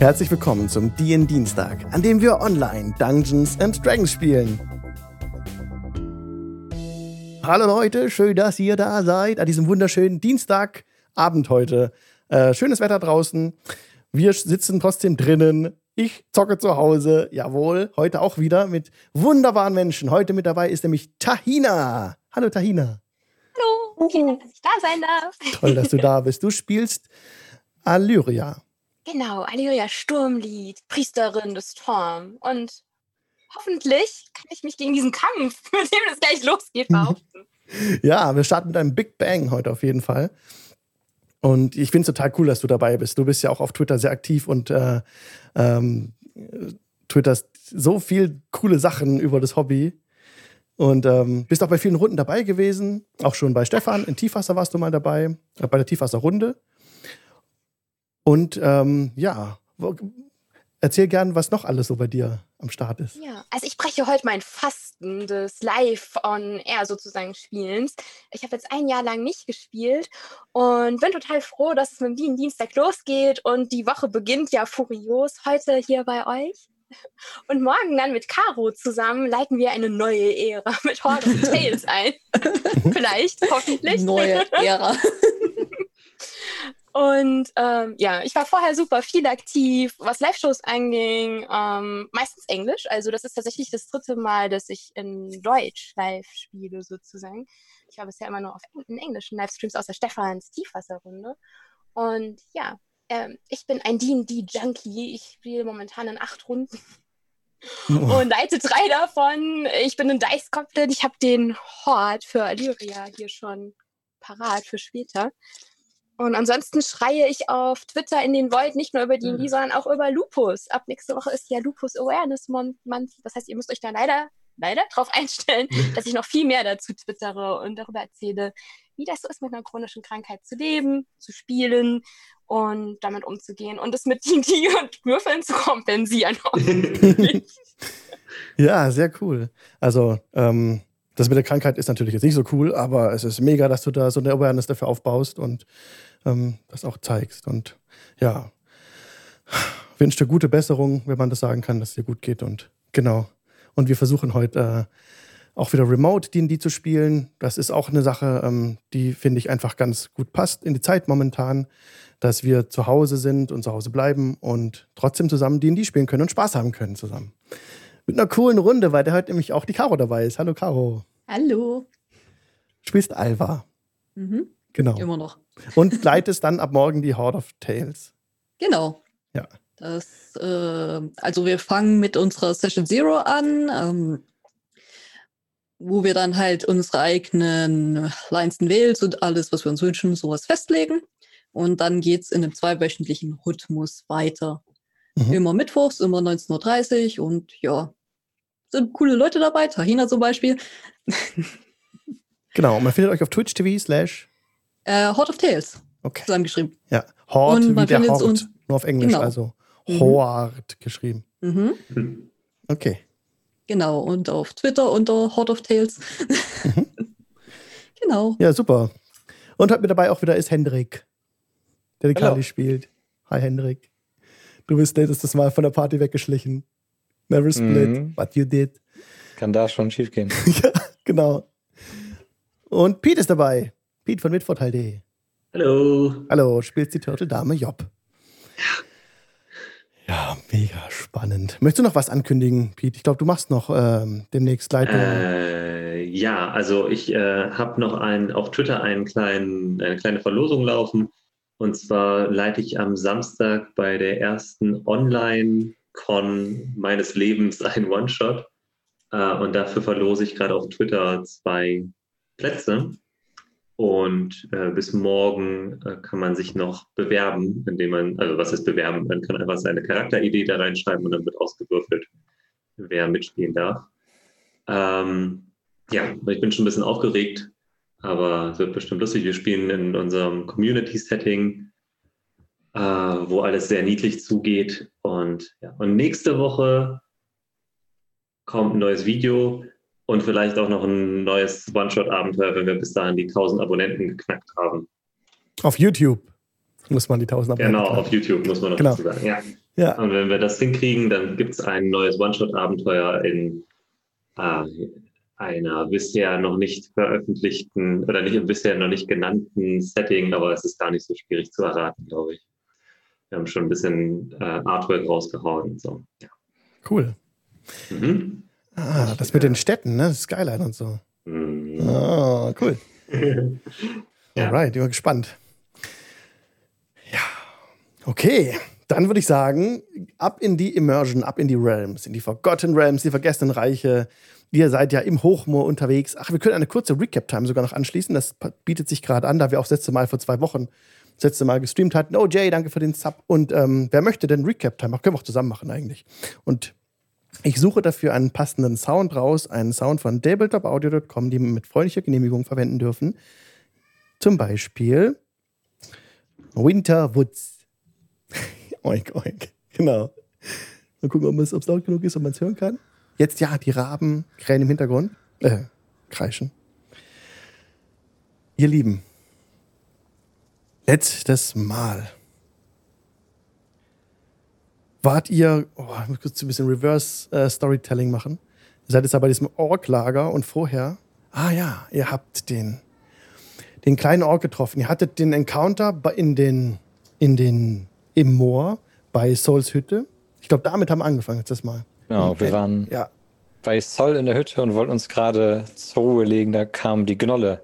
Herzlich willkommen zum DN Dienstag, an dem wir online Dungeons and Dragons spielen. Hallo Leute, schön, dass ihr da seid an diesem wunderschönen Dienstagabend heute. Äh, schönes Wetter draußen. Wir sitzen trotzdem drinnen. Ich zocke zu Hause. Jawohl, heute auch wieder mit wunderbaren Menschen. Heute mit dabei ist nämlich Tahina. Hallo Tahina. Hallo, vielen Dank, dass ich da sein darf. Toll, dass du da bist. Du spielst Allyria. Genau, Allyria Sturmlied, Priesterin des Storm. Und hoffentlich kann ich mich gegen diesen Kampf, mit dem es gleich losgeht, behaupten. Ja, wir starten mit einem Big Bang heute auf jeden Fall. Und ich finde es total cool, dass du dabei bist. Du bist ja auch auf Twitter sehr aktiv und äh, ähm, twitterst so viel coole Sachen über das Hobby. Und ähm, bist auch bei vielen Runden dabei gewesen. Auch schon bei Stefan in Tiefwasser warst du mal dabei, äh, bei der Tiefwasserrunde. Und ähm, ja, erzähl gern, was noch alles so bei dir am Start ist. Ja, also ich breche heute mein Fasten des Live-on-Air sozusagen Spielens. Ich habe jetzt ein Jahr lang nicht gespielt und bin total froh, dass es mit dem Dienstag losgeht und die Woche beginnt ja furios heute hier bei euch. Und morgen dann mit Caro zusammen leiten wir eine neue Ära mit Horde Tales ein. Vielleicht, hoffentlich. Neue Ära. Und ähm, ja, ich war vorher super viel aktiv, was Live-Shows anging, ähm, meistens Englisch. Also das ist tatsächlich das dritte Mal, dass ich in Deutsch live spiele sozusagen. Ich war bisher immer nur auf in englischen Livestreams aus der Stefans Tiefwasserrunde. Und ja, ähm, ich bin ein D&D-Junkie. Ich spiele momentan in acht Runden oh. und leite drei davon. Ich bin ein Dice-Goblin. Ich habe den Horde für Illyria hier schon parat für später. Und ansonsten schreie ich auf Twitter in den Void nicht nur über die, mhm. sondern auch über Lupus. Ab nächste Woche ist ja Lupus Awareness Month. Das heißt, ihr müsst euch da leider, leider drauf einstellen, dass ich noch viel mehr dazu twittere und darüber erzähle, wie das so ist, mit einer chronischen Krankheit zu leben, zu spielen und damit umzugehen und es mit D&D und Würfeln zu kompensieren. ja, sehr cool. Also, ähm, das mit der Krankheit ist natürlich jetzt nicht so cool, aber es ist mega, dass du da so eine Awareness dafür aufbaust und ähm, das auch zeigst. Und ja, wünsche dir gute Besserung, wenn man das sagen kann, dass es dir gut geht. Und genau. Und wir versuchen heute äh, auch wieder Remote D&D zu spielen. Das ist auch eine Sache, ähm, die finde ich einfach ganz gut passt in die Zeit momentan, dass wir zu Hause sind und zu Hause bleiben und trotzdem zusammen D&D spielen können und Spaß haben können zusammen. Mit einer coolen Runde, weil da heute nämlich auch die Caro dabei ist. Hallo Caro. Hallo. Spielst Alva. Mhm. Genau. Immer noch. Und leitest dann ab morgen die Horde of Tales. Genau. Ja. Das, äh, also wir fangen mit unserer Session Zero an, ähm, wo wir dann halt unsere eigenen Lines and Wales und alles, was wir uns wünschen, sowas festlegen. Und dann geht es in einem zweiwöchentlichen Rhythmus weiter. Mhm. Immer mittwochs, immer 19.30 Uhr und ja, sind coole Leute dabei, Tahina zum Beispiel. genau, und man findet euch auf Twitch TV slash äh, Horde of Tales. Okay. Zusammengeschrieben. Ja, Horde wie der Horde, uns, nur auf Englisch, genau. also mhm. Horde geschrieben. Mhm. Okay. Genau, und auf Twitter unter Horde of Tales. Mhm. genau. Ja, super. Und heute mit dabei auch wieder ist Hendrik, der die Kali spielt. Hi Hendrik. Du bist letztes Mal von der Party weggeschlichen. Never split, mhm. but you did. Kann da schon schief gehen. ja, genau. Und Pete ist dabei. Pete von Mitvorteil.de. Hallo. Hallo, spielst die Turtle Dame Job. Ja, mega spannend. Möchtest du noch was ankündigen, Pete? Ich glaube, du machst noch ähm, demnächst Leitung. Äh, ja, also ich äh, habe noch ein, auf Twitter einen kleinen, eine kleine Verlosung laufen. Und zwar leite ich am Samstag bei der ersten Online-Con meines Lebens ein One-Shot. Äh, und dafür verlose ich gerade auf Twitter zwei Plätze. Und äh, bis morgen äh, kann man sich noch bewerben, indem man, also was ist bewerben? Man kann einfach seine Charakteridee da reinschreiben und dann wird ausgewürfelt, wer mitspielen darf. Ähm, ja, ich bin schon ein bisschen aufgeregt, aber es wird bestimmt lustig. Wir spielen in unserem Community-Setting, äh, wo alles sehr niedlich zugeht. Und, ja. und nächste Woche kommt ein neues Video und vielleicht auch noch ein neues One-Shot-Abenteuer, wenn wir bis dahin die 1000 Abonnenten geknackt haben. Auf YouTube muss man die 1000 Abonnenten Genau, auf YouTube muss man noch genau. dazu sagen, ja. Ja. Und wenn wir das hinkriegen, dann gibt es ein neues One-Shot-Abenteuer in äh, einer bisher noch nicht veröffentlichten oder nicht bisher noch nicht genannten Setting, aber es ist gar nicht so schwierig zu erraten, glaube ich. Wir haben schon ein bisschen äh, Artwork rausgehauen und so. Ja. Cool. Mhm. Ah, das mit den Städten, ne? Das Skyline und so. Mhm. Oh, cool. ja. Alright, ich bin gespannt. Ja. Okay. Dann würde ich sagen, ab in die Immersion, ab in die Realms, in die Forgotten Realms, die vergessenen Reiche. Ihr seid ja im Hochmoor unterwegs. Ach, wir können eine kurze Recap-Time sogar noch anschließen. Das bietet sich gerade an, da wir auch das letzte Mal vor zwei Wochen das letzte Mal gestreamt hatten. Oh, Jay, danke für den Sub. Und ähm, wer möchte denn Recap-Time? Können wir auch zusammen machen eigentlich. Und ich suche dafür einen passenden Sound raus, einen Sound von tabletopaudio.com, die wir mit freundlicher Genehmigung verwenden dürfen. Zum Beispiel Winter Woods. oink, oink. Genau. Mal gucken, ob es laut genug ist, ob man es hören kann. Jetzt ja, die Raben krähen im Hintergrund. Äh, kreischen. Ihr Lieben, letztes Mal wart ihr, oh, ich muss kurz ein bisschen Reverse äh, Storytelling machen. Ihr seid jetzt aber bei diesem Ork-Lager und vorher, ah ja, ihr habt den, den kleinen Ork getroffen. Ihr hattet den Encounter in den, in den, im Moor bei Souls Hütte. Ich glaube, damit haben wir angefangen letztes Mal. Genau, wir waren ja. bei Sol in der Hütte und wollten uns gerade zur Ruhe legen. Da kam die Gnolle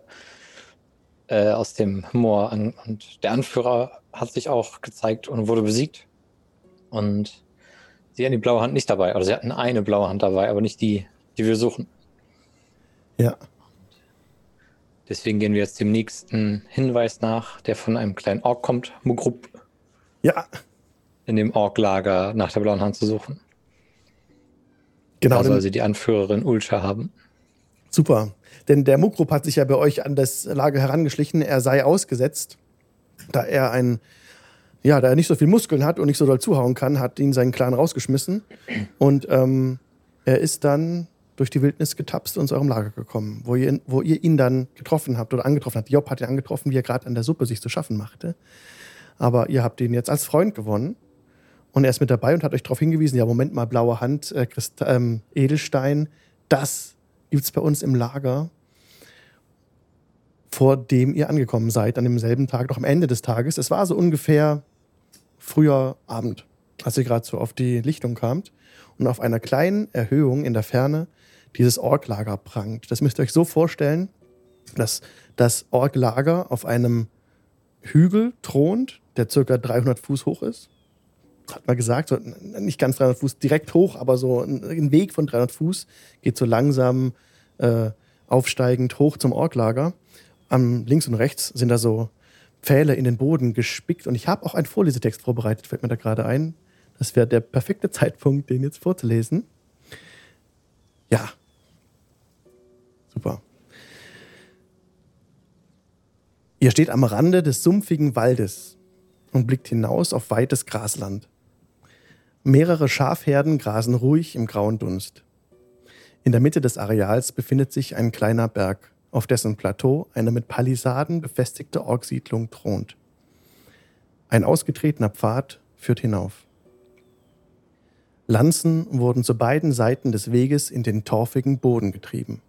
äh, aus dem Moor an und der Anführer hat sich auch gezeigt und wurde besiegt. Und sie hatten die blaue Hand nicht dabei. Oder sie hatten eine blaue Hand dabei, aber nicht die, die wir suchen. Ja. Deswegen gehen wir jetzt dem nächsten Hinweis nach, der von einem kleinen Ork kommt, Mugrup. Ja. In dem Ork-Lager nach der blauen Hand zu suchen. Genau. Da soll sie die Anführerin Ulscha haben. Super. Denn der Mugrup hat sich ja bei euch an das Lager herangeschlichen. Er sei ausgesetzt, da er ein ja, da er nicht so viel Muskeln hat und nicht so doll zuhauen kann, hat ihn seinen Clan rausgeschmissen. Und ähm, er ist dann durch die Wildnis getapst und zu eurem Lager gekommen, wo ihr, wo ihr ihn dann getroffen habt oder angetroffen habt. Job hat ihn angetroffen, wie er gerade an der Suppe sich zu schaffen machte. Aber ihr habt ihn jetzt als Freund gewonnen. Und er ist mit dabei und hat euch darauf hingewiesen, ja, Moment mal, blaue Hand, äh, Christ ähm, Edelstein, das gibt es bei uns im Lager, vor dem ihr angekommen seid, an demselben Tag, noch am Ende des Tages. Es war so ungefähr früher Abend, als ihr gerade so auf die Lichtung kamt und auf einer kleinen Erhöhung in der Ferne dieses Orklager prangt. Das müsst ihr euch so vorstellen, dass das Orklager auf einem Hügel thront, der circa 300 Fuß hoch ist. Hat man gesagt, so, nicht ganz 300 Fuß direkt hoch, aber so ein Weg von 300 Fuß geht so langsam äh, aufsteigend hoch zum Orklager. Am links und rechts sind da so Pfähle in den Boden gespickt. Und ich habe auch einen Vorlesetext vorbereitet, fällt mir da gerade ein. Das wäre der perfekte Zeitpunkt, den jetzt vorzulesen. Ja. Super. Ihr steht am Rande des sumpfigen Waldes und blickt hinaus auf weites Grasland. Mehrere Schafherden grasen ruhig im grauen Dunst. In der Mitte des Areals befindet sich ein kleiner Berg auf dessen Plateau eine mit Palisaden befestigte Orksiedlung thront. Ein ausgetretener Pfad führt hinauf. Lanzen wurden zu beiden Seiten des Weges in den torfigen Boden getrieben.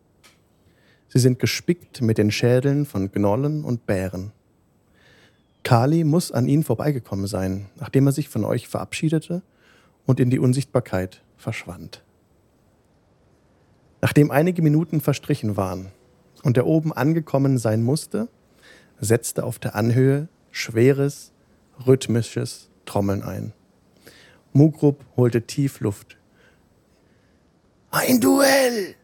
Sie sind gespickt mit den Schädeln von Gnollen und Bären. Kali muss an ihnen vorbeigekommen sein, nachdem er sich von euch verabschiedete und in die Unsichtbarkeit verschwand. Nachdem einige Minuten verstrichen waren, und der oben angekommen sein musste, setzte auf der Anhöhe schweres, rhythmisches Trommeln ein. Mugrup holte tief Luft. Ein Duell!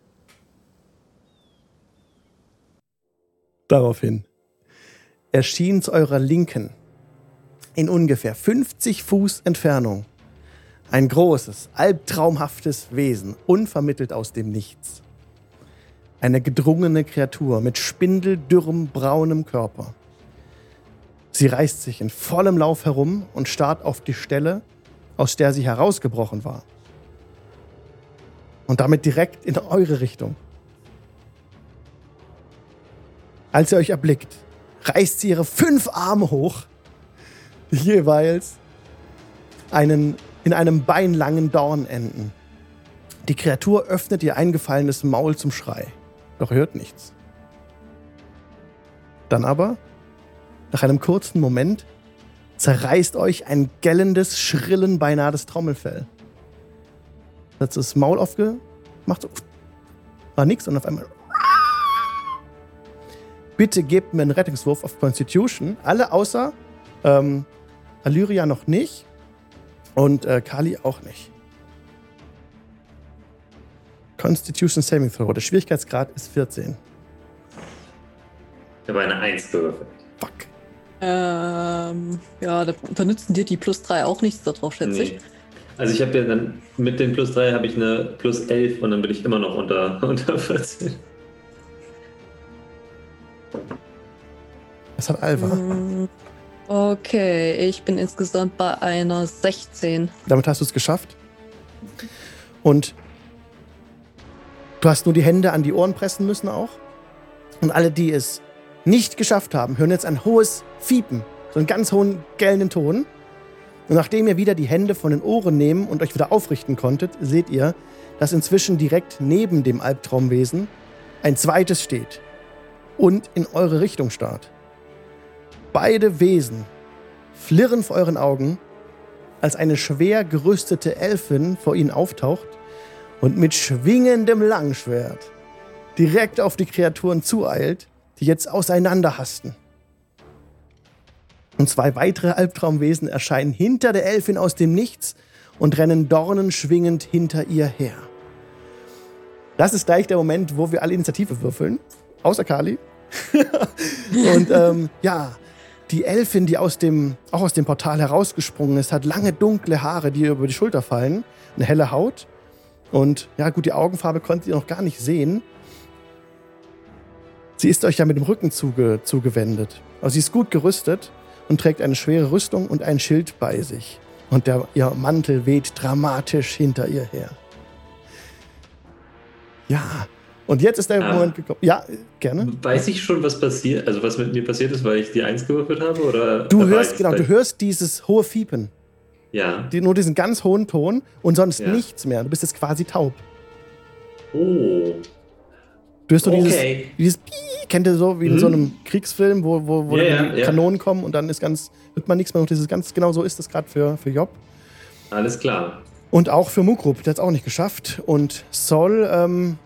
Daraufhin erschien zu eurer Linken, in ungefähr 50 Fuß Entfernung, ein großes, albtraumhaftes Wesen, unvermittelt aus dem Nichts. Eine gedrungene Kreatur mit spindeldürrem braunem Körper. Sie reißt sich in vollem Lauf herum und starrt auf die Stelle, aus der sie herausgebrochen war. Und damit direkt in eure Richtung. Als ihr euch erblickt, reißt sie ihre fünf Arme hoch, jeweils einen in einem beinlangen Dorn enden. Die Kreatur öffnet ihr eingefallenes Maul zum Schrei, doch hört nichts. Dann aber, nach einem kurzen Moment, zerreißt euch ein gellendes Schrillen beinahe das Trommelfell. Hat das Maul aufgemacht, so, war nix und auf einmal. Bitte gebt mir einen Rettungswurf auf Constitution. Alle außer ähm, Allyria noch nicht und äh, Kali auch nicht. Constitution Saving Throw. Der Schwierigkeitsgrad ist 14. Ich habe eine 1 gewürfelt. Fuck. Ähm, ja, da, da nützen dir die plus 3 auch nichts darauf, schätze nee. ich. Also ich habe ja dann mit den plus 3 habe ich eine plus 11 und dann bin ich immer noch unter, unter 14. Was hat Alva? Mm, okay, ich bin insgesamt bei einer 16. Damit hast du es geschafft. Und du hast nur die Hände an die Ohren pressen müssen auch. Und alle, die es nicht geschafft haben, hören jetzt ein hohes Fiepen, so einen ganz hohen gellenden Ton. Und nachdem ihr wieder die Hände von den Ohren nehmen und euch wieder aufrichten konntet, seht ihr, dass inzwischen direkt neben dem Albtraumwesen ein zweites steht und in eure Richtung starrt. Beide Wesen flirren vor euren Augen, als eine schwer gerüstete Elfin vor ihnen auftaucht und mit schwingendem Langschwert direkt auf die Kreaturen zueilt, die jetzt auseinanderhasten. Und zwei weitere Albtraumwesen erscheinen hinter der Elfin aus dem Nichts und rennen dornenschwingend hinter ihr her. Das ist gleich der Moment, wo wir alle Initiative würfeln. Außer Kali. und ähm, ja, die Elfin, die aus dem, auch aus dem Portal herausgesprungen ist, hat lange dunkle Haare, die ihr über die Schulter fallen, eine helle Haut. Und ja, gut, die Augenfarbe konntet ihr noch gar nicht sehen. Sie ist euch ja mit dem Rücken zuge zugewendet. Also sie ist gut gerüstet und trägt eine schwere Rüstung und ein Schild bei sich. Und der, ihr Mantel weht dramatisch hinter ihr her. Ja, und jetzt ist der ah. Moment gekommen. Ja, gerne. Weiß ich schon, was passiert, also was mit mir passiert ist, weil ich die Eins gewürfelt habe? Oder du hörst, genau, du hörst dieses hohe Fiepen. Ja. Die, nur diesen ganz hohen Ton und sonst ja. nichts mehr. Du bist jetzt quasi taub. Oh. Du hörst so okay. dieses, dieses Pii, kennt ihr so wie in mhm. so einem Kriegsfilm, wo, wo, wo ja, ja, Kanonen kommen und dann ist ganz, hört man nichts mehr. Und dieses ganz, genau so ist das gerade für, für Job. Alles klar. Und auch für Mukrup, der hat es auch nicht geschafft. Und Sol ähm,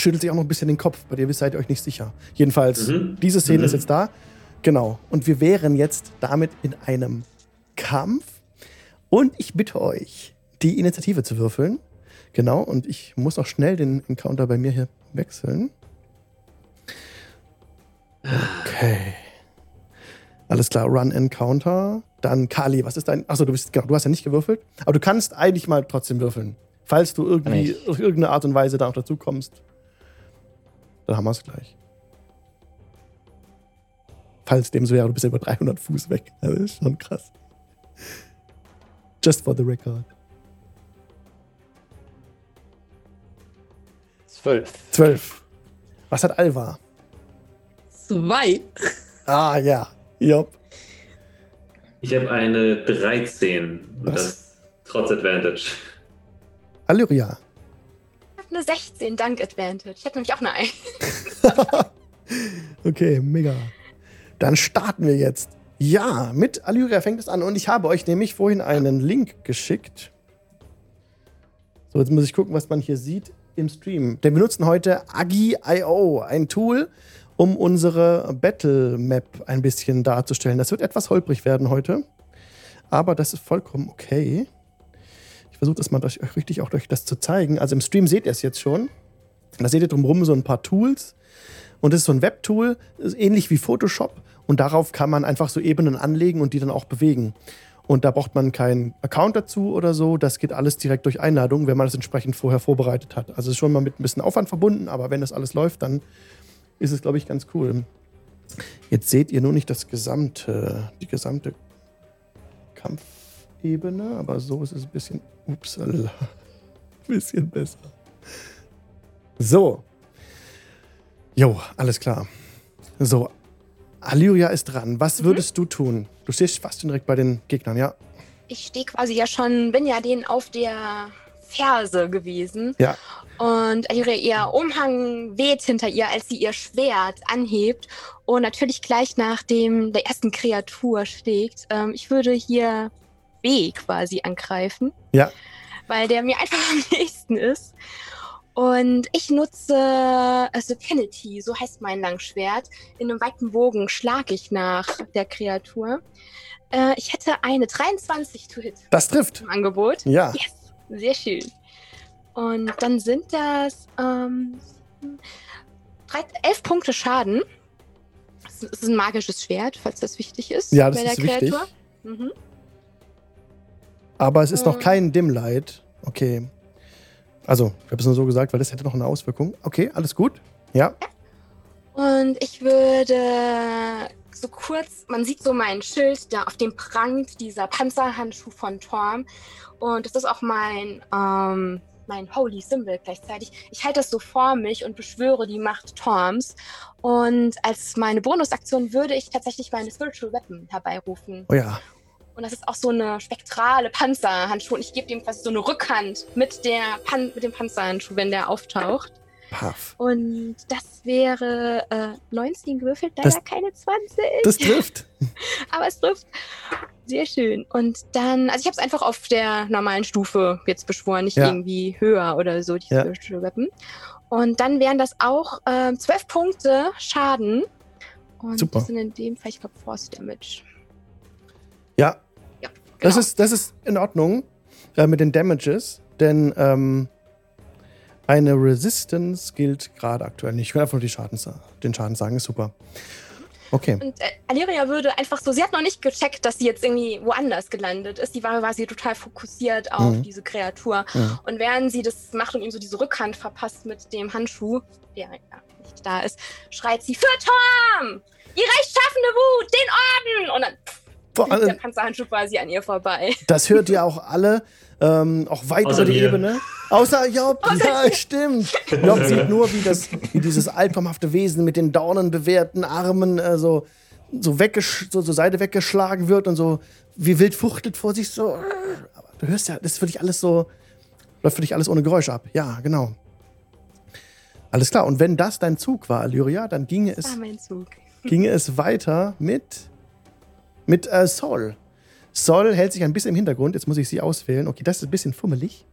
schüttelt sich auch noch ein bisschen den Kopf. Bei dir seid ihr euch nicht sicher. Jedenfalls, mhm. diese Szene mhm. ist jetzt da. Genau. Und wir wären jetzt damit in einem Kampf. Und ich bitte euch, die Initiative zu würfeln. Genau. Und ich muss auch schnell den Encounter bei mir hier wechseln. Okay. Alles klar, Run Encounter. Dann Kali, was ist dein. Achso, du bist genau, du hast ja nicht gewürfelt. Aber du kannst eigentlich mal trotzdem würfeln. Falls du irgendwie auf irgendeine Art und Weise da auch dazu kommst. Dann haben wir es gleich. Falls dem so wäre, du bist ja über 300 Fuß weg. Das ist schon krass. Just for the record. Zwölf. Zwölf. Was hat Alva? Zwei. Ah, ja. Jopp. Ich habe eine 13. Was? Das trotz Advantage. Allyria eine 16 dank Advantage. Ich habe nämlich auch eine 1. okay, mega. Dann starten wir jetzt. Ja, mit Allyria fängt es an. Und ich habe euch nämlich vorhin einen Link geschickt. So, jetzt muss ich gucken, was man hier sieht im Stream. Denn wir nutzen heute Agi.io, ein Tool, um unsere Battle Map ein bisschen darzustellen. Das wird etwas holprig werden heute. Aber das ist vollkommen okay. Versuche das mal euch richtig auch euch das zu zeigen. Also im Stream seht ihr es jetzt schon. Da seht ihr drumherum so ein paar Tools. Und das ist so ein Webtool, ähnlich wie Photoshop. Und darauf kann man einfach so Ebenen anlegen und die dann auch bewegen. Und da braucht man keinen Account dazu oder so. Das geht alles direkt durch Einladung, wenn man das entsprechend vorher vorbereitet hat. Also ist schon mal mit ein bisschen Aufwand verbunden, aber wenn das alles läuft, dann ist es, glaube ich, ganz cool. Jetzt seht ihr nur nicht das gesamte, die gesamte Kampf. Ebene, aber so ist es ein bisschen, upsala, bisschen besser. So. Jo, alles klar. So, Alyria ist dran. Was mhm. würdest du tun? Du stehst fast direkt bei den Gegnern, ja? ich stehe quasi ja schon, bin ja denen auf der Ferse gewesen. Ja. Und ihre, ihr Umhang weht hinter ihr, als sie ihr Schwert anhebt und natürlich gleich nach dem der ersten Kreatur schlägt. Ähm, ich würde hier B quasi angreifen. Ja. Weil der mir einfach am nächsten ist. Und ich nutze also Penalty, so heißt mein Langschwert. In einem weiten Bogen schlage ich nach der Kreatur. Äh, ich hätte eine 23 to hit. Das trifft. Im Angebot. Ja. Yes, sehr schön. Und dann sind das ähm, drei, elf Punkte Schaden. Das ist ein magisches Schwert, falls das wichtig ist. Ja, das ist wichtig. Mhm. Aber es ist noch kein Dimlight. Okay. Also, ich habe es nur so gesagt, weil das hätte noch eine Auswirkung. Okay, alles gut. Ja. Und ich würde so kurz, man sieht so mein Schild, da auf dem prangt dieser Panzerhandschuh von Torm. Und das ist auch mein, ähm, mein Holy Symbol gleichzeitig. Ich halte das so vor mich und beschwöre die Macht Torms. Und als meine Bonusaktion würde ich tatsächlich meine Spiritual Weapon herbeirufen. Oh ja. Und das ist auch so eine spektrale Panzerhandschuh. Und ich gebe ihm quasi so eine Rückhand mit, der Pan mit dem Panzerhandschuh, wenn der auftaucht. Paff. Und das wäre äh, 19 gewürfelt, leider Das- keine 20. Das trifft. Aber es trifft. Sehr schön. Und dann, also ich habe es einfach auf der normalen Stufe jetzt beschworen, nicht Ja. irgendwie höher oder so, die Ja. Weapon. Und dann wären das auch ähm, 12 Punkte Schaden. Und Super. das sind in dem Fall, ich glaube, Force Damage. Ja, Ja, das, genau. ist, das ist in Ordnung äh, mit den Damages, denn ähm, eine Resistance gilt gerade aktuell nicht. Ich will einfach nur die Schaden, den Schaden sagen, ist super. Okay. Und äh, Aliria würde einfach so, sie hat noch nicht gecheckt, dass sie jetzt irgendwie woanders gelandet ist. Die war quasi total fokussiert auf Mhm. diese Kreatur. Ja. Und während sie das macht und ihm so diese Rückhand verpasst mit dem Handschuh, der ja nicht da ist, schreit sie, für Tom! Die rechtschaffende Wut, den Orden! Und dann pff, der allem, Panzerhandschuh quasi an ihr vorbei. das hört ihr auch alle, ähm, auch weit Außer über die mir. Ebene. Außer Job, ja, stimmt. Job sieht nur, wie, das, wie dieses albtraumhafte Wesen mit den dornenbewehrten Armen äh, so, so, weggesch so zur Seite weggeschlagen wird und so wie wild fuchtelt vor sich so. Aber du hörst ja, das ist für dich alles so, läuft für dich alles ohne Geräusch ab. Ja, genau. Alles klar. Und wenn das dein Zug war, Lyria, dann ginge es, war mein Zug. ginge es weiter mit, mit äh, Sol. Sol hält sich ein bisschen im Hintergrund. Jetzt muss ich sie auswählen. Okay, das ist ein bisschen fummelig.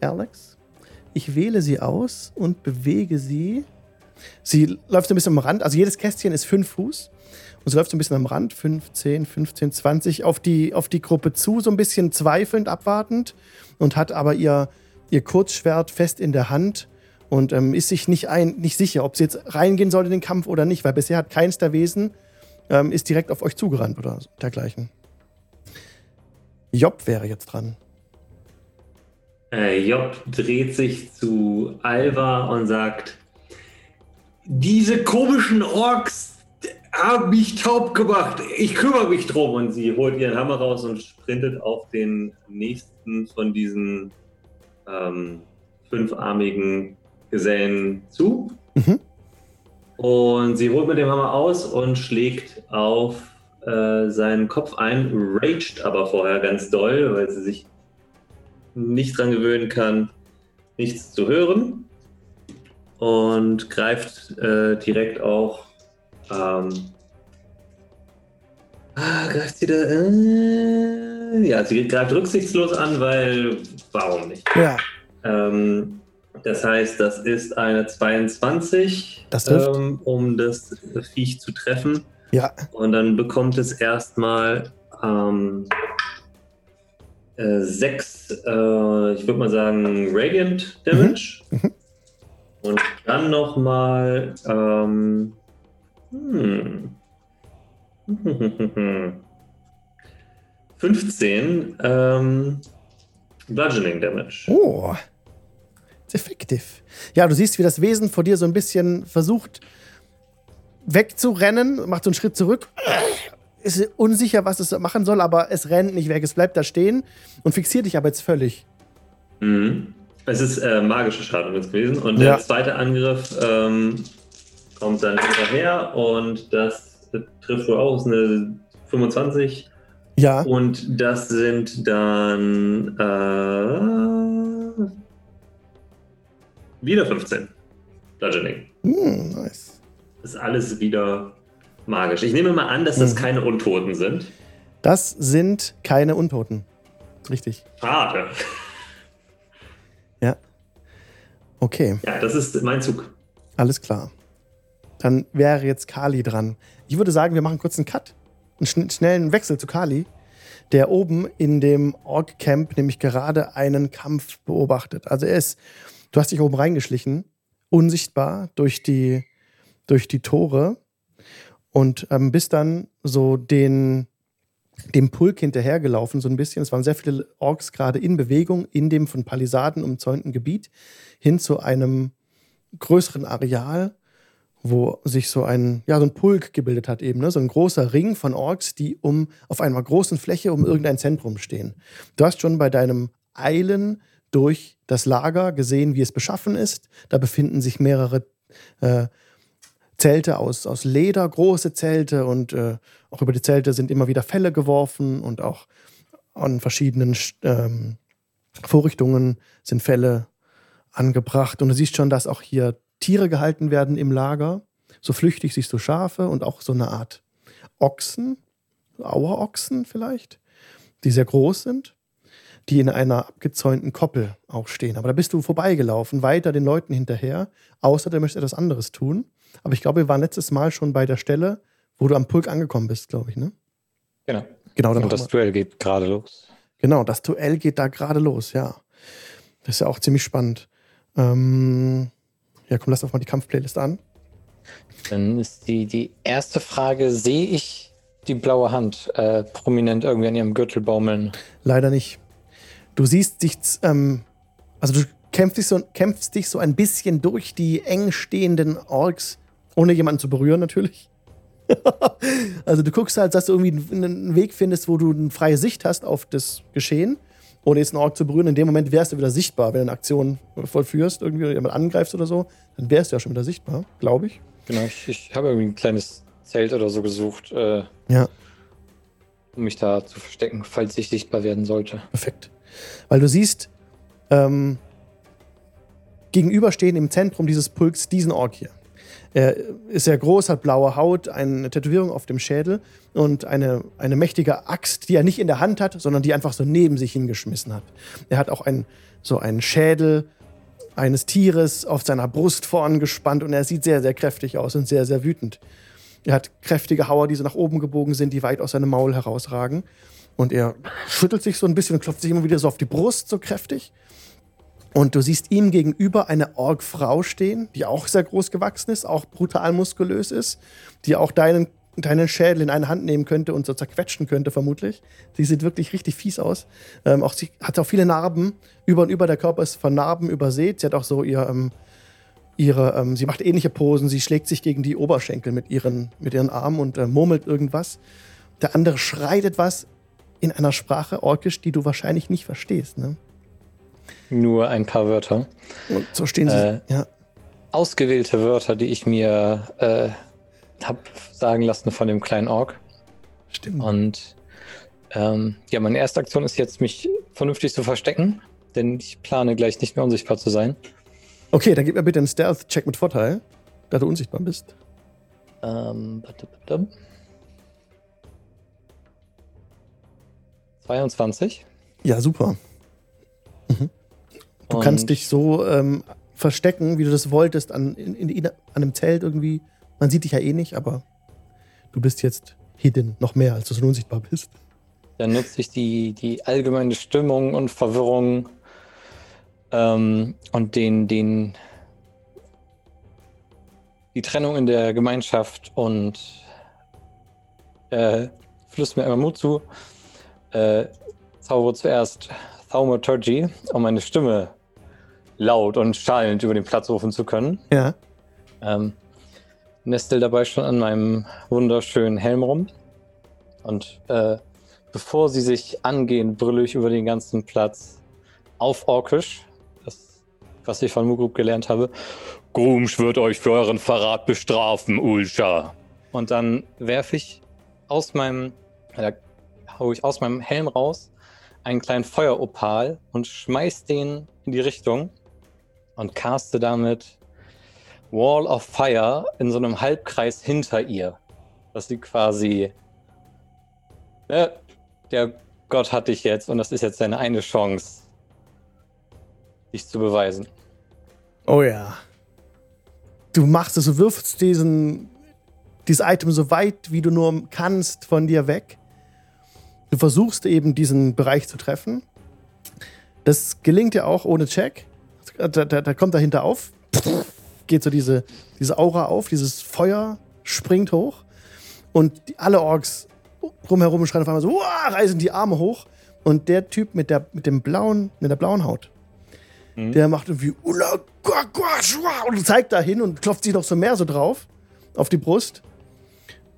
Alex, ich wähle sie aus und bewege sie. Sie läuft so ein bisschen am Rand. Also jedes Kästchen ist fünf Fuß. Und sie läuft so ein bisschen am Rand, 15, 15, 20, auf die, auf die Gruppe zu, so ein bisschen zweifelnd, abwartend. Und hat aber ihr, ihr Kurzschwert fest in der Hand und ähm, ist sich nicht, ein, nicht sicher, ob sie jetzt reingehen soll in den Kampf oder nicht, weil bisher hat keins der Wesen ähm, ist direkt auf euch zugerannt oder dergleichen. Job wäre jetzt dran. Äh, Job dreht sich zu Alva und sagt: Diese komischen Orks haben mich taub gemacht. Ich kümmere mich drum. Und sie holt ihren Hammer raus und sprintet auf den nächsten von diesen ähm, fünfarmigen Gesellen zu. Mhm. Und sie holt mit dem Hammer aus und schlägt auf äh, seinen Kopf ein, raged aber vorher ganz doll, weil sie sich nicht dran gewöhnen kann, nichts zu hören. Und greift äh, direkt auch. Ähm, ah, greift sie da. Äh, ja, sie greift rücksichtslos an, weil. Warum nicht? Ja, Ähm, das heißt, das ist eine 22, Das ähm, um das Viech zu treffen. ja, Und dann bekommt es erstmal ähm, äh, sechs, äh, ich würde mal sagen, Radiant Damage. Mhm. Und dann nochmal ähm, hm. 15 ähm, Bludgeoning Damage. Oh. Effektiv. Ja, du siehst, wie das Wesen vor dir so ein bisschen versucht wegzurennen, macht so einen Schritt zurück. Ist unsicher, was es machen soll, aber es rennt nicht weg. Es bleibt da stehen und fixiert dich aber jetzt völlig. Mhm. Es ist äh, magische Schaden gewesen. Und Ja. der zweite Angriff ähm, kommt dann hinterher und das trifft wohl auch ist eine 25 Ja. Und das sind dann äh, wieder 15. Bludgeoning. Hm, nice. Das ist alles wieder magisch. Ich nehme mal an, dass das mhm. keine Untoten sind. Das sind keine Untoten. Richtig. Schade. Ja. Okay. Ja, das ist mein Zug. Alles klar. Dann wäre jetzt Kali dran. Ich würde sagen, wir machen kurz einen Cut. Einen schnellen Wechsel zu Kali, der oben in dem Ork-Camp nämlich gerade einen Kampf beobachtet. Also er ist, du hast dich oben reingeschlichen, unsichtbar durch die, durch die Tore und ähm, bist dann so den, dem Pulk hinterhergelaufen, so ein bisschen. Es waren sehr viele Orks gerade in Bewegung in dem von Palisaden umzäunten Gebiet hin zu einem größeren Areal, wo sich so ein, ja, so ein Pulk gebildet hat eben, ne? so ein großer Ring von Orks, die um auf einer großen Fläche um irgendein Zentrum stehen. Du hast schon bei deinem Eilen durch das Lager gesehen, wie es beschaffen ist. Da befinden sich mehrere äh, Zelte aus, aus Leder, große Zelte und äh, auch über die Zelte sind immer wieder Fälle geworfen und auch an verschiedenen ähm, Vorrichtungen sind Fälle angebracht. Und du siehst schon, dass auch hier Tiere gehalten werden im Lager. So flüchtig siehst du Schafe und auch so eine Art Ochsen, Auerochsen vielleicht, die sehr groß sind, die in einer abgezäunten Koppel auch stehen. Aber da bist du vorbeigelaufen, weiter den Leuten hinterher, außer du möchtest etwas anderes tun. Aber ich glaube, wir waren letztes Mal schon bei der Stelle, wo du am Pulk angekommen bist, glaube ich, ne? Genau. Genau. Und das Duell geht gerade los. Genau, das Duell geht da gerade los, ja. Das ist ja auch ziemlich spannend. Ähm, ja, komm, lass doch mal die Kampfplaylist an. Dann ist die, die erste Frage: Sehe ich die blaue Hand äh, prominent irgendwie an ihrem Gürtel baumeln? Leider nicht. Du siehst dich, ähm, also du kämpfst dich, so, kämpfst dich so ein bisschen durch die eng stehenden Orks, ohne jemanden zu berühren natürlich. also du guckst halt, dass du irgendwie einen Weg findest, wo du eine freie Sicht hast auf das Geschehen ohne jetzt einen Ork zu berühren. In dem Moment wärst du wieder sichtbar, wenn du eine Aktion vollführst, irgendwie jemand angreifst oder so, dann wärst du ja schon wieder sichtbar, glaube ich. Genau, ich, ich habe irgendwie ein kleines Zelt oder so gesucht, äh, ja. um mich da zu verstecken, falls ich sichtbar werden sollte. Perfekt. Weil du siehst, ähm, gegenüberstehen im Zentrum dieses Pulks diesen Ork hier. Er ist sehr groß, hat blaue Haut, eine Tätowierung auf dem Schädel und eine, eine mächtige Axt, die er nicht in der Hand hat, sondern die einfach so neben sich hingeschmissen hat. Er hat auch ein, so einen Schädel eines Tieres auf seiner Brust vorn gespannt und er sieht sehr, sehr kräftig aus und sehr, sehr wütend. Er hat kräftige Hauer, die so nach oben gebogen sind, die weit aus seinem Maul herausragen. Und er schüttelt sich so ein bisschen und klopft sich immer wieder so auf die Brust, so kräftig. Und du siehst ihm gegenüber eine Org-Frau stehen, die auch sehr groß gewachsen ist, auch brutal muskulös ist, die auch deinen, deinen Schädel in eine Hand nehmen könnte und so zerquetschen könnte, vermutlich. Sie sieht wirklich richtig fies aus. Ähm, auch sie hat auch viele Narben. Über und über der Körper ist von Narben übersät. Sie hat auch so ihr, ähm, ihre, ähm, sie macht ähnliche Posen. Sie schlägt sich gegen die Oberschenkel mit ihren, mit ihren Armen und äh, murmelt irgendwas. Der andere schreit etwas in einer Sprache orkisch, die du wahrscheinlich nicht verstehst. Ne? Nur ein paar Wörter. Und so stehen sie. Äh, ja. Ausgewählte Wörter, die ich mir äh, habe sagen lassen von dem kleinen Ork. Stimmt. Und ähm, ja, meine erste Aktion ist jetzt, mich vernünftig zu verstecken, denn ich plane gleich nicht mehr unsichtbar zu sein. Okay, dann gib mir bitte einen Stealth-Check mit Vorteil, da du unsichtbar bist. Ähm, 22. Ja, super. Mhm. Du und kannst dich so ähm, verstecken, wie du das wolltest, an, in, in, an einem Zelt irgendwie. Man sieht dich ja eh nicht, aber du bist jetzt hidden, noch mehr, als du so unsichtbar bist. Dann nutze ich die, die allgemeine Stimmung und Verwirrung ähm, und den, den, die Trennung in der Gemeinschaft und äh, flüss mir immer Mut zu. Äh, zaubere zuerst Thaumaturgy, um meine Stimme laut und schallend über den Platz rufen zu können. Ja. Ähm, nestel dabei schon an meinem wunderschönen Helm rum. Und äh, bevor sie sich angehen, brülle ich über den ganzen Platz auf Orkisch, das, was ich von Mugrub gelernt habe. Grumsch wird euch für euren Verrat bestrafen, Ulscha. Und dann werfe ich aus meinem hole ich aus meinem Helm raus einen kleinen Feueropal und schmeiß den in die Richtung und caste damit Wall of Fire in so einem Halbkreis hinter ihr. Dass sie quasi. Ne, der Gott hat dich jetzt und das ist jetzt deine eine Chance, dich zu beweisen. Oh ja. Du machst es, du wirfst diesen, dieses Item so weit, wie du nur kannst, von dir weg. Du versuchst eben diesen Bereich zu treffen. Das gelingt dir auch ohne Check. Da, da, da kommt dahinter auf, geht so diese, diese Aura auf, dieses Feuer springt hoch und alle Orks drumherum schreien auf einmal so, Uah! reißen die Arme hoch und der Typ mit der, mit dem blauen, mit der blauen Haut, mhm. der macht irgendwie und zeigt da hin und klopft sich noch so mehr so drauf auf die Brust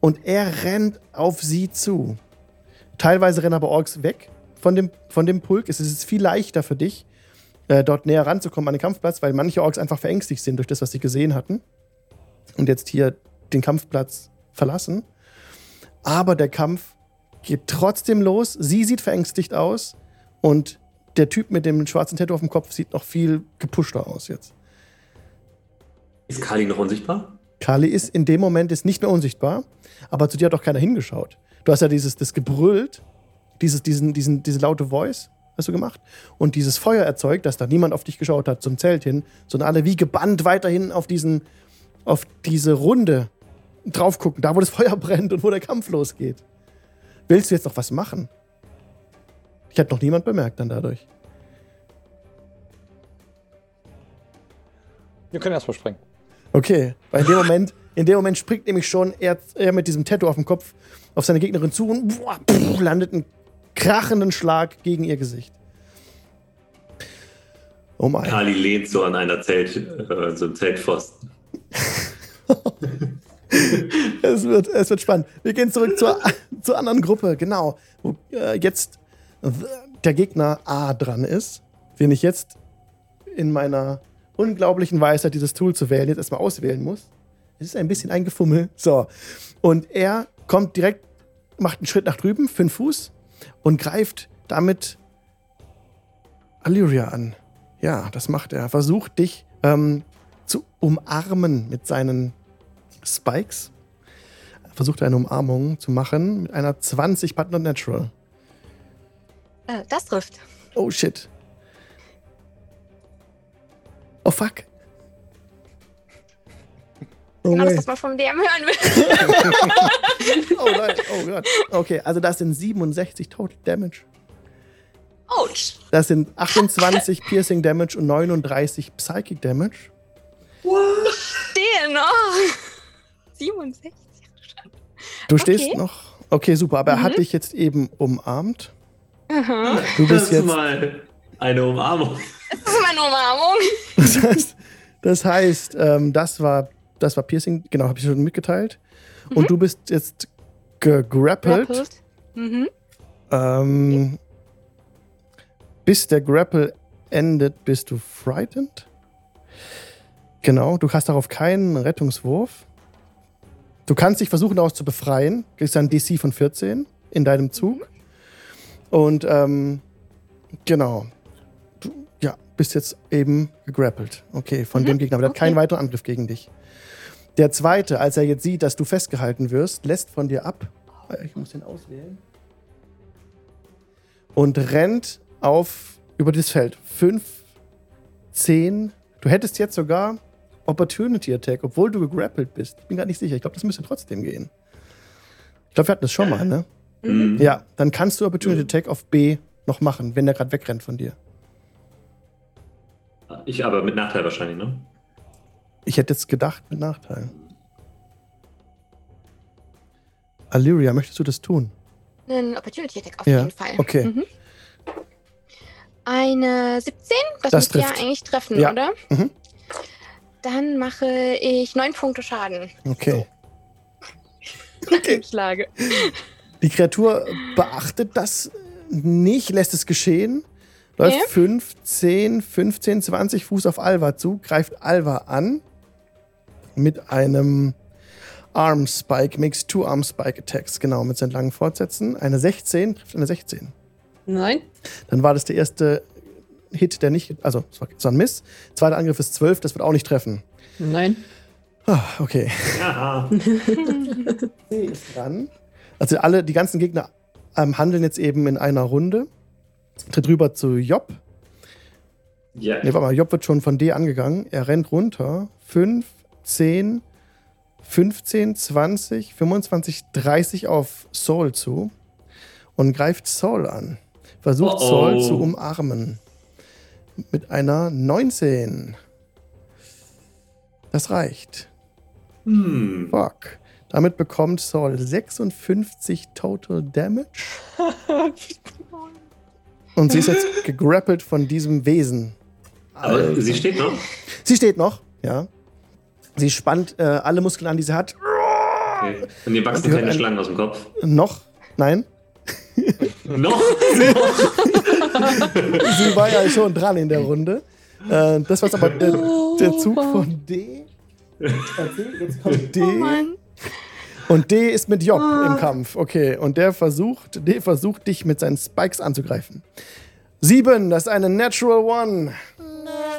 und er rennt auf sie zu. Teilweise rennen aber Orks weg von dem, von dem Pulk. Es ist viel leichter für dich, äh, dort näher ranzukommen an den Kampfplatz, weil manche Orks einfach verängstigt sind durch das, was sie gesehen hatten. Und jetzt hier den Kampfplatz verlassen. Aber der Kampf geht trotzdem los. Sie sieht verängstigt aus. Und der Typ mit dem schwarzen Tattoo auf dem Kopf sieht noch viel gepushter aus jetzt. Ist Kali noch unsichtbar? Kali ist in dem Moment ist nicht mehr unsichtbar, aber zu dir hat auch keiner hingeschaut. Du hast ja dieses, das gebrüllt, dieses, diesen, diesen, diese laute Voice hast du gemacht und dieses Feuer erzeugt, dass da niemand auf dich geschaut hat zum Zelt hin, sondern alle wie gebannt weiterhin auf diesen, auf diese Runde drauf gucken, da wo das Feuer brennt und wo der Kampf losgeht. Willst du jetzt noch was machen? Ich habe noch niemand bemerkt dann dadurch. Wir können erstmal springen. Okay, weil in dem Moment, in dem Moment springt nämlich schon er, er mit diesem Tattoo auf dem Kopf auf seine Gegnerin zu und boah, pff, landet einen krachenden Schlag gegen ihr Gesicht. Oh mein. Kali lehnt so an einer Zelt, äh, so einem Zeltpfosten. es, wird, es wird spannend. Wir gehen zurück zur, zur anderen Gruppe, genau. Wo äh, jetzt der Gegner A dran ist, den ich jetzt in meiner unglaublichen Weisheit, dieses Tool zu wählen, jetzt erstmal auswählen muss. Es ist ein bisschen ein Gefummel. So. Und er kommt direkt, macht einen Schritt nach drüben, fünf Fuß, und greift damit Allyria an. Ja, das macht er. Versucht dich ähm, zu umarmen mit seinen Spikes. Versucht eine Umarmung zu machen mit einer 20 But Not Natural. Äh, das trifft. Oh shit. Oh fuck. Oh genau, das, was man vom DM hören will. oh nein, oh Gott. Okay, also das sind 67 Total Damage. Ouch. Das sind 28 Piercing Damage und 39 Psychic Damage. What? Ich stehe noch. 67. Du okay. stehst noch. Okay, super. Aber mhm. er hat mhm. dich jetzt eben umarmt. Mhm. Du bist das jetzt mal eine Umarmung. Das ist meine Umarmung. Das heißt, das, heißt, ähm, das war das war Piercing, genau, habe ich schon mitgeteilt. Mhm. Und du bist jetzt gegrappelt. Mhm. Ähm, bis der Grapple endet, bist du frightened. Genau, du hast darauf keinen Rettungswurf. Du kannst dich versuchen, daraus zu befreien. Du kriegst einen DC von 14 in deinem Zug. Und ähm, genau. Du ja, bist jetzt eben gegrappelt. Okay, von mhm. dem Gegner. Aber der okay. hat keinen weiteren Angriff gegen dich. Der zweite, als er jetzt sieht, dass du festgehalten wirst, lässt von dir ab. Ich muss den auswählen. Und rennt auf über das Feld. Fünf, zehn. Du hättest jetzt sogar Opportunity Attack, obwohl du gegrappelt bist. Ich bin gar nicht sicher. Ich glaube, das müsste trotzdem gehen. Ich glaube, wir hatten das schon mal, ne? Mhm. Ja, dann kannst du Opportunity Attack auf B noch machen, wenn der gerade wegrennt von dir. Ich aber mit Nachteil wahrscheinlich, ne? Ich hätte jetzt gedacht mit Nachteil. Allyria, möchtest du das tun? Ein Opportunity Attack auf ja. jeden Fall. Okay. Mhm. Eine 17, das, das müsste ja eigentlich treffen, ja. oder? Mhm. Dann mache ich 9 Punkte Schaden. Okay. okay. Schlage. Die Kreatur beachtet das nicht, lässt es geschehen läuft ja. 5, 15, 20 Fuß auf Alva zu, greift Alva an mit einem Arm Spike makes two Arm Spike Attacks. Genau, mit seinen langen Fortsätzen. Eine 16 trifft eine 16. Nein. Dann war das der erste Hit, der nicht, also es war, es war ein Miss. Zweiter Angriff ist 12, das wird auch nicht treffen. Nein. Ah, okay. Ja. C ist dran. Also alle, die ganzen Gegner ähm, handeln jetzt eben in einer Runde. Tritt rüber zu Job. ja. Ne, warte mal, Job wird schon von D angegangen. Er rennt runter. 5, 10, 15, 20, 25, 30 auf Saul zu und greift Saul an. Versucht Oh oh. Saul zu umarmen. Mit einer 19. Das reicht. Hm. Fuck. Damit bekommt Saul 56 Total Damage. Und sie ist jetzt gegrappelt von diesem Wesen. Aber sie steht noch. Sie steht noch, ja. Sie spannt äh, alle Muskeln an, die sie hat. Okay. Und ihr wachsen keine ein- Schlangen aus dem Kopf. Noch? Nein? Noch? Sie war ja schon dran in der Runde. Äh, das war aber der, der Zug von D. Okay, jetzt kommt D. Oh Mann. Und D ist mit Job im Kampf. Okay, und der versucht, D versucht dich mit seinen Spikes anzugreifen. Sieben, das ist eine Natural One.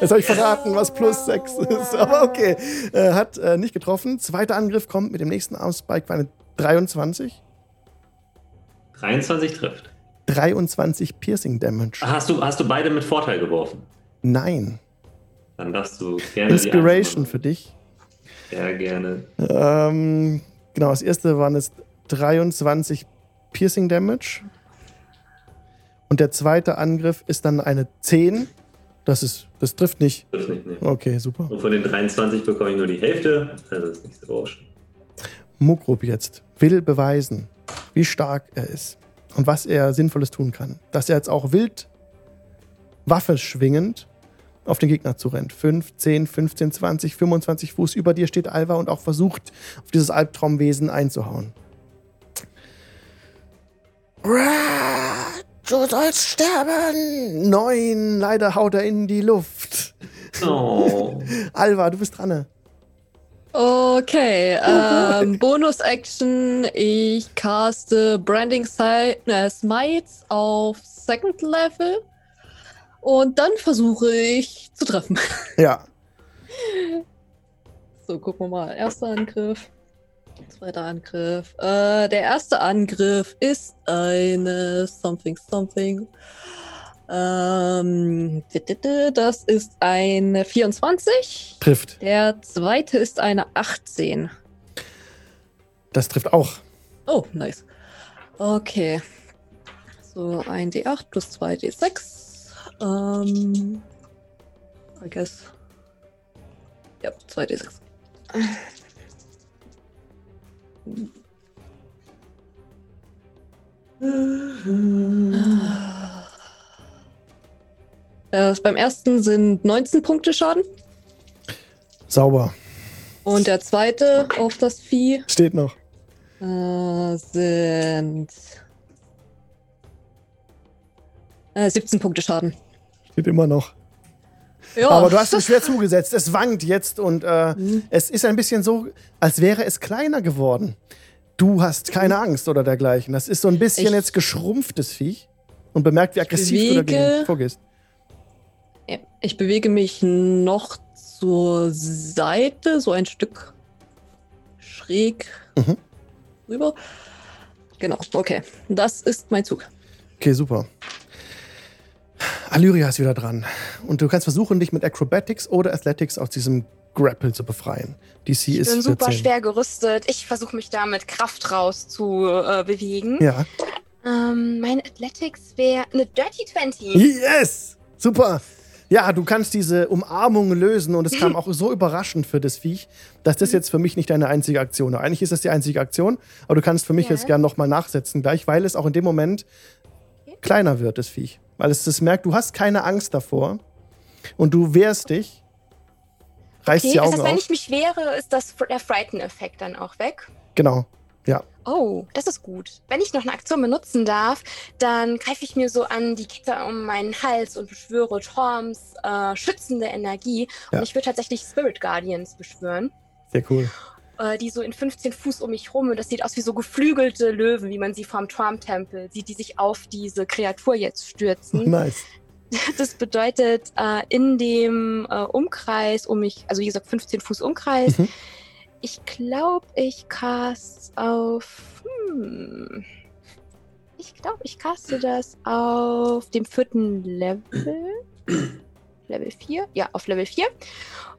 Jetzt habe ich verraten, was plus sechs ist. Aber okay, äh, hat äh, nicht getroffen. Zweiter Angriff kommt mit dem nächsten Armspike für eine 23. 23 trifft. 23 Piercing Damage. Hast du, hast du beide mit Vorteil geworfen? Nein. Dann darfst du gerne Inspiration für dich. Sehr gerne. Ähm, genau, das erste waren es 23 Piercing Damage. Und der zweite Angriff ist dann eine 10. Das ist, das trifft nicht. Trifft nicht, nee. Okay, super. Und von den 23 bekomme ich nur die Hälfte. Also ist nicht so schlimm. Mugrub jetzt will beweisen, wie stark er ist und was er Sinnvolles tun kann. Dass er jetzt auch wild Waffe schwingend auf den Gegner zurennt. 5, 10, 15, 20, 25 Fuß über dir steht Alva und auch versucht, auf dieses Albtraumwesen einzuhauen. Ra, Du sollst sterben! Neun, leider haut er in die Luft. Oh. Alva, du bist dran. Okay, ähm, Bonus-Action. Ich caste Branding äh, Smites auf Second Level. Und dann versuche ich zu treffen. Ja, So, gucken wir mal. Erster Angriff. Zweiter Angriff. Äh, der erste Angriff ist eine Something Something. Ähm, das ist eine 24. trifft. Der zweite ist eine 18. Das trifft auch. Oh, nice. Okay. So, ein D8 plus 2 D6. Ähm. I guess. Ja, 2 D6. Äh, beim ersten sind 19 Punkte Schaden. Sauber. Und der zweite auf das Vieh Steht noch. äh, sind äh, 17 Punkte Schaden. Steht immer noch. Ja, Aber du hast es schwer zugesetzt. Es wankt jetzt und äh, Mhm. es ist ein bisschen so, als wäre es kleiner geworden. Du hast keine Angst oder dergleichen. Das ist so ein bisschen Ich- jetzt geschrumpftes Viech und bemerkt, wie aggressiv du dagegen vorgehst. Ich bewege mich noch zur Seite, so ein Stück schräg Mhm. rüber. Genau, okay. Das ist mein Zug. Okay, super. Alyria ist wieder dran. Und du kannst versuchen, dich mit Acrobatics oder Athletics aus diesem Grapple zu befreien. DC Ich ist bin super 14. schwer gerüstet. Ich versuche mich da mit Kraft raus zu äh, bewegen. Ja. Ähm, mein Athletics wäre eine Dirty 20. Yes! Super! Ja, du kannst diese Umarmung lösen und es kam auch so überraschend für das Viech, dass das jetzt für mich nicht deine einzige Aktion ist. Eigentlich ist das die einzige Aktion, aber du kannst für mich Ja. jetzt gerne nochmal nachsetzen gleich, weil es auch in dem Moment kleiner wird, das Viech. Weil es das merkt, du hast keine Angst davor und du wehrst dich, reißt Okay, die das Augen heißt, wenn ich mich wehre, ist das der Frighten-Effekt dann auch weg. Genau, ja. Oh, das ist gut. Wenn ich noch eine Aktion benutzen darf, dann greife ich mir so an die Kette um meinen Hals und beschwöre Torms äh, schützende Energie. Ja. Und ich würde tatsächlich Spirit Guardians beschwören. Sehr cool. Äh, die so in 15 Fuß um mich rum und das sieht aus wie so geflügelte Löwen, wie man sie vom Trump-Tempel sieht, die sich auf diese Kreatur jetzt stürzen. Nice. Das bedeutet, äh, in dem äh, Umkreis um mich, also wie gesagt 15 Fuß Umkreis, Mhm. ich glaube, ich cast auf. Hm, ich glaube, ich caste das auf dem vierten Level. Level 4? Ja, auf Level 4.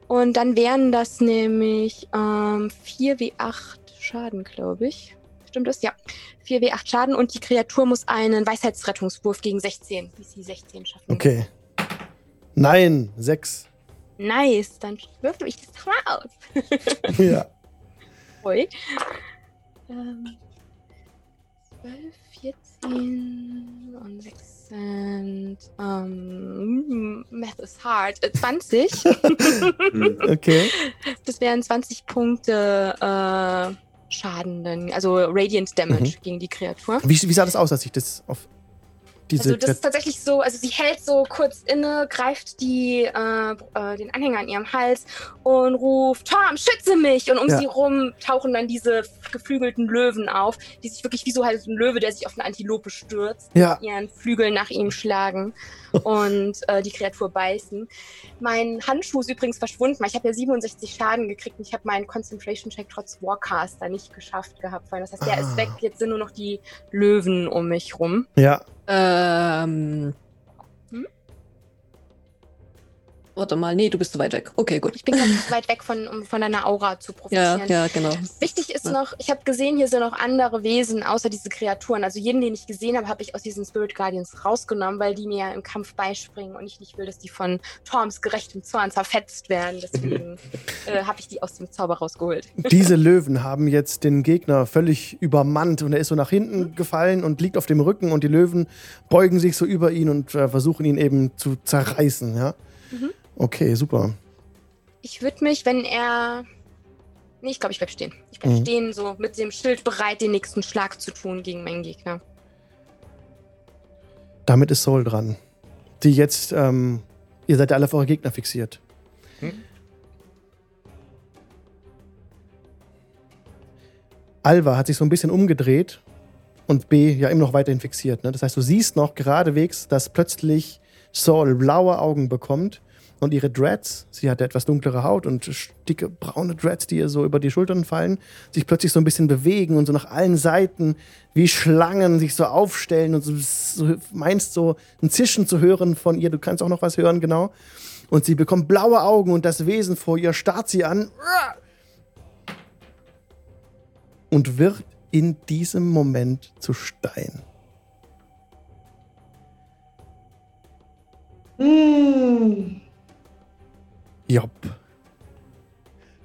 Und dann wären das nämlich ähm, 4w8 Schaden, glaube ich. Stimmt das? Ja. 4w8 Schaden und die Kreatur muss einen Weisheitsrettungswurf gegen 16, DC 16 schaffen. Okay. Nein, sechs. Nice, dann würfel ich das doch mal aus. Ja. Ui. Ähm, 12, 14 und 6 sind. Ähm, Math is hard. Äh, 20. Hm. Okay. das wären 20 Punkte äh, Schaden, also Radiant Damage gegen die Kreatur. Wie, wie sah das aus, als ich das auf diese. Also das ist tatsächlich so, also sie hält so kurz inne, greift die, äh, äh, den Anhänger an ihrem Hals und ruft, Tom, schütze mich! Und um Ja. sie rum tauchen dann diese geflügelten Löwen auf, die sich wirklich wie so halt ein Löwe, der sich auf eine Antilope stürzt, ja, ihren Flügeln nach ihm schlagen und äh, die Kreatur beißen. Mein Handschuh ist übrigens verschwunden, weil ich habe ja 67 Schaden gekriegt und ich habe meinen Concentration-Check trotz Warcaster nicht geschafft gehabt. Weil das heißt, der Ah. ist weg, jetzt sind nur noch die Löwen um mich rum. ja. Ähm. Warte mal, nee, du bist zu weit weg. Okay, gut. Ich bin ganz weit weg von, um von deiner Aura zu Ja, profitieren. ja, genau. Wichtig ist noch, ich habe gesehen, hier sind noch andere Wesen außer diese Kreaturen. Also jeden, den ich gesehen habe, habe ich aus diesen Spirit Guardians rausgenommen, weil die mir ja im Kampf beispringen und ich nicht will, dass die von Torms gerechtem Zorn zerfetzt werden. Deswegen äh, habe ich die aus dem Zauber rausgeholt. Diese Löwen haben jetzt den Gegner völlig übermannt und er ist so nach hinten gefallen und liegt auf dem Rücken und die Löwen beugen sich so über ihn und äh, versuchen ihn eben zu zerreißen, ja? Mhm. Okay, super. Ich würde mich, wenn er. Nee, ich glaube, ich bleib stehen. Ich bleib Mhm. stehen, so mit dem Schild bereit, den nächsten Schlag zu tun gegen meinen Gegner. Damit ist Soul dran. Die jetzt, ähm, ihr seid ja alle auf eure Gegner fixiert. Hm. Alva hat sich so ein bisschen umgedreht und B ja immer noch weiterhin fixiert. Ne? Das heißt, du siehst noch geradewegs, dass plötzlich Saul blaue Augen bekommt und ihre Dreads, sie hat etwas dunklere Haut und dicke braune Dreads, die ihr so über die Schultern fallen, sich plötzlich so ein bisschen bewegen und so nach allen Seiten wie Schlangen sich so aufstellen und so, so meinst so ein Zischen zu hören von ihr. Du kannst auch noch was hören, genau. Und sie bekommt blaue Augen und das Wesen vor ihr starrt sie an und wird in diesem Moment zu Stein. Jopp.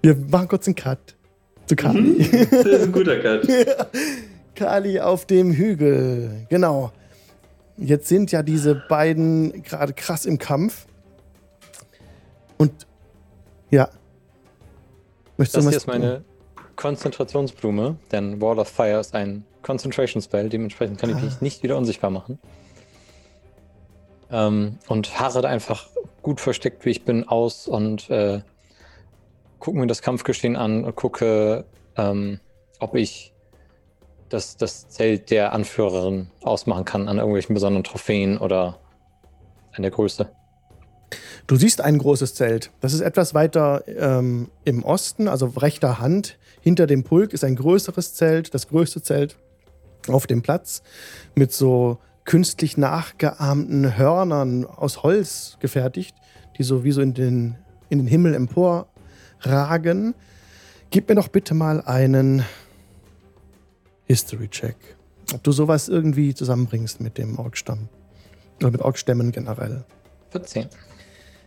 Wir machen kurz einen Cut. Zu Kali. Das ist ein guter Cut. Kali auf dem Hügel. Genau. Jetzt sind ja diese beiden gerade krass im Kampf. Und ja. Möchtest Das du hier ist meine Konzentrationsblume, denn Wall of Fire ist ein Concentration Spell, dementsprechend kann ich Ah. mich nicht wieder unsichtbar machen. Ähm, und harre da einfach gut versteckt, wie ich bin, aus und äh, gucke mir das Kampfgeschehen an und gucke, ähm, ob ich das, das Zelt der Anführerin ausmachen kann an irgendwelchen besonderen Trophäen oder an der Größe. Du siehst ein großes Zelt. Das ist etwas weiter ähm, im Osten, also rechter Hand. Hinter dem Pulk ist ein größeres Zelt, das größte Zelt auf dem Platz, mit so künstlich nachgeahmten Hörnern aus Holz gefertigt, die so wie so in den, in den Himmel emporragen. Gib mir doch bitte mal einen History-Check. Ob du sowas irgendwie zusammenbringst mit dem Orkstamm. Oder mit Orkstämmen generell. 14.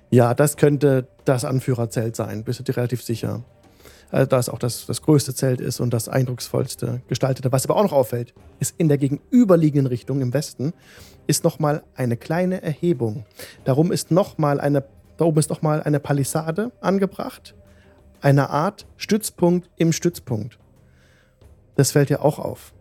Ja, das könnte das Anführerzelt sein, bist du dir relativ sicher. Also, da es auch das, das größte Zelt ist und das eindrucksvollste gestaltete. Was aber auch noch auffällt, ist in der gegenüberliegenden Richtung im Westen ist nochmal eine kleine Erhebung. Darum ist noch mal eine, da oben ist nochmal eine Palisade angebracht. Eine Art Stützpunkt im Stützpunkt. Das fällt ja auch auf.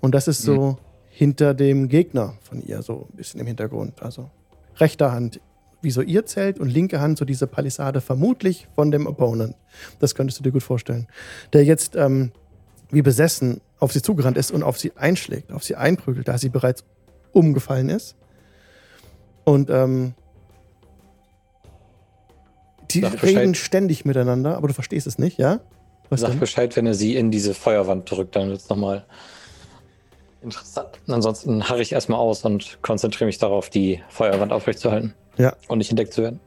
Und das ist so hinter dem Gegner von ihr, so ein bisschen im Hintergrund. Also rechter Hand, wie so ihr Zelt und linke Hand so diese Palisade, vermutlich von dem Opponent. Das könntest du dir gut vorstellen. Der jetzt ähm, wie besessen auf sie zugerannt ist und auf sie einschlägt, auf sie einprügelt, da sie bereits umgefallen ist. Und ähm, die Sag reden Bescheid. ständig miteinander, aber du verstehst es nicht, ja? Was Sag denn? Bescheid, wenn er sie in diese Feuerwand drückt, dann wird es nochmal interessant. Ansonsten harre ich erstmal aus und konzentriere mich darauf, die Feuerwand aufrechtzuerhalten. Ja. Und nicht entdeckt zu werden.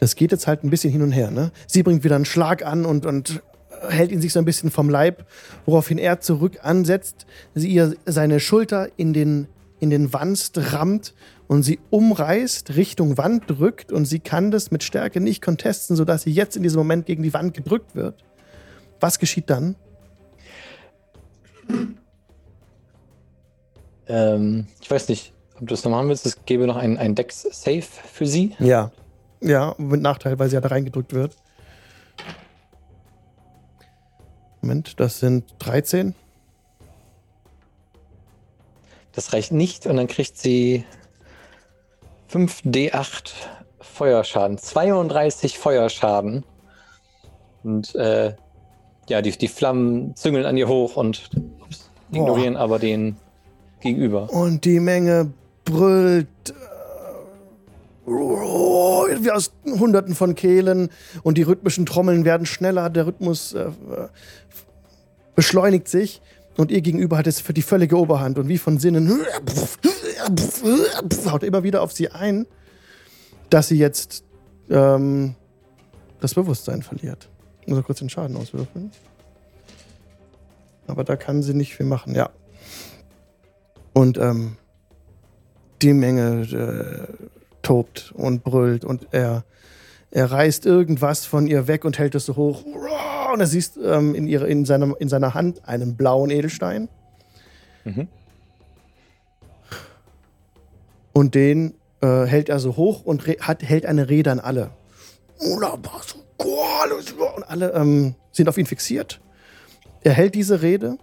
Das geht jetzt halt ein bisschen hin und her, ne? Sie bringt wieder einen Schlag an und, und hält ihn sich so ein bisschen vom Leib, woraufhin er zurück ansetzt, sie ihr seine Schulter in den, in den Wanst rammt und sie umreißt, Richtung Wand drückt und sie kann das mit Stärke nicht contesten, sodass sie jetzt in diesem Moment gegen die Wand gedrückt wird. Was geschieht dann? Ähm, ich weiß nicht, ob du es noch machen willst. Es gäbe noch ein, ein Dex-Safe für sie. Ja. Ja, mit Nachteil, weil sie ja da reingedrückt wird. Moment, das sind 13. Das reicht nicht und dann kriegt sie 5d8 Feuerschaden. 32 Feuerschaden. Und äh, ja, die, die Flammen züngeln an ihr hoch und ups, ignorieren aber den Gegenüber. Und die Menge brüllt äh, wie aus Hunderten von Kehlen und die rhythmischen Trommeln werden schneller, der Rhythmus äh, äh, beschleunigt sich und ihr gegenüber hat es für die völlige Oberhand und wie von Sinnen haut immer wieder auf sie ein, dass sie jetzt ähm, das Bewusstsein verliert. Ich muss kurz den Schaden auswürfeln. Aber da kann sie nicht viel machen, ja. Und ähm, die Menge äh, tobt und brüllt und er, er reißt irgendwas von ihr weg und hält es so hoch. Und er siehst ähm, in, ihre, in, seinem, in seiner Hand einen blauen Edelstein. Mhm. Und den äh, hält er so hoch und hat, hält eine Rede an alle. Und alle ähm, sind auf ihn fixiert. Er hält diese Rede.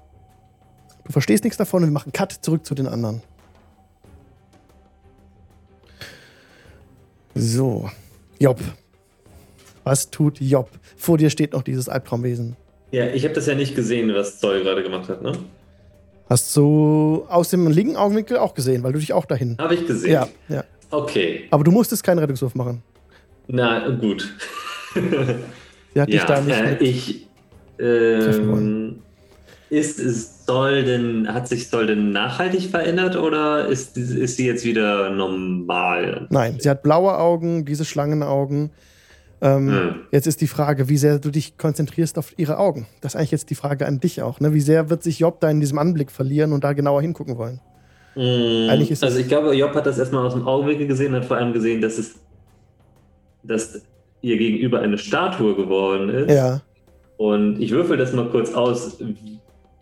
Du verstehst nichts davon und wir machen Cut zurück zu den anderen. So, Job. Was tut Job? Vor dir steht noch dieses Albtraumwesen. Ja, ich habe das ja nicht gesehen, was Zoll gerade gemacht hat, ne? Hast du aus dem linken Augenwinkel auch gesehen, weil du dich auch dahin. Habe ich gesehen. Ja, ja. Okay. Aber du musstest keinen Rettungswurf machen. Na gut. Sie hat dich ja, da nicht äh, ich. Ähm, ist es Soll denn, hat sich Soll denn nachhaltig verändert oder ist, ist sie jetzt wieder normal? Nein, sie hat blaue Augen, diese Schlangenaugen. Ähm, Hm. Jetzt ist die Frage, wie sehr du dich konzentrierst auf ihre Augen. Das ist eigentlich jetzt die Frage an dich auch. Ne? Wie sehr wird sich Job da in diesem Anblick verlieren und da genauer hingucken wollen? Mm, Eigentlich ist also ich glaube, Job hat das erstmal aus dem Augenwinkel gesehen, hat vor allem gesehen, dass es dass ihr gegenüber eine Statue geworden ist. Ja, Und ich würfel das mal kurz aus.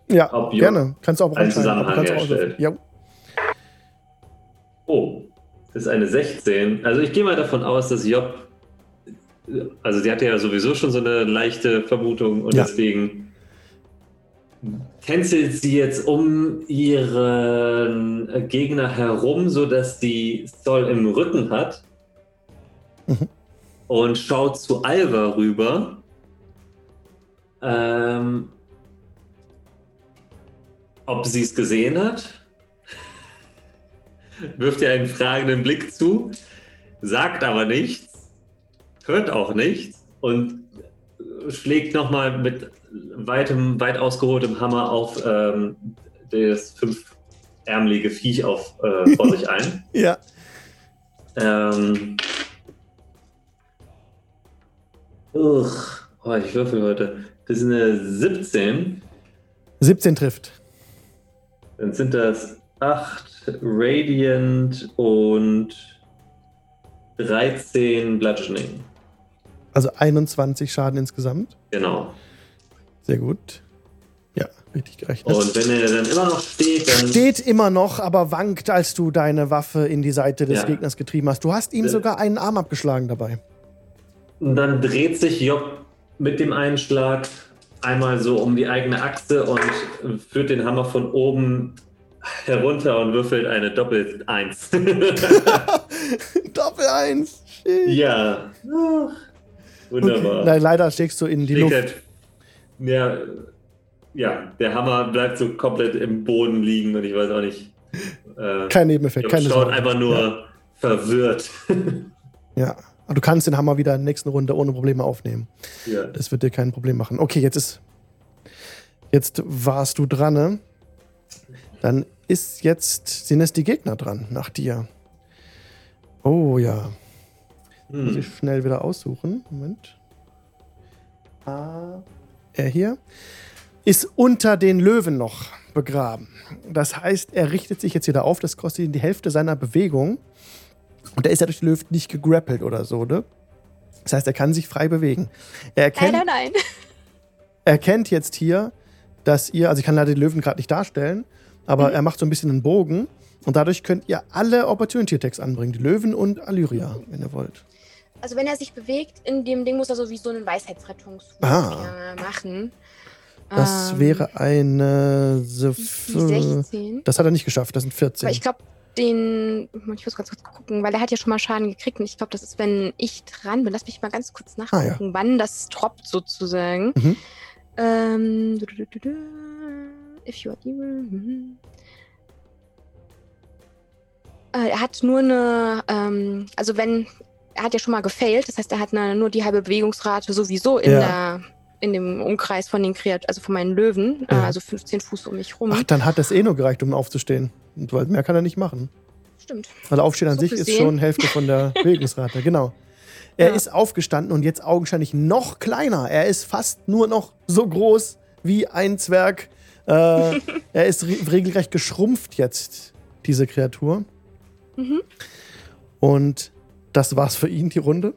Ja, Job gerne. Kannst du auch einen Zusammenhang kannst du auch. Ja, Oh, das ist eine 16. Also ich gehe mal davon aus, dass Job. Also sie hatte ja sowieso schon so eine leichte Vermutung und Ja. deswegen tänzelt sie jetzt um ihren Gegner herum, sodass die Soll im Rücken hat Mhm. und schaut zu Alva rüber. Ähm, ob sie es gesehen hat? Wirft ihr einen fragenden Blick zu, sagt aber nichts, hört auch nichts und schlägt nochmal mit weitem, weit ausgeholtem Hammer auf ähm, das fünfärmelige Viech auf, äh, vor sich ein. ja. Ähm. Uch, oh, ich würfel heute. Das ist eine 17. 17 trifft. Dann sind das 8 Radiant und 13 Bludgeoning. Also 21 Schaden insgesamt. Genau. Sehr gut. Ja, richtig gerechnet. Und wenn er dann immer noch steht, dann. Steht immer noch, aber wankt, als du deine Waffe in die Seite des Ja. Gegners getrieben hast. Du hast ihm Ja. sogar einen Arm abgeschlagen dabei. Und dann dreht sich Job mit dem Einschlag einmal so um die eigene Achse und führt den Hammer von oben herunter und würfelt eine Doppel-Eins. Doppel 1. Ja. Wunderbar. Okay. leider steckst du in die Luft. Halt, ja, ja, der Hammer bleibt so komplett im Boden liegen und ich weiß auch nicht. Äh, Kein Nebeneffekt, keine Schaut einfach nur ja. verwirrt. ja. Aber du kannst den Hammer wieder in der nächsten Runde ohne Probleme aufnehmen. Ja. Das wird dir kein Problem machen. Okay, jetzt ist. Jetzt warst du dran, ne? Dann ist jetzt. Sind es die Gegner dran nach dir? Oh ja. Hm. Muss ich schnell wieder aussuchen. Moment. Ah, er hier ist unter den Löwen noch begraben. Das heißt, er richtet sich jetzt wieder auf. Das kostet ihn die Hälfte seiner Bewegung. Und er ist ja durch die Löwen nicht gegrappelt oder so, ne? Das heißt, er kann sich frei bewegen. Er erkennt, nein, nein, nein. Er erkennt jetzt hier, dass ihr, also ich kann leider die Löwen gerade nicht darstellen, aber mhm. er macht so ein bisschen einen Bogen und dadurch könnt ihr alle Opportunity Attacks anbringen, die Löwen und Alyria, wenn ihr wollt. Also wenn er sich bewegt, in dem Ding muss er sowieso einen Weisheitsrettungswurf ah. machen. Das ähm, wäre eine 16. Das hat er nicht geschafft, das sind 14. Aber ich glaube, den, ich muss ganz kurz gucken, weil er hat ja schon mal Schaden gekriegt und ich glaube, das ist, wenn ich dran bin. Lass mich mal ganz kurz nachgucken, ah, ja. wann das droppt sozusagen. Mhm. Ähm, if you are evil. Mhm. Äh, er hat nur eine, ähm, also wenn, er hat ja schon mal gefailt, das heißt, er hat eine, nur die halbe Bewegungsrate sowieso in ja. der in dem Umkreis von den Kreat also von meinen Löwen, äh, ja. also 15 Fuß um mich rum. Ach, dann hat das eh nur gereicht, um aufzustehen. Weil mehr kann er nicht machen. Stimmt. Weil Aufstehen an so sich ist schon Hälfte von der Bewegungsrate, genau. Er ja. ist aufgestanden und jetzt augenscheinlich noch kleiner. Er ist fast nur noch so groß wie ein Zwerg. Äh, er ist re regelrecht geschrumpft jetzt, diese Kreatur. Mhm. Und das war's für ihn, die Runde.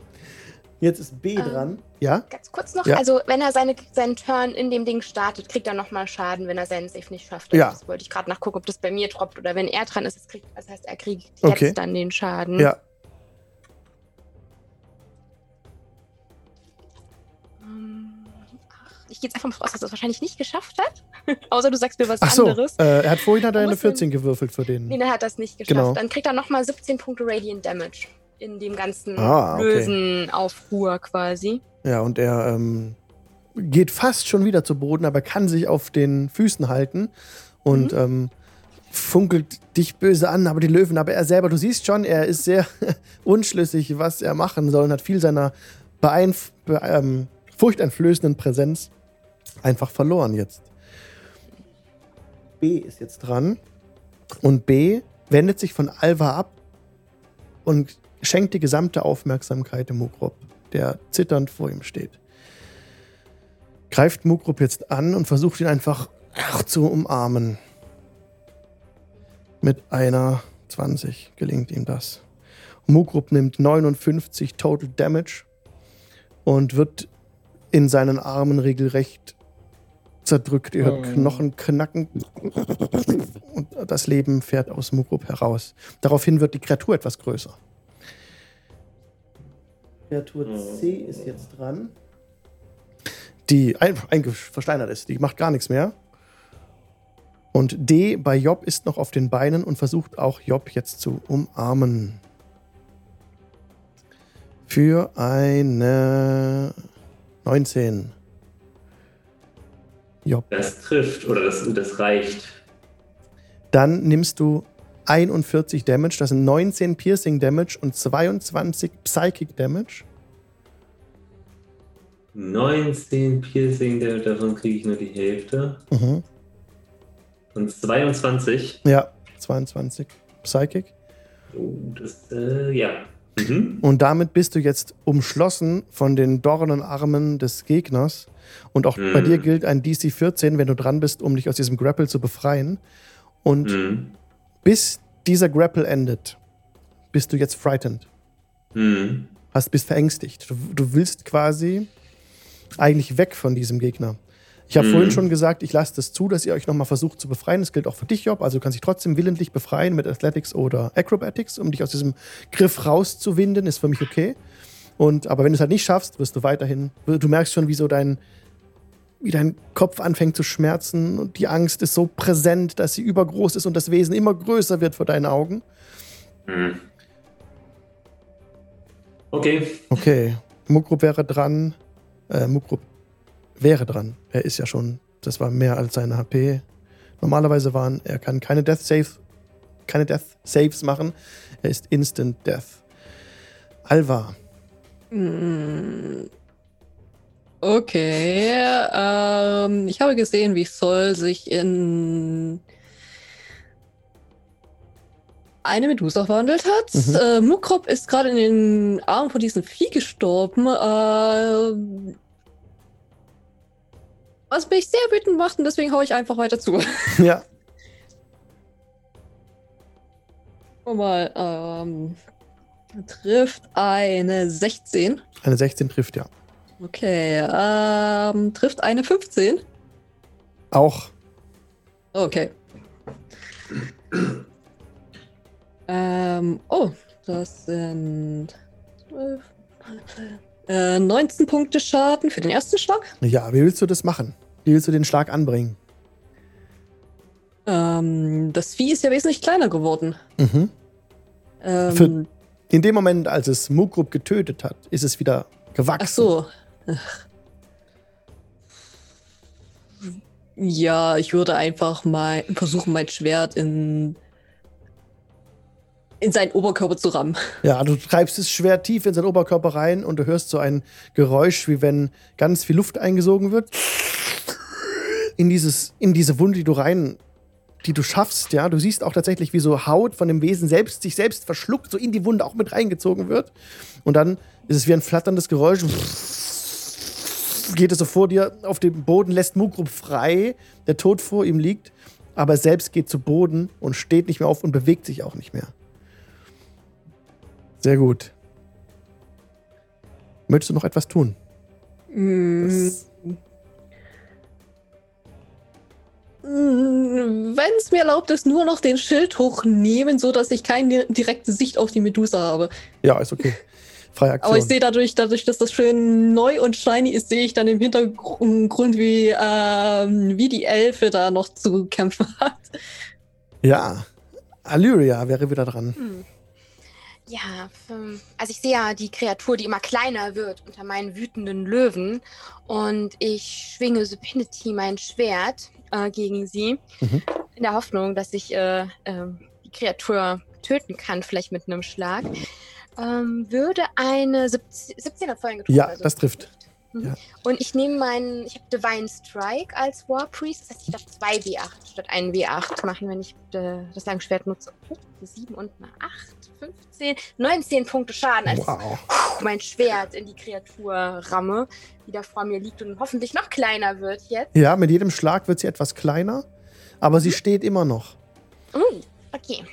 Jetzt ist B ähm, dran. Ja? Ganz kurz noch. Ja. Also, wenn er seine, seinen Turn in dem Ding startet, kriegt er nochmal Schaden, wenn er seinen Safe nicht schafft. Ja. Das wollte ich gerade nachgucken, ob das bei mir droppt oder wenn er dran ist, das, kriegt, das heißt, er kriegt jetzt okay. dann den Schaden. Ja. Ähm, ich gehe jetzt einfach mal aus, dass er es wahrscheinlich nicht geschafft hat. Außer du sagst mir was Ach so, anderes. Äh, er hat vorhin hat er eine 14 gewürfelt für den. Nee, er hat das nicht geschafft. Genau. Dann kriegt er nochmal 17 Punkte Radiant Damage in dem ganzen ah, okay. Löwenaufruhr quasi. Ja, und er ähm, geht fast schon wieder zu Boden, aber kann sich auf den Füßen halten und mhm. ähm, funkelt dich böse an, aber die Löwen, aber er selber, du siehst schon, er ist sehr unschlüssig, was er machen soll und hat viel seiner beeinf be ähm, furchteinflößenden Präsenz einfach verloren jetzt. B ist jetzt dran und B wendet sich von Alva ab und schenkt die gesamte Aufmerksamkeit dem Mukrop, der zitternd vor ihm steht. Greift Mukrop jetzt an und versucht ihn einfach zu umarmen. Mit einer 20 gelingt ihm das. Mukrop nimmt 59 Total Damage und wird in seinen Armen regelrecht zerdrückt. Ihr hört oh. Knochen knacken und das Leben fährt aus Mukrop heraus. Daraufhin wird die Kreatur etwas größer. Kreatur C ist jetzt dran. Die eigentlich versteinert ist. Die macht gar nichts mehr. Und D bei Job ist noch auf den Beinen und versucht auch Job jetzt zu umarmen. Für eine 19. Job. Das trifft oder das, das reicht. Dann nimmst du 41 Damage, das sind 19 Piercing Damage und 22 Psychic Damage. 19 Piercing Damage, davon kriege ich nur die Hälfte. Mhm. Und 22? Ja, 22 Psychic. Oh, das, äh, ja. Mhm. Und damit bist du jetzt umschlossen von den Dornenarmen des Gegners. Und auch mhm. bei dir gilt ein DC 14, wenn du dran bist, um dich aus diesem Grapple zu befreien. Und mhm bis dieser Grapple endet, bist du jetzt frightened. Mhm. Hast, bist verängstigt. Du, du, willst quasi eigentlich weg von diesem Gegner. Ich habe mhm. vorhin schon gesagt, ich lasse das zu, dass ihr euch nochmal versucht zu befreien. Das gilt auch für dich, Job. Also du kannst dich trotzdem willentlich befreien mit Athletics oder Acrobatics, um dich aus diesem Griff rauszuwinden, ist für mich okay. Und, aber wenn du es halt nicht schaffst, wirst du weiterhin, du merkst schon, wie so dein, wie dein Kopf anfängt zu schmerzen und die Angst ist so präsent, dass sie übergroß ist und das Wesen immer größer wird vor deinen Augen. Mhm. Okay. Okay. Mukrup wäre dran. Äh, Mukrup wäre dran. Er ist ja schon, das war mehr als seine HP. Normalerweise waren, er kann keine Death Saves, keine Death Saves machen. Er ist Instant Death. Alva. Mm. Okay. Ähm, ich habe gesehen, wie Sol sich in eine Medusa verwandelt hat. Mhm. Äh, Mukrop ist gerade in den Armen von diesem Vieh gestorben. Äh, was mich sehr wütend macht und deswegen haue ich einfach weiter zu. Ja. Guck mal, ähm, trifft eine 16. Eine 16 trifft, ja. Okay, ähm, trifft eine 15. Auch. Okay. ähm, oh, das sind 12, äh, 19 Punkte Schaden für den ersten Schlag. Ja, wie willst du das machen? Wie willst du den Schlag anbringen? Ähm, das Vieh ist ja wesentlich kleiner geworden. Mhm. Ähm, Für- In dem Moment, als es Mugrup getötet hat, ist es wieder gewachsen. ach so. Ja, ich würde einfach mal versuchen, mein Schwert in, in seinen Oberkörper zu rammen. Ja, du treibst es schwer tief in seinen Oberkörper rein und du hörst so ein Geräusch, wie wenn ganz viel Luft eingesogen wird. In, dieses, in diese Wunde, die du rein, die du schaffst, ja. Du siehst auch tatsächlich, wie so Haut von dem Wesen selbst sich selbst verschluckt, so in die Wunde auch mit reingezogen wird. Und dann ist es wie ein flatterndes Geräusch. Geht es so vor dir auf dem Boden, lässt Mugrup frei, der Tod vor ihm liegt, aber er selbst geht zu Boden und steht nicht mehr auf und bewegt sich auch nicht mehr. Sehr gut. Möchtest du noch etwas tun? Mm. Wenn es mir erlaubt ist, nur noch den Schild hochnehmen, so dass ich keine direkte Sicht auf die Medusa habe. Ja, ist okay. Freie Aktion. Aber ich sehe dadurch, dadurch, dass das schön neu und shiny ist, sehe ich dann im Hintergrund, wie, ähm, wie die Elfe da noch zu kämpfen hat. ja. Allyria wäre wieder dran. Hm. Ja, ähm, also ich sehe ja die Kreatur, die immer kleiner wird unter meinen wütenden Löwen. Und ich schwinge Supinity, mein Schwert, äh, gegen sie. Mhm. In der Hoffnung, dass ich äh, ähm, die Kreatur töten kann, vielleicht mit einem Schlag. Ähm, würde eine 17, 17 hat vorhin getroffen. Ja, also das trifft. Mhm. Ja. Und ich nehme meinen, ich habe Divine Strike als War Priest, das heißt, ich darf zwei W8 statt einen W8 machen, wenn ich äh, das Langschwert nutze. Oh, 7 und eine 8, 15, 19 Punkte Schaden, als Wow. mein Schwert in die Kreatur ramme, die da vor mir liegt und hoffentlich noch kleiner wird jetzt. Ja, mit jedem Schlag wird sie etwas kleiner, aber sie steht immer noch. Uh, okay.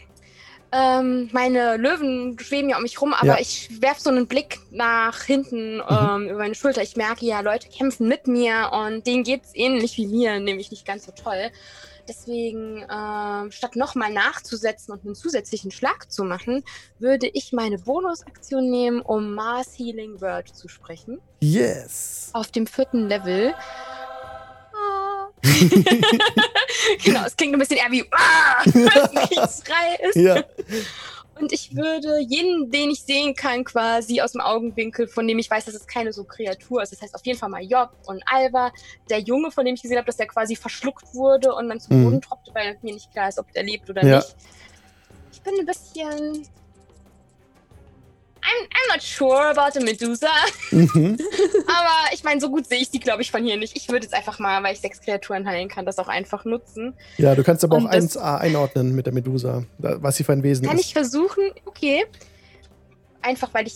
Ähm, meine Löwen schweben ja um mich rum, aber Ja. ich werfe so einen Blick nach hinten ähm, über meine Schulter. Ich merke ja, Leute kämpfen mit mir und denen geht's ähnlich wie mir, nämlich nicht ganz so toll. Deswegen, ähm, statt nochmal nachzusetzen und einen zusätzlichen Schlag zu machen, würde ich meine Bonusaktion nehmen, um Mars Healing Word zu sprechen. Yes. Auf dem vierten Level. Genau, es klingt ein bisschen eher wie ah, ist. Ja. Und ich würde jeden, den ich sehen kann, quasi aus dem Augenwinkel, von dem ich weiß, dass es keine so Kreatur ist. Das heißt auf jeden Fall mal Job und Alba. Der Junge, von dem ich gesehen habe, dass der quasi verschluckt wurde und dann zum Mhm. Boden tropfte, weil mir nicht klar ist, ob der lebt oder Ja. nicht. Ich bin ein bisschen. I'm, I'm not sure about the Medusa. Mhm. Aber ich meine, so gut sehe ich die, glaube ich, von hier nicht. Ich würde jetzt einfach mal, weil ich sechs Kreaturen heilen kann, das auch einfach nutzen. Ja, du kannst aber auch Und das- 1a einordnen mit der Medusa, da- was sie für ein Wesen Kann ist. ich versuchen? Okay. Einfach, weil ich.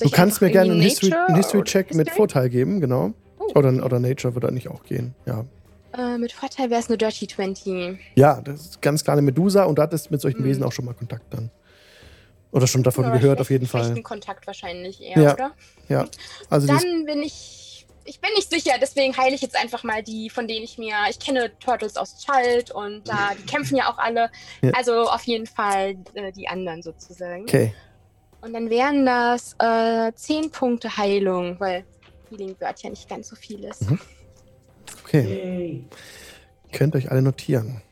Du kannst mir gerne einen History- einen History History-Check mit Vorteil geben, genau. Oh. Oder, oder Nature würde eigentlich auch gehen, ja. Äh, mit Vorteil wäre es eine Dirty 20. Ja, das ist ganz klar eine Medusa und du hattest mit solchen Mhm. Wesen auch schon mal Kontakt dann. Oder schon davon Ja, gehört, auf jeden Fall. Kontakt wahrscheinlich eher, Ja. oder? Ja. Also Dann bin ich. Ich bin nicht sicher, deswegen heile ich jetzt einfach mal die, von denen ich mir. Ich kenne Turtles aus Chalt und da, die kämpfen ja auch alle. Ja. Also auf jeden Fall äh, die anderen sozusagen. okay. Und dann wären das äh, 10 Punkte Heilung, weil Healing Word ja nicht ganz so viel ist. Mhm. Okay. Yay. Könnt euch alle notieren.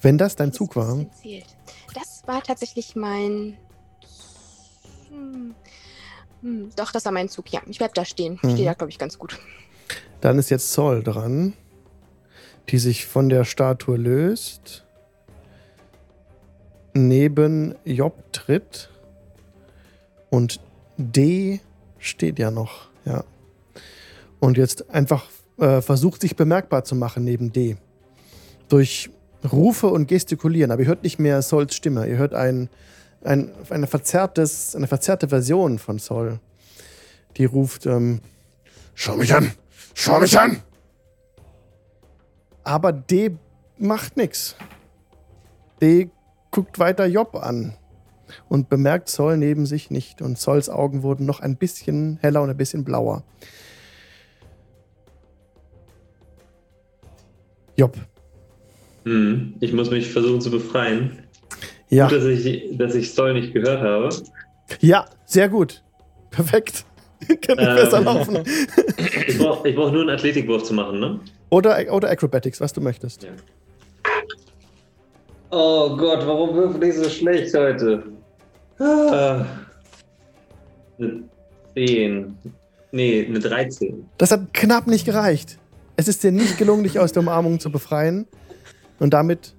Wenn das dein Das Zug war. Das war tatsächlich mein. Hm. Hm, doch, das war mein Zug, ja. Ich bleib da stehen. Ich stehe Mhm. da, glaube ich, ganz gut. Dann ist jetzt Sol dran, die sich von der Statue löst, neben Job tritt und D steht ja noch, ja. Und jetzt einfach äh, versucht, sich bemerkbar zu machen neben D. Durch Rufe und Gestikulieren, aber ihr hört nicht mehr Sols Stimme, ihr hört ein, ein, eine, verzerrtes, eine verzerrte Version von Sol, die ruft, ähm, Schau mich an! Schau mich an! Aber D macht nichts. D guckt weiter Job an und bemerkt Zoll neben sich nicht. Und Zolls Augen wurden noch ein bisschen heller und ein bisschen blauer. Job. Hm, ich muss mich versuchen zu befreien. Ja, Gut, dass ich, dass ich Stoll nicht gehört habe. ja, sehr gut. Perfekt. Kann Ähm. besser laufen. Ich brauche ich brauch nur einen Athletikwurf zu machen, ne? Oder, oder Acrobatics, was du möchtest. Ja. Oh Gott, warum würfel ich so schlecht heute? Ah. Eine 10. Nee, eine 13. Das hat knapp nicht gereicht. Es ist dir nicht gelungen, dich aus der Umarmung zu befreien. Und damit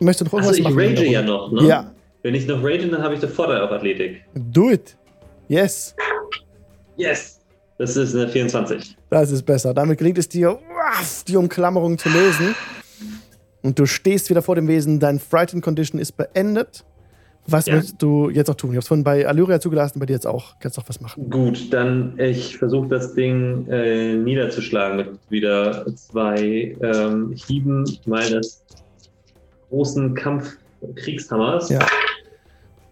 möchtest du noch irgendwas ich machen. rage ja noch, ne? Ja, Wenn ich noch rage, dann habe ich den Vorteil auf Athletik. do it. Yes, Yes! Das ist eine 24. das ist besser. Damit gelingt es dir, die Umklammerung zu lösen. Und du stehst wieder vor dem Wesen. Dein Frightened Condition ist beendet. Was Ja. möchtest du jetzt noch tun? Ich habe es vorhin bei Allyria zugelassen, bei dir jetzt auch. Kannst auch was machen. Gut, dann ich versuche das Ding äh, niederzuschlagen mit wieder zwei ähm, Hieben meines großen Kampfkriegshammers. Ja.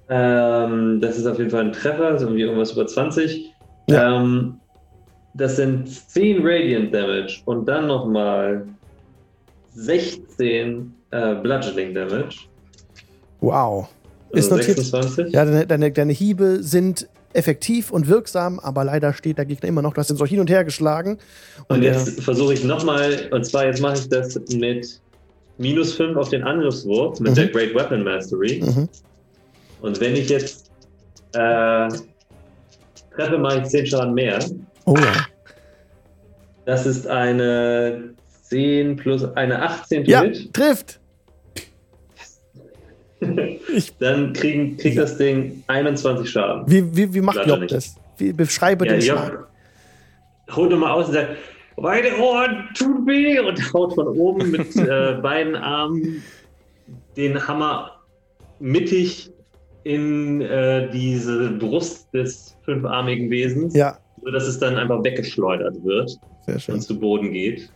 Ähm, das ist auf jeden Fall ein Treffer, ist irgendwie irgendwas über 20. Ja. Ähm, das sind 10 Radiant Damage und dann nochmal 16 äh, Bludgeoning Damage. Wow. Ist Also notiert. 26. Ja, deine, deine, deine Hiebe sind effektiv und wirksam, aber leider steht der Gegner immer noch. Du hast ihn so hin und her geschlagen. Und der- jetzt versuche ich nochmal, und zwar jetzt mache ich das mit minus 5 auf den Angriffswurf mit Mhm. der Great Weapon Mastery. Mhm. Und wenn ich jetzt äh, treffe, mache ich 10 Schaden mehr. Oh ja. Das ist eine 10 plus eine 18 Ja, Hit. trifft. Dann kriegen, kriegt Ja. das Ding 21 Schaden. Wie, wie, wie macht Job das? Wie, beschreibe Ja, den Job Schlag. holt nochmal aus und sagt, meine Ohren tun weh und haut von oben mit äh, beiden Armen den Hammer mittig in äh, diese Brust des fünfarmigen Wesens, Ja, sodass es dann einfach weggeschleudert wird sehr schön. und zu Boden geht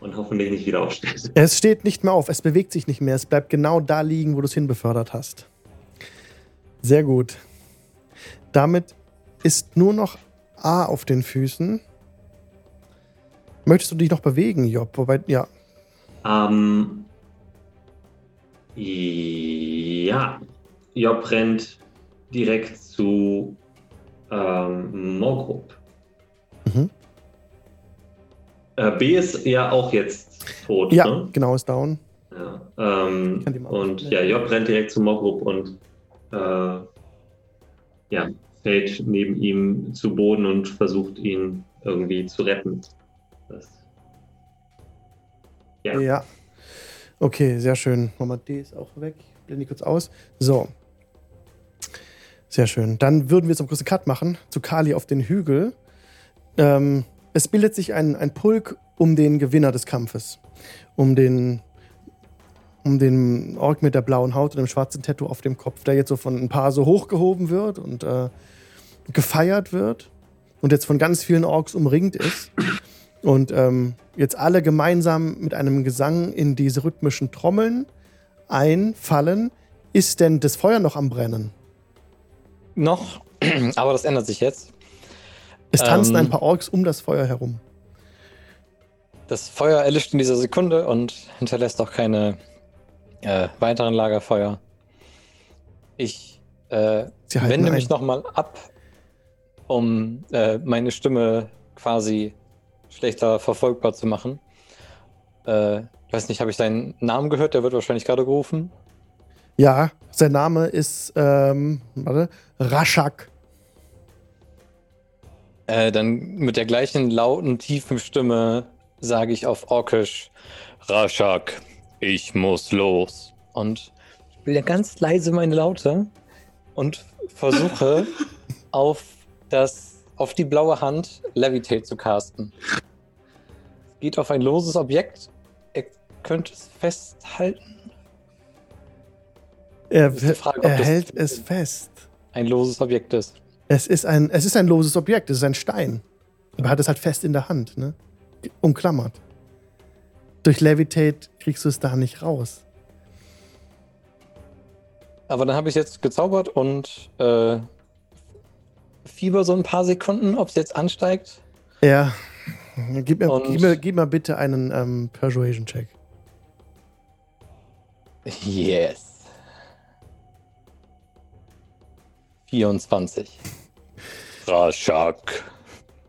und hoffentlich nicht wieder aufsteht. Es steht nicht mehr auf, es bewegt sich nicht mehr. Es bleibt genau da liegen, wo du es hinbefördert hast. Sehr gut. Damit ist nur noch A auf den Füßen. Möchtest du dich noch bewegen, Job? Wobei, ja. Ähm, ja, Job rennt direkt zu ähm, Morgrup. Mhm. Äh, B ist ja auch jetzt tot. Ja, Ne? genau, ist down. Ja, ähm, und ja, Job rennt direkt zu Morgrup und äh, ja, fällt neben ihm zu Boden und versucht ihn irgendwie zu retten. Ja. Ja. Okay, sehr schön. Mama D ist auch weg. Ich blende die kurz aus. So. Sehr schön. Dann würden wir jetzt einen großen Cut machen zu Kali auf den Hügel. Ähm, es bildet sich ein, ein Pulk um den Gewinner des Kampfes. Um den, um den Ork mit der blauen Haut und dem schwarzen Tattoo auf dem Kopf, der jetzt so von ein paar so hochgehoben wird und äh, gefeiert wird und jetzt von ganz vielen Orks umringt ist. Und ähm, jetzt alle gemeinsam mit einem Gesang in diese rhythmischen Trommeln einfallen. Ist denn das Feuer noch am Brennen? Noch, aber das ändert sich jetzt. Es tanzen Ähm. ein paar Orks um das Feuer herum. Das Feuer erlischt in dieser Sekunde und hinterlässt auch keine äh, weiteren Lagerfeuer. Ich äh, wende mich nochmal ab, um äh, meine Stimme quasi schlechter verfolgbar zu machen. Äh, ich weiß nicht, habe ich deinen Namen gehört? Der wird wahrscheinlich gerade gerufen. Ja, sein Name ist, ähm, warte, Rashak. Äh, dann mit der gleichen lauten, tiefen Stimme sage ich auf Orkisch, Rashak, ich muss los. Und spiele ganz leise meine Laute und versuche auf das auf die blaue Hand Levitate zu casten. Geht auf ein loses Objekt. Er könnte es festhalten. Er, Frage, er hält es fest. Ein loses Objekt ist. Es ist ein, es ist ein loses Objekt, es ist ein Stein. Aber er hat es halt fest in der Hand, ne? Umklammert. Durch Levitate kriegst du es da nicht raus. Aber dann habe ich jetzt gezaubert und äh, Fieber so ein paar Sekunden, ob es jetzt ansteigt. Ja. Gib mir, gib mir, gib mir bitte einen ähm, Persuasion-Check. Yes. 24. Raschak.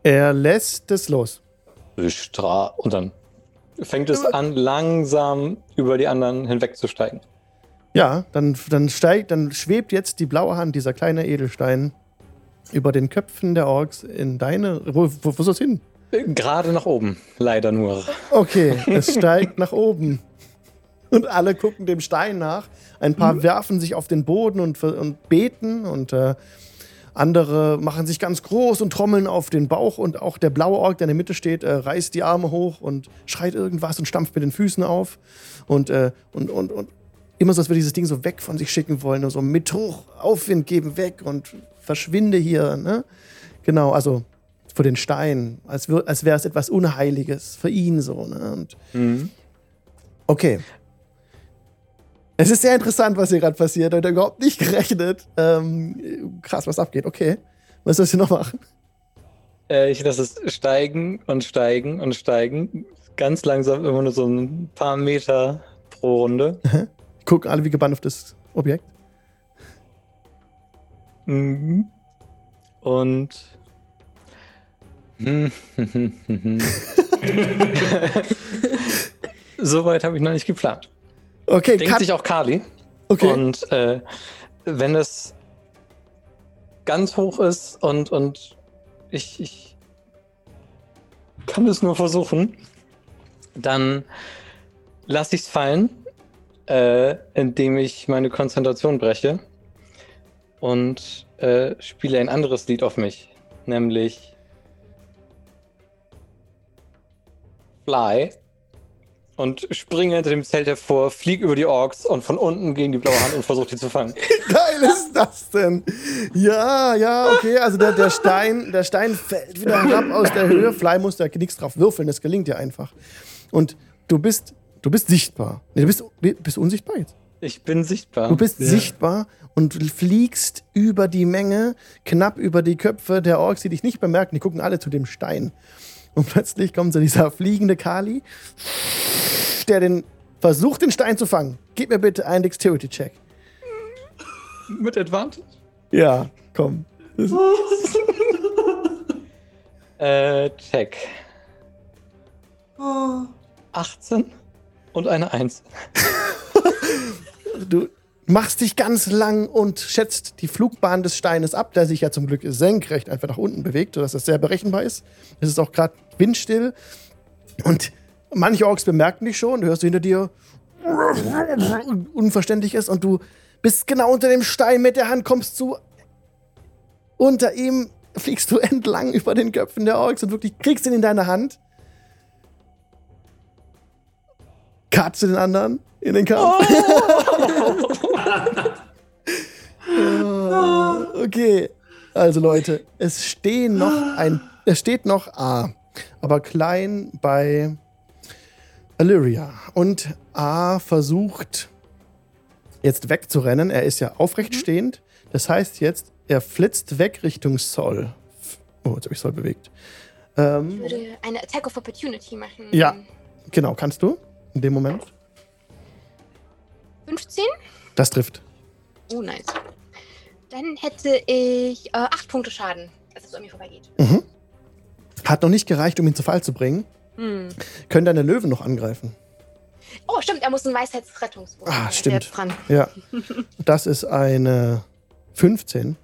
Er lässt es los. Stra und dann fängt es an, langsam über die anderen hinwegzusteigen. Ja, dann, dann steigt, dann schwebt jetzt die blaue Hand, dieser kleine Edelstein, über den Köpfen der Orks in deine. Wo, wo, wo ist das hin? Gerade nach oben, leider nur. Okay, es steigt nach oben. Und alle gucken dem Stein nach. Ein paar mhm. werfen sich auf den Boden und, und beten und äh, andere machen sich ganz groß und trommeln auf den Bauch und auch der blaue Ork, der in der Mitte steht, äh, reißt die Arme hoch und schreit irgendwas und stampft mit den Füßen auf. Und, äh, und, und, und immer so, als würde dieses Ding so weg von sich schicken wollen und so mit hoch Aufwind geben, weg und verschwinde hier. Ne? Genau, also vor den Stein, als, als wäre es etwas Unheiliges für ihn so. Ne? Mhm. Okay. Es ist sehr interessant, was hier gerade passiert. Ich habe überhaupt nicht gerechnet. Ähm, krass, was abgeht. Okay. Was soll ich noch machen? Äh, ich lasse es steigen und steigen und steigen. Ganz langsam, immer nur so ein paar Meter pro Runde. Gucken alle wie gebannt auf das Objekt. Mhm. Und. Soweit habe ich noch nicht geplant. Okay, Denkt sich auch Kali. Okay. Und äh, wenn es ganz hoch ist und, und ich, ich kann es nur versuchen, dann lasse ich es fallen, äh, indem ich meine Konzentration breche und äh, spiele ein anderes Lied auf mich, nämlich Fly und springe hinter dem Zelt hervor, fliege über die Orks und von unten gegen die blaue Hand und versuche die zu fangen. Wie geil ist das denn? Ja, ja, okay. Also der, der, Stein, der Stein fällt wieder herab aus der Höhe. Fly muss da nichts drauf würfeln, das gelingt dir einfach. Und du bist, du bist sichtbar. Nee, du bist, bist unsichtbar jetzt. Ich bin sichtbar. Du bist ja. sichtbar und fliegst über die Menge, knapp über die Köpfe der Orks, die dich nicht bemerken. Die gucken alle zu dem Stein. Und plötzlich kommt so dieser fliegende Kali, der den versucht, den Stein zu fangen. Gib mir bitte einen Dexterity-Check. Mit Advantage? Ja, komm. äh, check. 18 und eine 1. du machst dich ganz lang und schätzt die Flugbahn des Steines ab, der sich ja zum Glück senkrecht einfach nach unten bewegt, sodass das sehr berechenbar ist. Es ist auch gerade windstill. Und manche Orks bemerken dich schon, du hörst hinter dir unverständlich ist und du bist genau unter dem Stein mit der Hand, kommst du unter ihm, fliegst du entlang über den Köpfen der Orks und wirklich kriegst ihn in deine Hand. Katze den anderen in den Kampf. Oh. okay, also Leute, es stehen noch ein, es steht noch A, aber klein bei Illyria. Und A versucht jetzt wegzurennen. Er ist ja aufrecht mhm. stehend. Das heißt jetzt, er flitzt weg Richtung Sol. Oh, jetzt habe ich Sol bewegt. Ähm, ich würde eine Attack of Opportunity machen. Ja, genau. Kannst du in dem Moment? 15? Das trifft. Oh, nice. Dann hätte ich äh, 8 Punkte Schaden, als es an mir vorbeigeht. Mhm. Hat noch nicht gereicht, um ihn zu Fall zu bringen. Hm. Können deine Löwen noch angreifen? Oh, stimmt, er muss einen Weisheitsrettungswurf. Ah, stimmt. Dran. Ja. Das ist eine 15.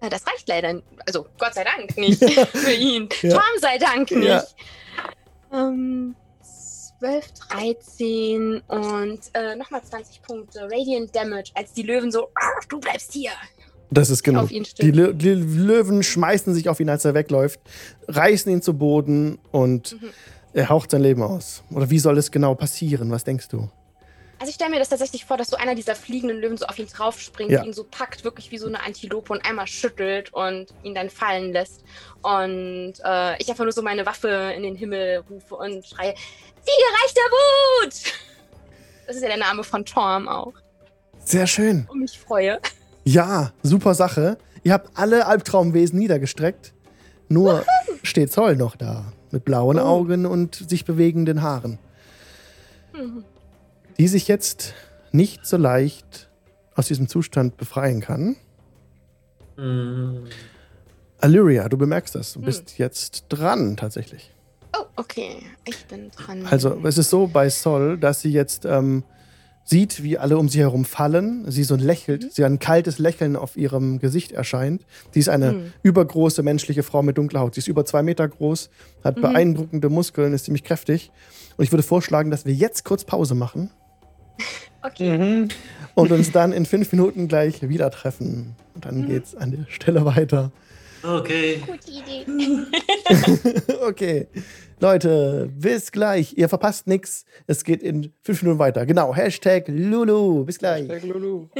Das reicht leider, also Gott sei Dank nicht für ihn. Ja. Tom sei Dank nicht. Ja. Ähm, 12, 13 und äh, nochmal 20 Punkte Radiant Damage, als die Löwen so, du bleibst hier. Das ist genau. Die, Lö die, Löwen schmeißen sich auf ihn, als er wegläuft, reißen ihn zu Boden und mhm. er haucht sein Leben aus. Oder wie soll es genau passieren? Was denkst du? Also ich stelle mir das tatsächlich vor, dass so einer dieser fliegenden Löwen so auf ihn draufspringt, ja. ihn so packt, wirklich wie so eine Antilope und einmal schüttelt und ihn dann fallen lässt. Und äh, ich einfach nur so meine Waffe in den Himmel rufe und schreie, Siegereichter Wut! Das ist ja der Name von Torm auch. Sehr schön. Und mich freue. Ja, super Sache. Ihr habt alle Albtraumwesen niedergestreckt. Nur steht Zoll noch da. Mit blauen oh. Augen und sich bewegenden Haaren. Mhm. Die sich jetzt nicht so leicht aus diesem Zustand befreien kann. Mhm. Allyria, du bemerkst das. Du bist mhm. jetzt dran, tatsächlich. Oh, okay. Ich bin dran. Also, es ist so bei Sol, dass sie jetzt ähm, sieht, wie alle um sie herum fallen. Sie so lächelt, mhm. sie ein kaltes Lächeln auf ihrem Gesicht erscheint. Sie ist eine mhm. übergroße menschliche Frau mit dunkler Haut. Sie ist über zwei Meter groß, hat mhm. beeindruckende Muskeln, ist ziemlich kräftig. Und ich würde vorschlagen, dass wir jetzt kurz Pause machen. Okay. Und uns dann in fünf Minuten gleich wieder treffen. Und dann mhm. geht's an der Stelle weiter. Okay. Gute Idee. okay. Leute, bis gleich. Ihr verpasst nichts. Es geht in fünf Minuten weiter. Genau. Hashtag Lulu. Bis gleich. Hashtag Lulu.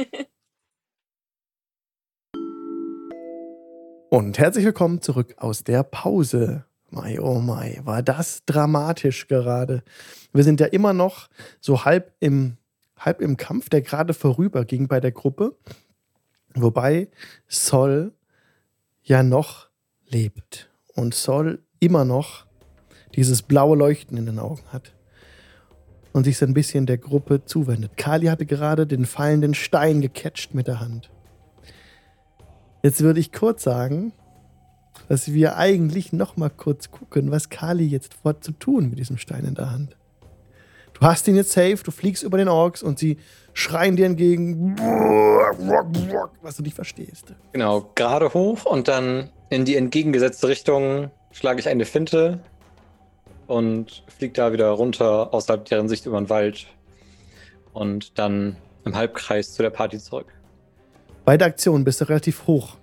Und herzlich willkommen zurück aus der Pause. Mai, oh mai, war das dramatisch gerade. Wir sind ja immer noch so halb im, halb im Kampf, der gerade vorüberging bei der Gruppe. Wobei Sol ja noch lebt und Sol immer noch dieses blaue Leuchten in den Augen hat und sich so ein bisschen der Gruppe zuwendet. Kali hatte gerade den fallenden Stein gecatcht mit der Hand. Jetzt würde ich kurz sagen, dass wir eigentlich noch mal kurz gucken, was Kali jetzt vor zu tun mit diesem Stein in der Hand. Du hast ihn jetzt safe, du fliegst über den Orks und sie schreien dir entgegen, was du nicht verstehst. Genau, gerade hoch und dann in die entgegengesetzte Richtung schlage ich eine Finte und fliege da wieder runter außerhalb deren Sicht über den Wald und dann im Halbkreis zu der Party zurück. Bei der Aktion bist du relativ hoch,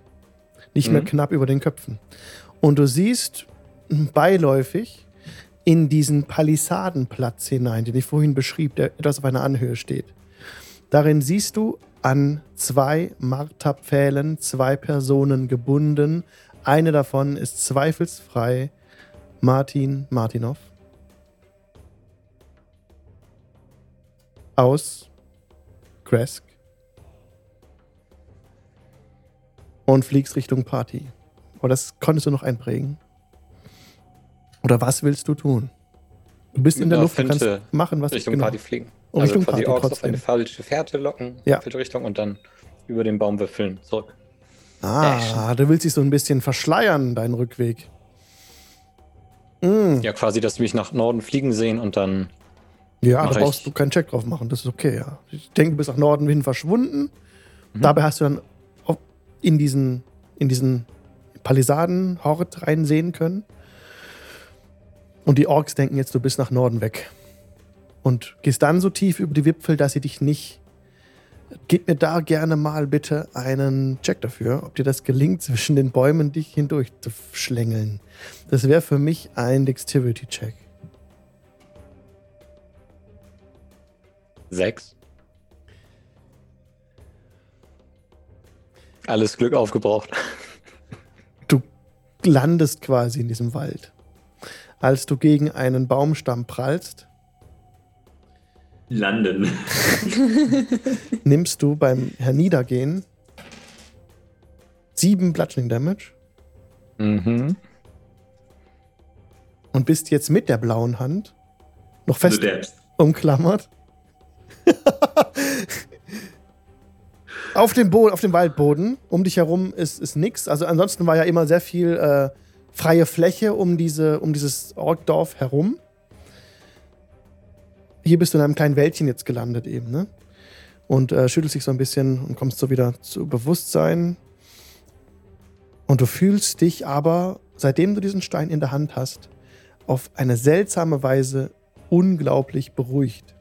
nicht mhm. mehr knapp über den Köpfen. Und du siehst beiläufig in diesen Palisadenplatz hinein, den ich vorhin beschrieb, der etwas auf einer Anhöhe steht. Darin siehst du an zwei Marterpfählen zwei Personen gebunden. Eine davon ist zweifelsfrei Martin Martinov aus Kresk und fliegst Richtung Party. Oder das konntest du noch einprägen? Oder was willst du tun? Du bist in der Luft, du kannst machen, was Richtung genau. Party fliegen. Um also quasi die Orks trotzdem. auf eine falsche Fährte locken, ja. falsche Richtung und dann über den Baum würfeln zurück. Ah, du willst dich so ein bisschen verschleiern, deinen Rückweg. Mm. Ja, quasi, dass sie mich nach Norden fliegen sehen und dann. Ja, da brauchst du keinen Check drauf machen, das ist okay, ja. Ich denke, du bist nach Norden hin verschwunden. Mhm. Dabei hast du dann in diesen, in diesen Palisaden-Hort reinsehen können. Und die Orks denken jetzt, du bist nach Norden weg und gehst dann so tief über die Wipfel, dass sie dich nicht. Gib mir da gerne mal bitte einen Check dafür, ob dir das gelingt, zwischen den Bäumen dich hindurch zu schlängeln. Das wäre für mich ein Dexterity-Check. Sechs. Alles Glück aufgebraucht. Du landest quasi in diesem Wald. Als du gegen einen Baumstamm prallst, landen. nimmst du beim Herniedergehen sieben Bludgeoning Damage. Mhm. Und bist jetzt mit der blauen Hand noch fest umklammert. auf dem Boden, auf dem Waldboden. Um dich herum ist, ist nichts. Also ansonsten war ja immer sehr viel äh, freie Fläche um, diese, um dieses Orkdorf herum hier bist du in einem kleinen Wäldchen jetzt gelandet eben, ne? Und äh, schüttelst dich so ein bisschen und kommst so wieder zu Bewusstsein. Und du fühlst dich aber, seitdem du diesen Stein in der Hand hast, auf eine seltsame Weise unglaublich beruhigt.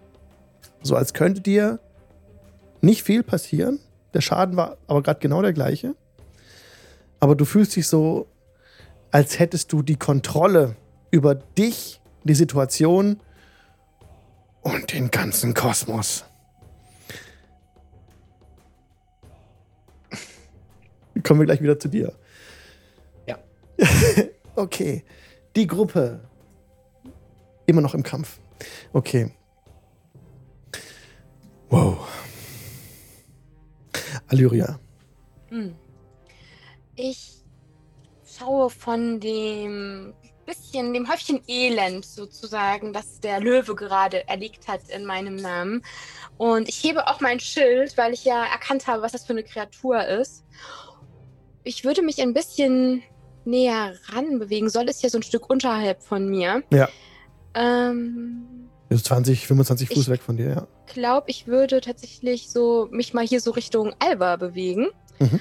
So als könnte dir nicht viel passieren. Der Schaden war aber gerade genau der gleiche. Aber du fühlst dich so, als hättest du die Kontrolle über dich, die Situation und den ganzen Kosmos. Kommen wir gleich wieder zu dir. Ja. okay. Die Gruppe. Immer noch im Kampf. Okay. Wow. Allyria. Hm. Ich schaue von dem bisschen, dem Häufchen Elend sozusagen, das der Löwe gerade erlegt hat in meinem Namen. Und ich hebe auch mein Schild, weil ich ja erkannt habe, was das für eine Kreatur ist. Ich würde mich ein bisschen näher ran bewegen. Soll es ja so ein Stück unterhalb von mir. Ja. Ähm, ist 20, 25 Fuß Ich- weg von dir, ja. glaube, ich würde tatsächlich so mich mal hier so Richtung Alba bewegen. Mhm.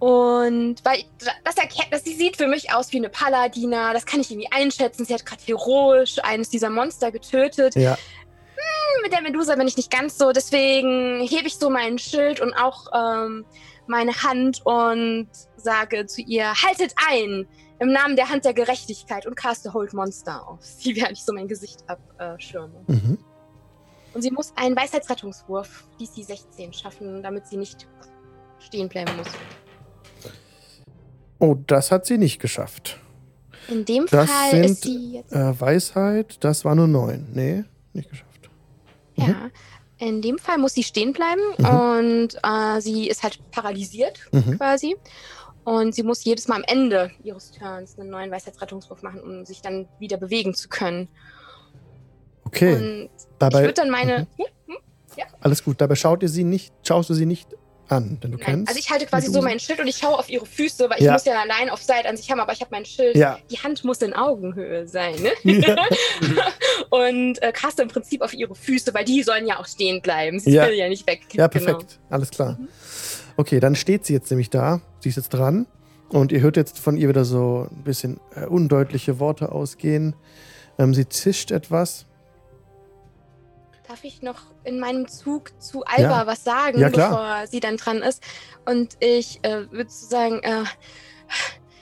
Und weil das erkennt, das, sie sieht für mich aus wie eine Paladina, das kann ich irgendwie einschätzen. Sie hat gerade heroisch eines dieser Monster getötet. Ja, Mit der Medusa bin ich nicht ganz so, deswegen hebe ich so mein Schild und auch ähm, meine Hand und sage zu ihr: Haltet ein! Im Namen der Hand der Gerechtigkeit und caste Hold Monster auf. Sie werde ich so mein Gesicht abschirme. mhm. Und sie muss einen Weisheitsrettungswurf DC 16 schaffen, damit sie nicht stehen bleiben muss. Oh, das hat sie nicht geschafft. In dem Das Fall sind, ist sie jetzt. Äh, Weisheit, das war nur 9. Nee, nicht geschafft. mhm. Ja. In dem Fall muss sie stehen bleiben Mhm. und äh, sie ist halt paralysiert Mhm. quasi. Und sie muss jedes Mal am Ende ihres Turns einen neuen Weisheitsrettungswurf machen, um sich dann wieder bewegen zu können. Okay, Und ich dabei, würde dann meine. Mhm. Hm? alles gut. Dabei schaut ihr sie nicht, schaust du sie nicht an, denn du Nein, kennst. also ich halte quasi so mein Schild und ich schaue auf ihre Füße, weil ich Ja. muss ja allein auf Seite an sich haben, aber ich habe mein Schild. Ja. Die Hand muss in Augenhöhe sein, ne? ja. und äh, caste im Prinzip auf ihre Füße, weil die sollen ja auch stehen bleiben. Sie will ja nicht weg. ja, Genau. perfekt. Alles klar. Okay, dann steht sie jetzt nämlich da. Sie ist jetzt dran. Und ihr hört jetzt von ihr wieder so ein bisschen äh, undeutliche Worte ausgehen. Ähm, sie zischt etwas. Darf ich noch in meinem Zug zu Alba Ja. was sagen, Ja, klar. bevor sie dann dran ist? Und ich äh, würde so sagen, äh,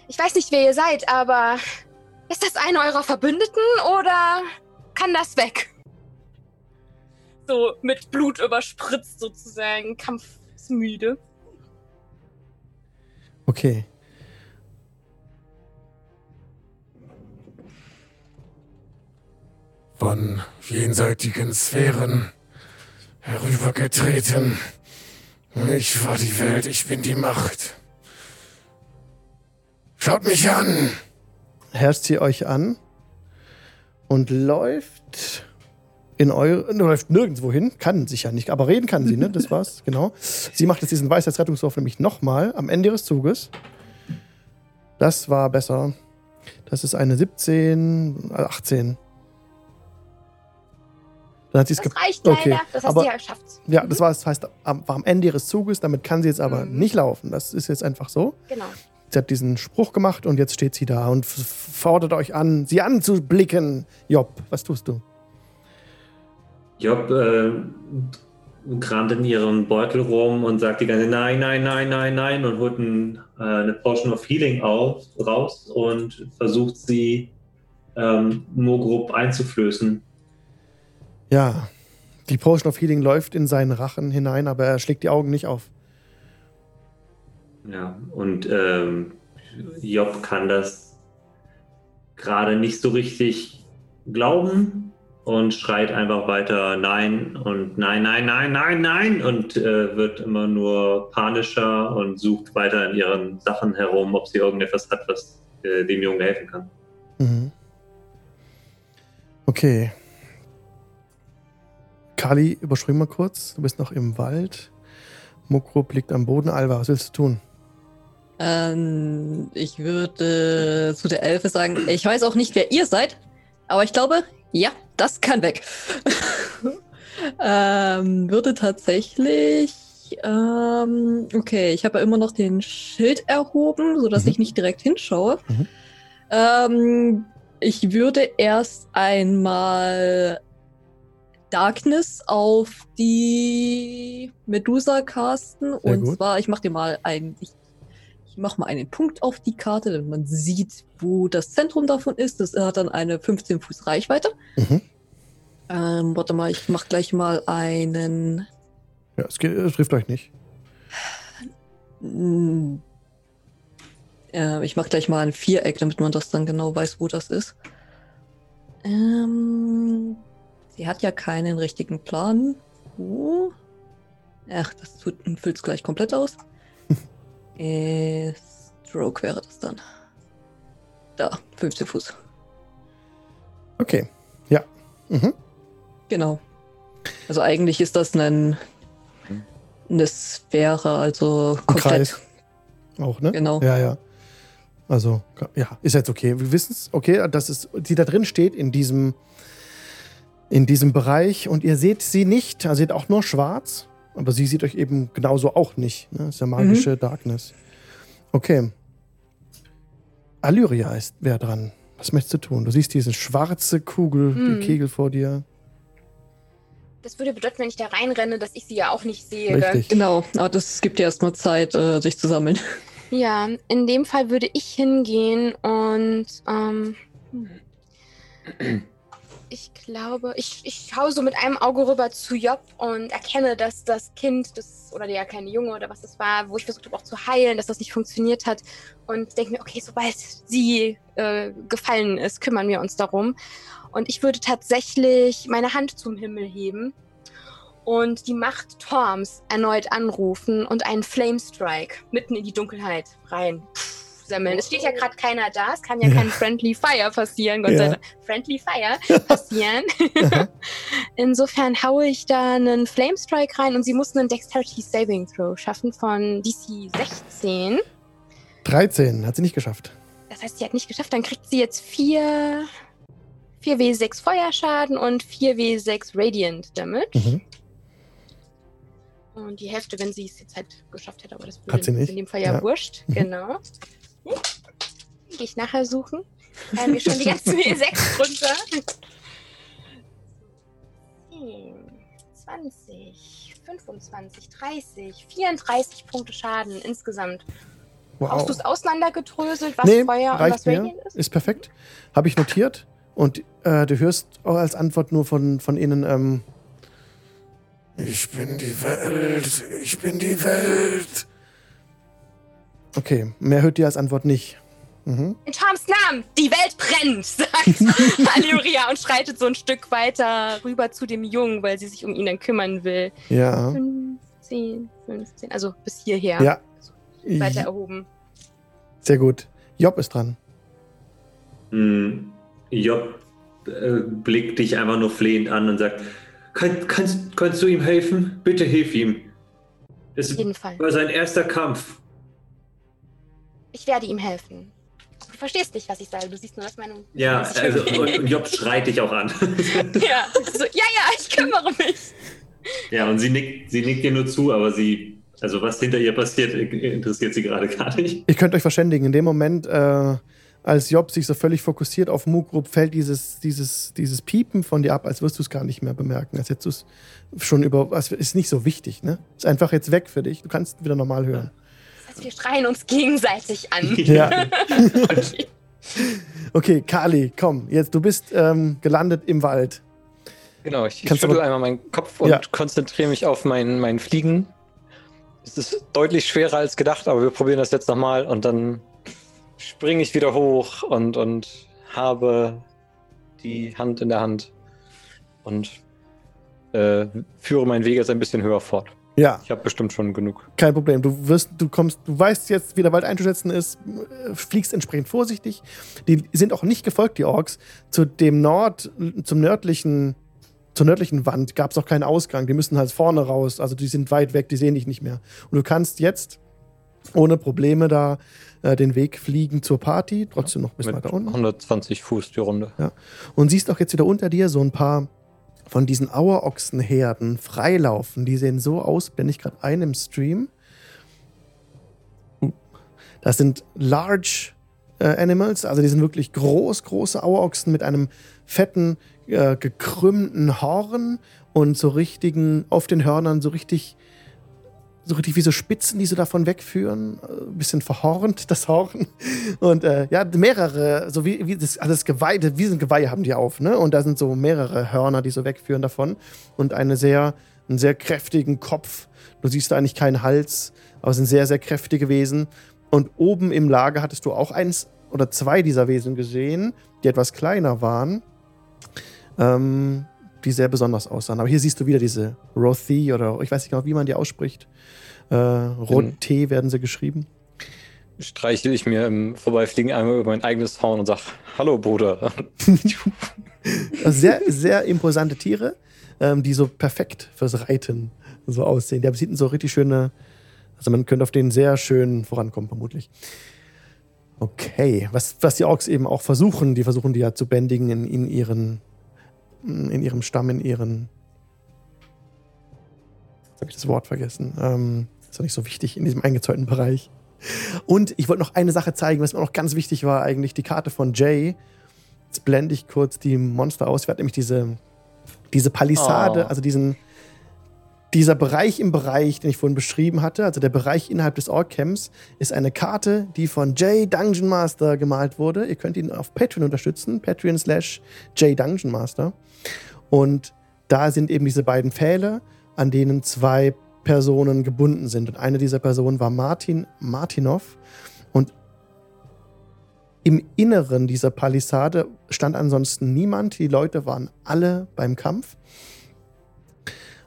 ich weiß nicht, wer ihr seid, aber ist das eine eurer Verbündeten oder kann das weg? So mit Blut überspritzt sozusagen, kampfsmüde. Okay. Von jenseitigen Sphären herübergetreten. Ich war die Welt, ich bin die Macht. Schaut mich an! herrscht sie euch an und läuft in eure, läuft nirgendwo hin, kann sich ja nicht, aber reden kann sie, ne? Das war's, genau. Sie macht jetzt diesen Weisheitsrettungswurf nämlich nochmal am Ende ihres Zuges. Das war besser. Das ist eine 17, äh, 18. Dann hat sie es Das reicht Okay, leider, das hast aber- du ja geschafft. Ja, das war, das heißt, am, war am Ende ihres Zuges, damit kann sie jetzt aber Mhm. nicht laufen. Das ist jetzt einfach so. Genau. Sie hat diesen Spruch gemacht und jetzt steht sie da und fordert euch an, sie anzublicken. Job, was tust du? Job äh, kramt in ihrem Beutel rum und sagt die ganze Zeit, Nein, nein, nein, nein, nein und holt ein, äh, eine Potion of Healing auf, raus und versucht sie ähm, Mogrup einzuflößen. Ja, die Potion of Healing läuft in seinen Rachen hinein, aber er schlägt die Augen nicht auf. Ja, und ähm, Job kann das gerade nicht so richtig glauben und schreit einfach weiter Nein und Nein, Nein, Nein, Nein, Nein und äh, wird immer nur panischer und sucht weiter in ihren Sachen herum, ob sie irgendetwas hat, was äh, dem Jungen helfen kann. Mhm. Okay. Kali, überspring mal kurz. Du bist noch im Wald. Mokrup liegt am Boden. Alva, was willst du tun? Ähm, ich würde zu der Elfe sagen, ich weiß auch nicht, wer ihr seid, aber ich glaube, ja, das kann weg. ähm, würde tatsächlich Ähm, okay, ich habe ja immer noch den Schild erhoben, sodass Mhm. ich nicht direkt hinschaue. Mhm. Ähm, ich würde erst einmal Darkness auf die Medusa casten. Sehr und gut. zwar, ich mache dir mal ein. Ich, ich mache mal einen Punkt auf die Karte, damit man sieht, wo das Zentrum davon ist. Das hat dann eine 15 Fuß Reichweite. Mhm. Ähm, warte mal, ich mache gleich mal einen. Ja, es, geht, es trifft euch nicht. Äh, ich mache gleich mal ein Viereck, damit man das dann genau weiß, wo das ist. Ähm, sie hat ja keinen richtigen Plan. Wo? Ach, das füllt es gleich komplett aus. äh, Stroke wäre das dann. Da, 15 Fuß. Okay. Ja. Mhm. Genau. Also eigentlich ist das ein, eine Sphäre, also komplett. Auch, ne? Genau. Ja, ja. Also, ja, ist jetzt okay. Wir wissen es, okay, dass es, die da drin steht in diesem, in diesem Bereich und ihr seht sie nicht, also ihr seht auch nur schwarz, aber sie sieht euch eben genauso auch nicht. Ne? Das ist ja magische Darkness. Okay. Allyria ist wer dran. Was möchtest du tun? Du siehst diese schwarze Kugel, Hm. die Kegel vor dir. Das würde bedeuten, wenn ich da reinrenne, dass ich sie ja auch nicht sehe. Richtig. Genau, aber das gibt dir erstmal Zeit, äh, sich zu sammeln. Ja, in dem Fall würde ich hingehen und ähm, hm. Ich glaube, ich, ich schaue so mit einem Auge rüber zu Job und erkenne, dass das Kind, das oder der kleine Junge oder was das war, wo ich versucht habe auch zu heilen, dass das nicht funktioniert hat. Und denke mir, okay, sobald sie äh, gefallen ist, kümmern wir uns darum. Und ich würde tatsächlich meine Hand zum Himmel heben und die Macht Torms erneut anrufen und einen Flame Strike mitten in die Dunkelheit rein. Pff, semmeln. Es steht ja gerade keiner da, es kann ja, Ja. kein Friendly Fire passieren, Gott Ja. sei Dank. Friendly Fire passieren. Insofern haue ich da einen Flame Strike rein und sie muss einen Dexterity Saving Throw schaffen von DC 16. 13, hat sie nicht geschafft. Das heißt, sie hat nicht geschafft, dann kriegt sie jetzt 4, 4W6 Feuerschaden und 4W6 Radiant Damage. Mhm. Und die Hälfte, wenn sie es jetzt halt geschafft hätte, aber das würde in dem Fall ja, Ja. wurscht. Mhm. Genau. Hm. Gehe ich nachher suchen. Haben wir schon die ganzen W6 runter. 10, 20, 25, 30, 34 Punkte Schaden insgesamt. Wow. Hast du es auseinandergedröselt, was Nee, Feuer und reicht was mir. Radiant ist? Ist perfekt. Habe ich notiert. Und äh, du hörst auch als Antwort nur von, von ihnen, ähm, Ich bin die Welt, ich bin die Welt. Okay, mehr hört ihr als Antwort nicht. Mhm. In Charms Namen, die Welt brennt, sagt Aluria und schreitet so ein Stück weiter rüber zu dem Jungen, weil sie sich um ihn dann kümmern will. Ja. 15, 15, also bis hierher. Ja. Weiter erhoben. Sehr gut. Job ist dran. Hm, Job äh, blickt dich einfach nur flehend an und sagt, kann, kannst, kannst du ihm helfen? Bitte hilf ihm. Es Auf jeden Fall. war sein erster Kampf. Ich werde ihm helfen. Du verstehst nicht, was ich sage. Du siehst nur, dass meine. Ja, also, und, Job schreit dich auch an. ja, also, ja, ja, ich kümmere mich. ja, und sie nickt, sie nickt dir nur zu, aber sie, also was hinter ihr passiert, interessiert sie gerade gar nicht. Ihr könnt euch verständigen. In dem Moment, äh, als Job sich so völlig fokussiert auf Mugrup, fällt dieses, dieses, dieses Piepen von dir ab, als wirst du es gar nicht mehr bemerken. Als hättest du es schon über. Es ist nicht so wichtig, ne? Ist einfach jetzt weg für dich. Du kannst wieder normal hören. Das heißt, wir schreien uns gegenseitig an. Ja. Okay. Okay, Kali, komm. Jetzt, du bist ähm, gelandet im Wald. Genau, ich Kannst schüttel einmal meinen Kopf und Ja. konzentriere mich auf mein, mein Fliegen. Es ist deutlich schwerer als gedacht, aber wir probieren das jetzt nochmal und dann springe ich wieder hoch und, und habe die Hand in der Hand und äh, führe meinen Weg jetzt ein bisschen höher fort. Ja, Ich habe bestimmt schon genug. kein Problem. Du wirst, du kommst, du weißt jetzt, wie der Wald einzuschätzen ist, äh, fliegst entsprechend vorsichtig. Die sind auch nicht gefolgt, die Orks. Zu dem Nord, zum nördlichen, zur nördlichen Wand gab es auch keinen Ausgang. Die müssen halt vorne raus. Also die sind weit weg, die sehen dich nicht mehr. Und du kannst jetzt ohne Probleme da äh, den Weg fliegen zur Party, trotzdem noch bis Mit weiter unten. 120 Fuß die Runde. Und siehst auch jetzt wieder unter dir so ein paar von diesen Auerochsenherden freilaufen. Die sehen so aus, blende ich gerade ein im Stream. Uh, das sind Large äh, Animals, also die sind wirklich groß, große Auerochsen mit einem fetten, äh, gekrümmten Horn und so richtigen, auf den Hörnern so richtig so richtig wie so Spitzen, die so davon wegführen. Ein äh, bisschen verhornt, das Horn. Und äh, ja, mehrere, so wie, wie das alles Geweih, wie ein Geweih haben die auf, ne? Und da sind so mehrere Hörner, die so wegführen davon. Und eine sehr, einen sehr kräftigen Kopf. Du siehst da eigentlich keinen Hals, aber es sind sehr, sehr kräftige Wesen. Und oben im Lager hattest du auch eins oder zwei dieser Wesen gesehen, die etwas kleiner waren. Ähm, die sehr besonders aussahen. Aber hier siehst du wieder diese Rothi oder ich weiß nicht genau, wie man die ausspricht. Äh, Rot-T werden sie geschrieben. Streichel ich mir im Vorbeifliegen einmal über mein eigenes Horn und sag, hallo Bruder. Also sehr, sehr imposante Tiere, ähm, die so perfekt fürs Reiten so aussehen. Die haben so richtig schöne, also man könnte auf denen sehr schön vorankommen, vermutlich. Okay, was, was die Orks eben auch versuchen, die versuchen die ja zu bändigen in, in ihren in ihrem Stamm, in ihren. Jetzt habe ich das Wort vergessen. Ähm, ist doch nicht so wichtig in diesem eingezäunten Bereich. Und ich wollte noch eine Sache zeigen, was mir auch noch ganz wichtig war, eigentlich die Karte von Jay. Jetzt blende ich kurz die Monster aus. Wir hatten nämlich diese, diese Palisade, oh. also diesen, dieser Bereich im Bereich, den ich vorhin beschrieben hatte, also der Bereich innerhalb des Ork-Camps, ist eine Karte, die von Jay Dungeon Master gemalt wurde. Ihr könnt ihn auf Patreon unterstützen, Patreon slash Jay Dungeon Master. Und da sind eben diese beiden Pfähle, an denen zwei Personen gebunden sind. Und eine dieser Personen war Martin Martinov. Und im Inneren dieser Palisade stand ansonsten niemand. Die Leute waren alle beim Kampf.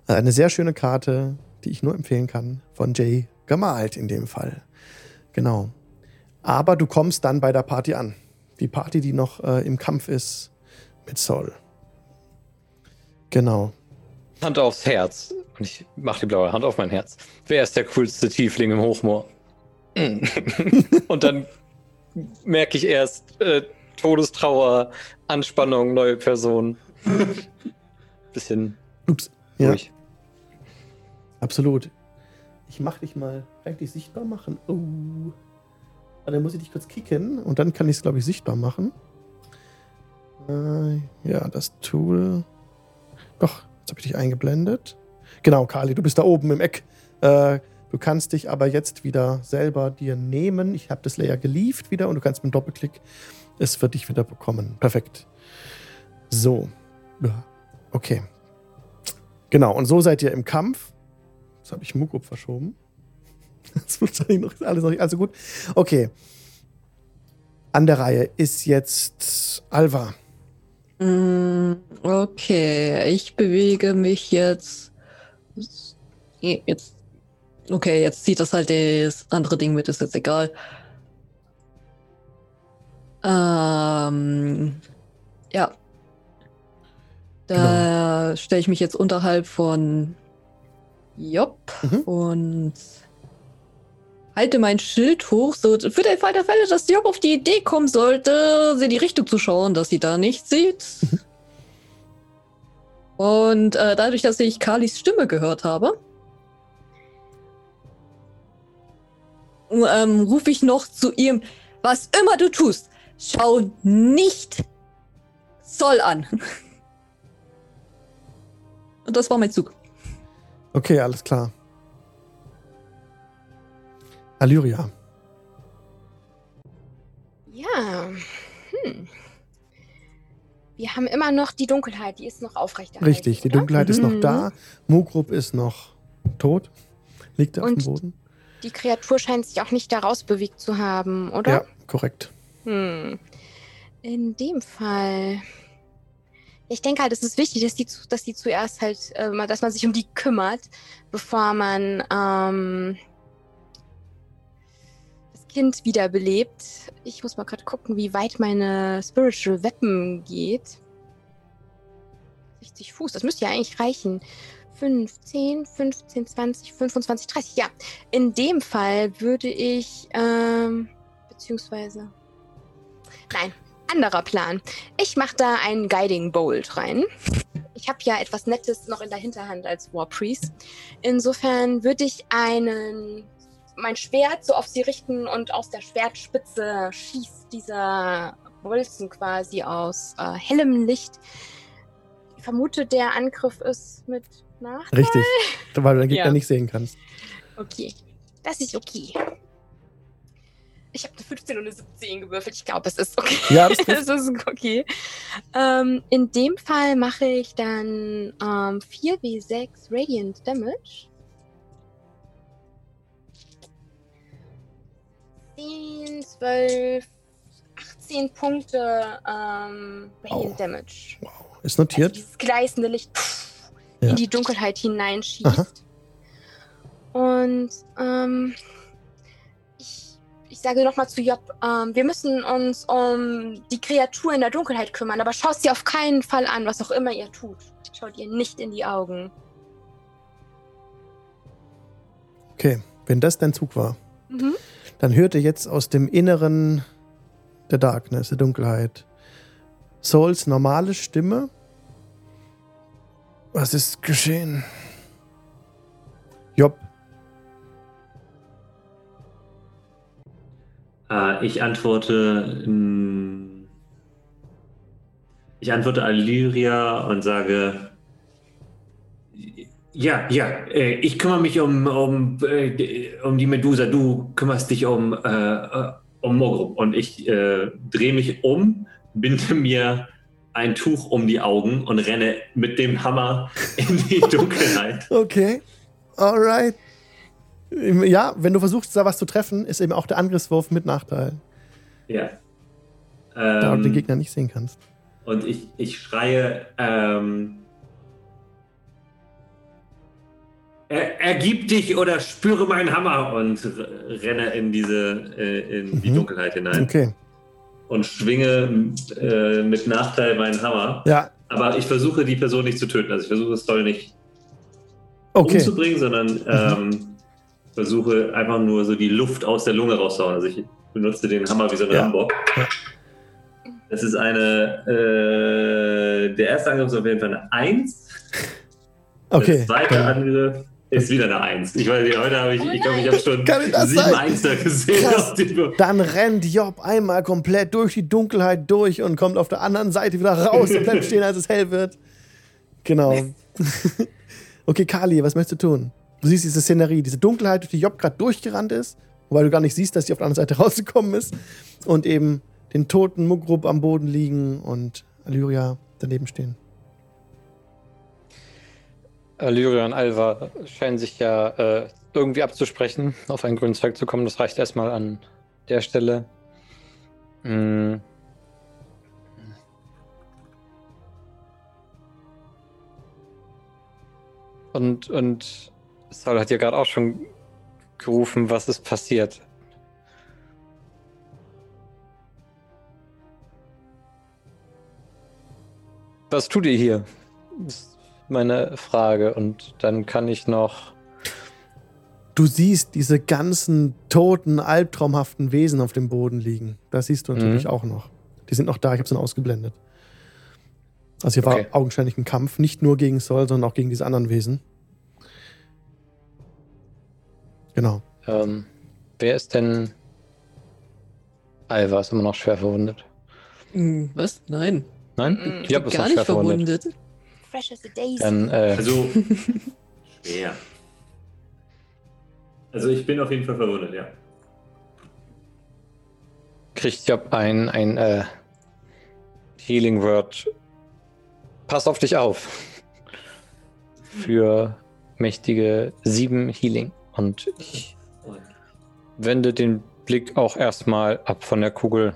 Also eine sehr schöne Karte, die ich nur empfehlen kann, von Jay gemalt in dem Fall. Genau. Aber du kommst dann bei der Party an. Die Party, die noch äh, im Kampf ist mit Sol. Genau. Hand aufs Herz. Und ich mach die blaue Hand auf mein Herz. Wer ist der coolste Tiefling im Hochmoor? und dann merke ich erst äh, Todestrauer, Anspannung, neue Person. Bisschen Ups. ruhig. Ja. Absolut. Ich mach dich mal eigentlich sichtbar machen. Oh. Aber dann muss ich dich kurz kicken und dann kann ich es, glaube ich, sichtbar machen. Äh, ja, das Tool. Doch, jetzt habe ich dich eingeblendet. Genau, Kali, du bist da oben im Eck. Äh, du kannst dich aber jetzt wieder selber dir nehmen. Ich habe das Layer geliefert wieder und du kannst mit einem Doppelklick es für dich wieder bekommen. Perfekt. So. Okay. Genau, und so seid ihr im Kampf. Jetzt habe ich Mukub verschoben. Das wird noch alles noch nicht allzu gut. Okay. An der Reihe ist jetzt Alva. Mm, okay, ich bewege mich jetzt. Jetzt. Okay, jetzt zieht das halt das andere Ding mit, ist jetzt egal. Ähm, ja. Da genau. stelle ich mich jetzt unterhalb von Jopp mhm. und halte mein Schild hoch, so für den Fall der Fälle, dass Job auf die Idee kommen sollte, sie die Richtung zu schauen, dass sie da nicht sieht. Und äh, dadurch, dass ich Kalis Stimme gehört habe, ähm, rufe ich noch zu ihm, was immer du tust, schau nicht Zoll an. Und das war mein Zug. Okay, alles klar. Allyria. Ja. Hm. Wir haben immer noch die Dunkelheit, die ist noch aufrechterhalten. Richtig, die oder? Dunkelheit mhm. ist noch da. Mhm. Mugrup ist noch tot. Liegt auf dem Boden. Die Kreatur scheint sich auch nicht daraus bewegt zu haben, oder? Ja, korrekt. Hm. In dem Fall. Ich denke halt, es ist wichtig, dass die, dass die zuerst halt, äh, dass man sich um die kümmert, bevor man ähm, Kind wiederbelebt. Ich muss mal gerade gucken, wie weit meine Spiritual Weapon geht. 60 Fuß, das müsste ja eigentlich reichen. 15, 15, 20, 25, 30. Ja, in dem Fall würde ich, ähm, beziehungsweise, nein, anderer Plan. Ich mache da einen Guiding Bolt rein. ich habe ja etwas Nettes noch in der Hinterhand als War Priest. Insofern würde ich einen mein Schwert so auf sie richten und aus der Schwertspitze schießt dieser Bolzen quasi aus äh, hellem Licht. Ich vermute, der Angriff ist mit Nachteil. Richtig, weil du den Gegner Ja. nicht sehen kannst. Okay, das ist okay. Ich habe eine 15 und eine 17 gewürfelt. Ich glaube, es ist okay. Ja, das es ist okay. Ähm, in dem Fall mache ich dann ähm, 4w6 Radiant Damage. 10, 12, 18 Punkte ähm, Radiant. Damage. Ist Also notiert. dieses gleißende Licht pff, Ja. in die Dunkelheit hineinschießt. Aha. Und ähm, ich, ich sage nochmal zu Job, ähm, wir müssen uns um die Kreatur in der Dunkelheit kümmern, aber schaut sie auf keinen Fall an, was auch immer ihr tut. Schaut ihr nicht in die Augen. Okay, wenn das dein Zug war. Dann hört ihr jetzt aus dem Inneren der Darkness, der Dunkelheit, Souls normale Stimme. Was ist geschehen? Job, Äh, ich antworte. Ich antworte Allyria und sage. Ja, ja, äh, ich kümmere mich um, um, äh, um die Medusa, du kümmerst dich um, äh, um Mogrup. Und ich äh, drehe mich um, binde mir ein Tuch um die Augen und renne mit dem Hammer in die Dunkelheit. Okay. Alright. Ja, wenn du versuchst, da was zu treffen, ist eben auch der Angriffswurf mit Nachteil. Ja. Da du den Ähm, Gegner nicht sehen kannst. Und ich, ich schreie, ähm, ergib dich oder spüre meinen Hammer und renne in diese, äh, in die Mhm. Dunkelheit hinein Okay. und schwinge äh, mit Nachteil meinen Hammer. Ja, Aber ich versuche die Person nicht zu töten. Also ich versuche es toll nicht okay. Mhm. umzubringen, sondern ähm, versuche einfach nur so die Luft aus der Lunge rauszuhauen. Also ich benutze den Hammer wie so eine Ja. Rambock. Ja. Das ist eine, äh, der erste Angriff ist auf jeden Fall eine 1. Okay. Der zweite Angriff ist wieder eine 1. Ich weiß nicht, heute habe ich, Oh ich glaube, ich habe schon sieben sein? Einser gesehen. Dann rennt Job einmal komplett durch die Dunkelheit durch und kommt auf der anderen Seite wieder raus und bleibt stehen, als es hell wird. Genau. okay, Kali, was möchtest du tun? Du siehst diese Szenerie, diese Dunkelheit, durch die Job gerade durchgerannt ist, wobei du gar nicht siehst, dass sie auf der anderen Seite rausgekommen ist. Und eben den toten Mugrub am Boden liegen und Allyria daneben stehen. Allyria und Alva scheinen sich ja äh, irgendwie abzusprechen, auf einen grünen Zweig zu kommen. Das reicht erstmal an der Stelle. Mm. Und, und Saul hat ja gerade auch schon gerufen, was ist passiert. Was tut ihr hier? Ist meine Frage. Und dann kann ich noch. Du siehst diese ganzen toten, albtraumhaften Wesen auf dem Boden liegen. Das siehst du natürlich Mhm. auch noch. Die sind noch da, ich habe sie noch ausgeblendet. Also hier Okay. war augenscheinlich ein Kampf, nicht nur gegen Sol, sondern auch gegen diese anderen Wesen. Genau. Ähm, wer ist denn. Alva ist immer noch schwer verwundet. Hm, Was? Nein. Nein? Mm, Ja, ist Gar noch nicht schwer verwundet. verwundet. Fresh as a daisy. Dann, äh, Also, schwer. Also ich bin auf jeden Fall verwundert, ja. kriegt Job ein, ein äh, Healing Word. Pass auf dich auf. Für mächtige sieben Healing. Und ich wende den Blick auch erstmal ab von der Kugel,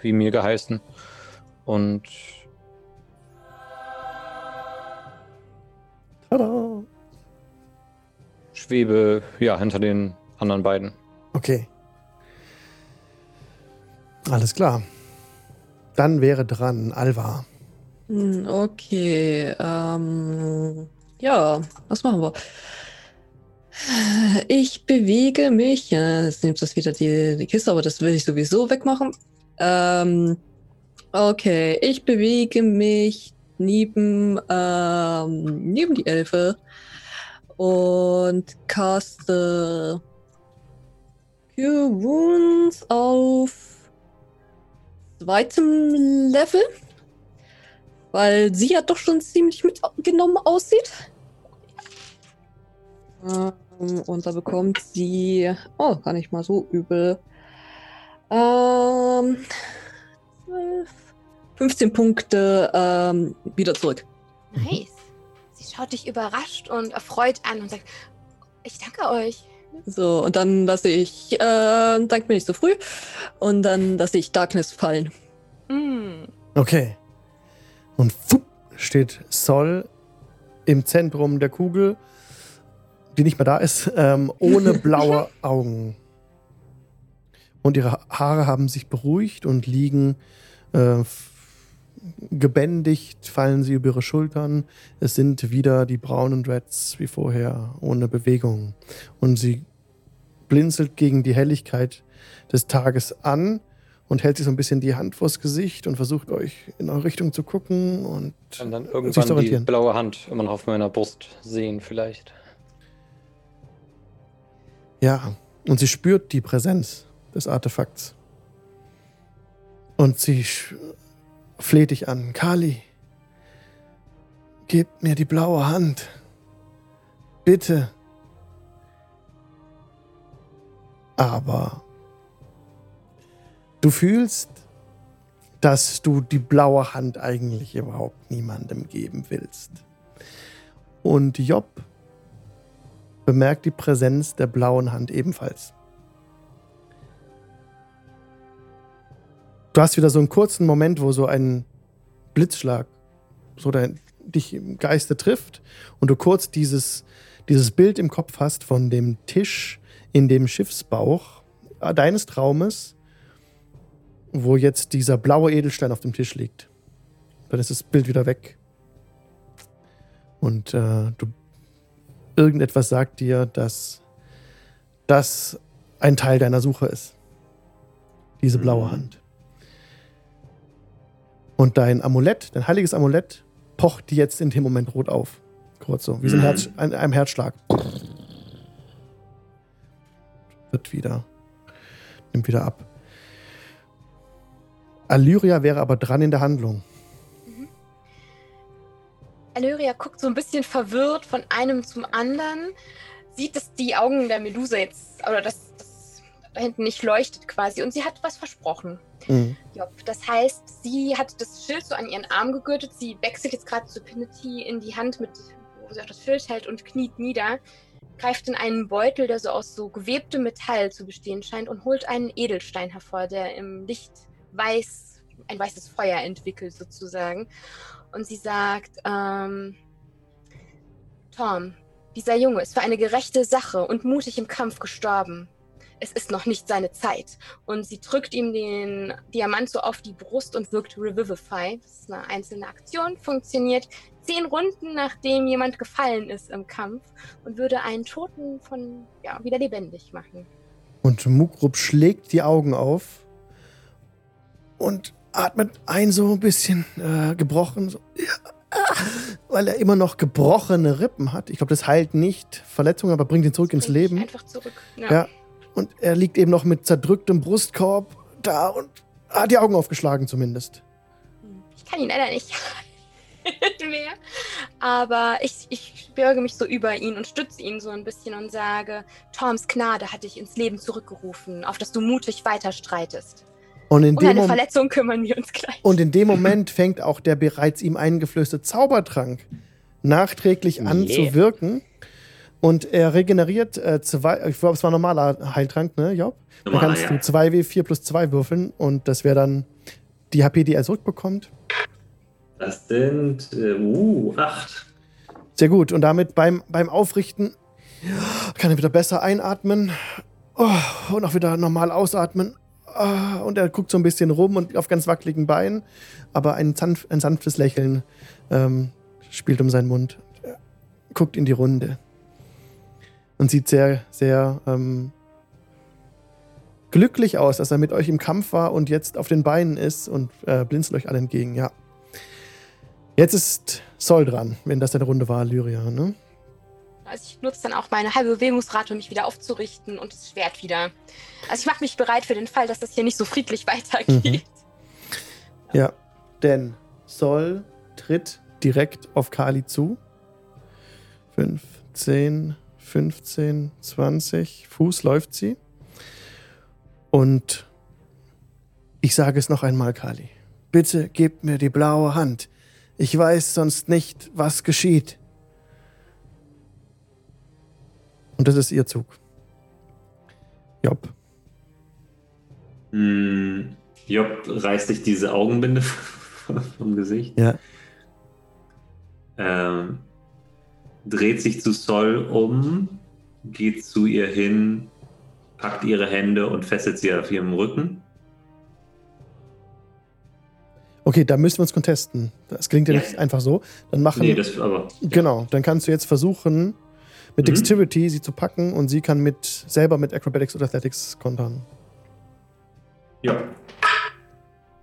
wie mir geheißen. Und Tada! schwebe ja hinter den anderen beiden. Okay. Alles klar. Dann wäre dran Alva. Hm, Okay, ähm, ja, was machen wir? Ich bewege mich, ja, jetzt nimmt das wieder die, die Kiste, aber das will ich sowieso wegmachen. Ähm, okay, ich bewege mich neben, ähm, neben die Elfe und caste Cure Wounds auf zweitem Level, weil sie ja doch schon ziemlich mitgenommen aussieht. Ähm, und da bekommt sie, oh, gar nicht mal so übel, ähm, 15 Punkte ähm, wieder zurück. Nice. Sie schaut dich überrascht und erfreut an und sagt, ich danke euch. So, und dann lasse ich, äh, dank mir nicht so früh, und dann lasse ich Darkness fallen. Mm. Okay. Und fupp, steht Sol im Zentrum der Kugel, die nicht mehr da ist, ähm, ohne blaue Augen. Und ihre Haare haben sich beruhigt und liegen äh, gebändigt, fallen sie über ihre Schultern. Es sind wieder die braunen Dreads wie vorher, ohne Bewegung. Und sie blinzelt gegen die Helligkeit des Tages an und hält sich so ein bisschen die Hand vors Gesicht und versucht euch in eure Richtung zu gucken und, und dann irgendwann die blaue Hand immer noch auf meiner Brust sehen vielleicht. Ja, und sie spürt die Präsenz des Artefakts. Und sie fleht dich an. Kali, gib mir die blaue Hand. Bitte. Aber du fühlst, dass du die blaue Hand eigentlich überhaupt niemandem geben willst. Und Job bemerkt die Präsenz der blauen Hand ebenfalls. Du hast wieder so einen kurzen Moment, wo so ein Blitzschlag so dein, dich im Geiste trifft und du kurz dieses, dieses Bild im Kopf hast von dem Tisch in dem Schiffsbauch äh, deines Traumes, wo jetzt dieser blaue Edelstein auf dem Tisch liegt. Dann ist das Bild wieder weg. Und äh, du irgendetwas sagt dir, dass das ein Teil deiner Suche ist. Diese blaue mhm. Hand. Und dein Amulett, dein heiliges Amulett, pocht dir jetzt in dem Moment rot auf. Kurz so, wie so ein, mhm. Herz, ein, einem Herzschlag. Wird wieder. Nimmt wieder ab. Allyria wäre aber dran in der Handlung. Mhm. Allyria guckt so ein bisschen verwirrt von einem zum anderen, sieht, dass die Augen der Medusa jetzt, oder dass das da hinten nicht leuchtet quasi und sie hat was versprochen. Mhm. Job. Das heißt, sie hat das Schild so an ihren Arm gegürtet. Sie wechselt jetzt gerade zu Pinity in die Hand, mit, wo sie auch das Schild hält und kniet nieder, greift in einen Beutel, der so aus so gewebtem Metall zu bestehen scheint und holt einen Edelstein hervor, der im Licht weiß, ein weißes Feuer entwickelt sozusagen. Und sie sagt, ähm, Tom, dieser Junge ist für eine gerechte Sache und mutig im Kampf gestorben es ist noch nicht seine Zeit. Und sie drückt ihm den Diamant so auf die Brust und wirkt Revivify. Das ist eine einzelne Aktion, funktioniert zehn Runden, nachdem jemand gefallen ist im Kampf und würde einen Toten von, ja, wieder lebendig machen. Und Mukrup schlägt die Augen auf und atmet ein so ein bisschen äh, gebrochen, so, ja, weil er immer noch gebrochene Rippen hat. Ich glaube, das heilt nicht Verletzungen, aber bringt ihn zurück das ins Leben. Einfach zurück. Ja. ja. Und er liegt eben noch mit zerdrücktem Brustkorb da und hat die Augen aufgeschlagen zumindest. Ich kann ihn leider nicht mehr. Aber ich, ich bürge mich so über ihn und stütze ihn so ein bisschen und sage, Toms Gnade hat dich ins Leben zurückgerufen, auf dass du mutig weiter streitest. Und in um eine Verletzung kümmern wir uns gleich. Und in dem Moment fängt auch der bereits ihm eingeflößte Zaubertrank nachträglich yeah. an zu wirken. Und er regeneriert äh, zwei, ich glaube, es war ein normaler Heiltrank, ne, Job? Normal, dann kannst ja. du 2W4 plus 2 würfeln und das wäre dann die HP, die er zurückbekommt. Das sind, äh, uh, 8. Sehr gut. Und damit beim, beim Aufrichten kann er wieder besser einatmen oh, und auch wieder normal ausatmen. Oh, und er guckt so ein bisschen rum und auf ganz wackeligen Beinen, aber ein, sanft, ein sanftes Lächeln ähm, spielt um seinen Mund. Guckt in die Runde und sieht sehr, sehr ähm, glücklich aus, dass er mit euch im Kampf war und jetzt auf den Beinen ist und äh, blinzelt euch alle entgegen, ja. Jetzt ist Sol dran, wenn das deine Runde war, Lyria, ne? Also ich nutze dann auch meine halbe Bewegungsrate, um mich wieder aufzurichten und das Schwert wieder. Also ich mache mich bereit für den Fall, dass das hier nicht so friedlich weitergeht. Mhm. Ja, denn Sol tritt direkt auf Kali zu. 5, 10, 15, 20 Fuß läuft sie. Und ich sage es noch einmal, Kali. Bitte gebt mir die blaue Hand. Ich weiß sonst nicht, was geschieht. Und das ist ihr Zug. Job. Mm, Job reißt sich diese Augenbinde vom Gesicht. Ja. Ähm, dreht sich zu Sol um, geht zu ihr hin, packt ihre Hände und fesselt sie auf ihrem Rücken. Okay, da müssen wir uns contesten. Das klingt ja, ja. nicht einfach so. Dann machen. Nee, das aber. Genau, dann kannst du jetzt versuchen, mit mhm. Dexterity sie zu packen und sie kann mit selber mit Acrobatics oder Athletics kontern. Ja.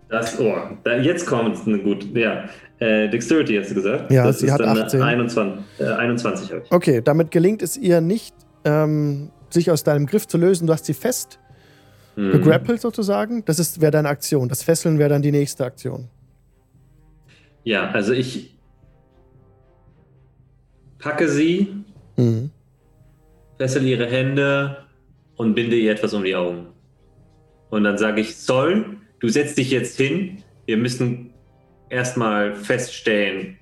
Das, oh, da, jetzt kommt es eine gut. Ja. Äh, Dexterity hast du gesagt? Ja, das sie hat 18. 21, äh, 21 habe ich. Okay, damit gelingt es ihr nicht, ähm, sich aus deinem Griff zu lösen. Du hast sie fest mhm. gegrappelt sozusagen. Das wäre deine Aktion. Das Fesseln wäre dann die nächste Aktion. Ja, also ich packe sie, mhm. fessel ihre Hände und binde ihr etwas um die Augen. Und dann sage ich, Soll, du setzt dich jetzt hin. Wir müssen erstmal feststellen,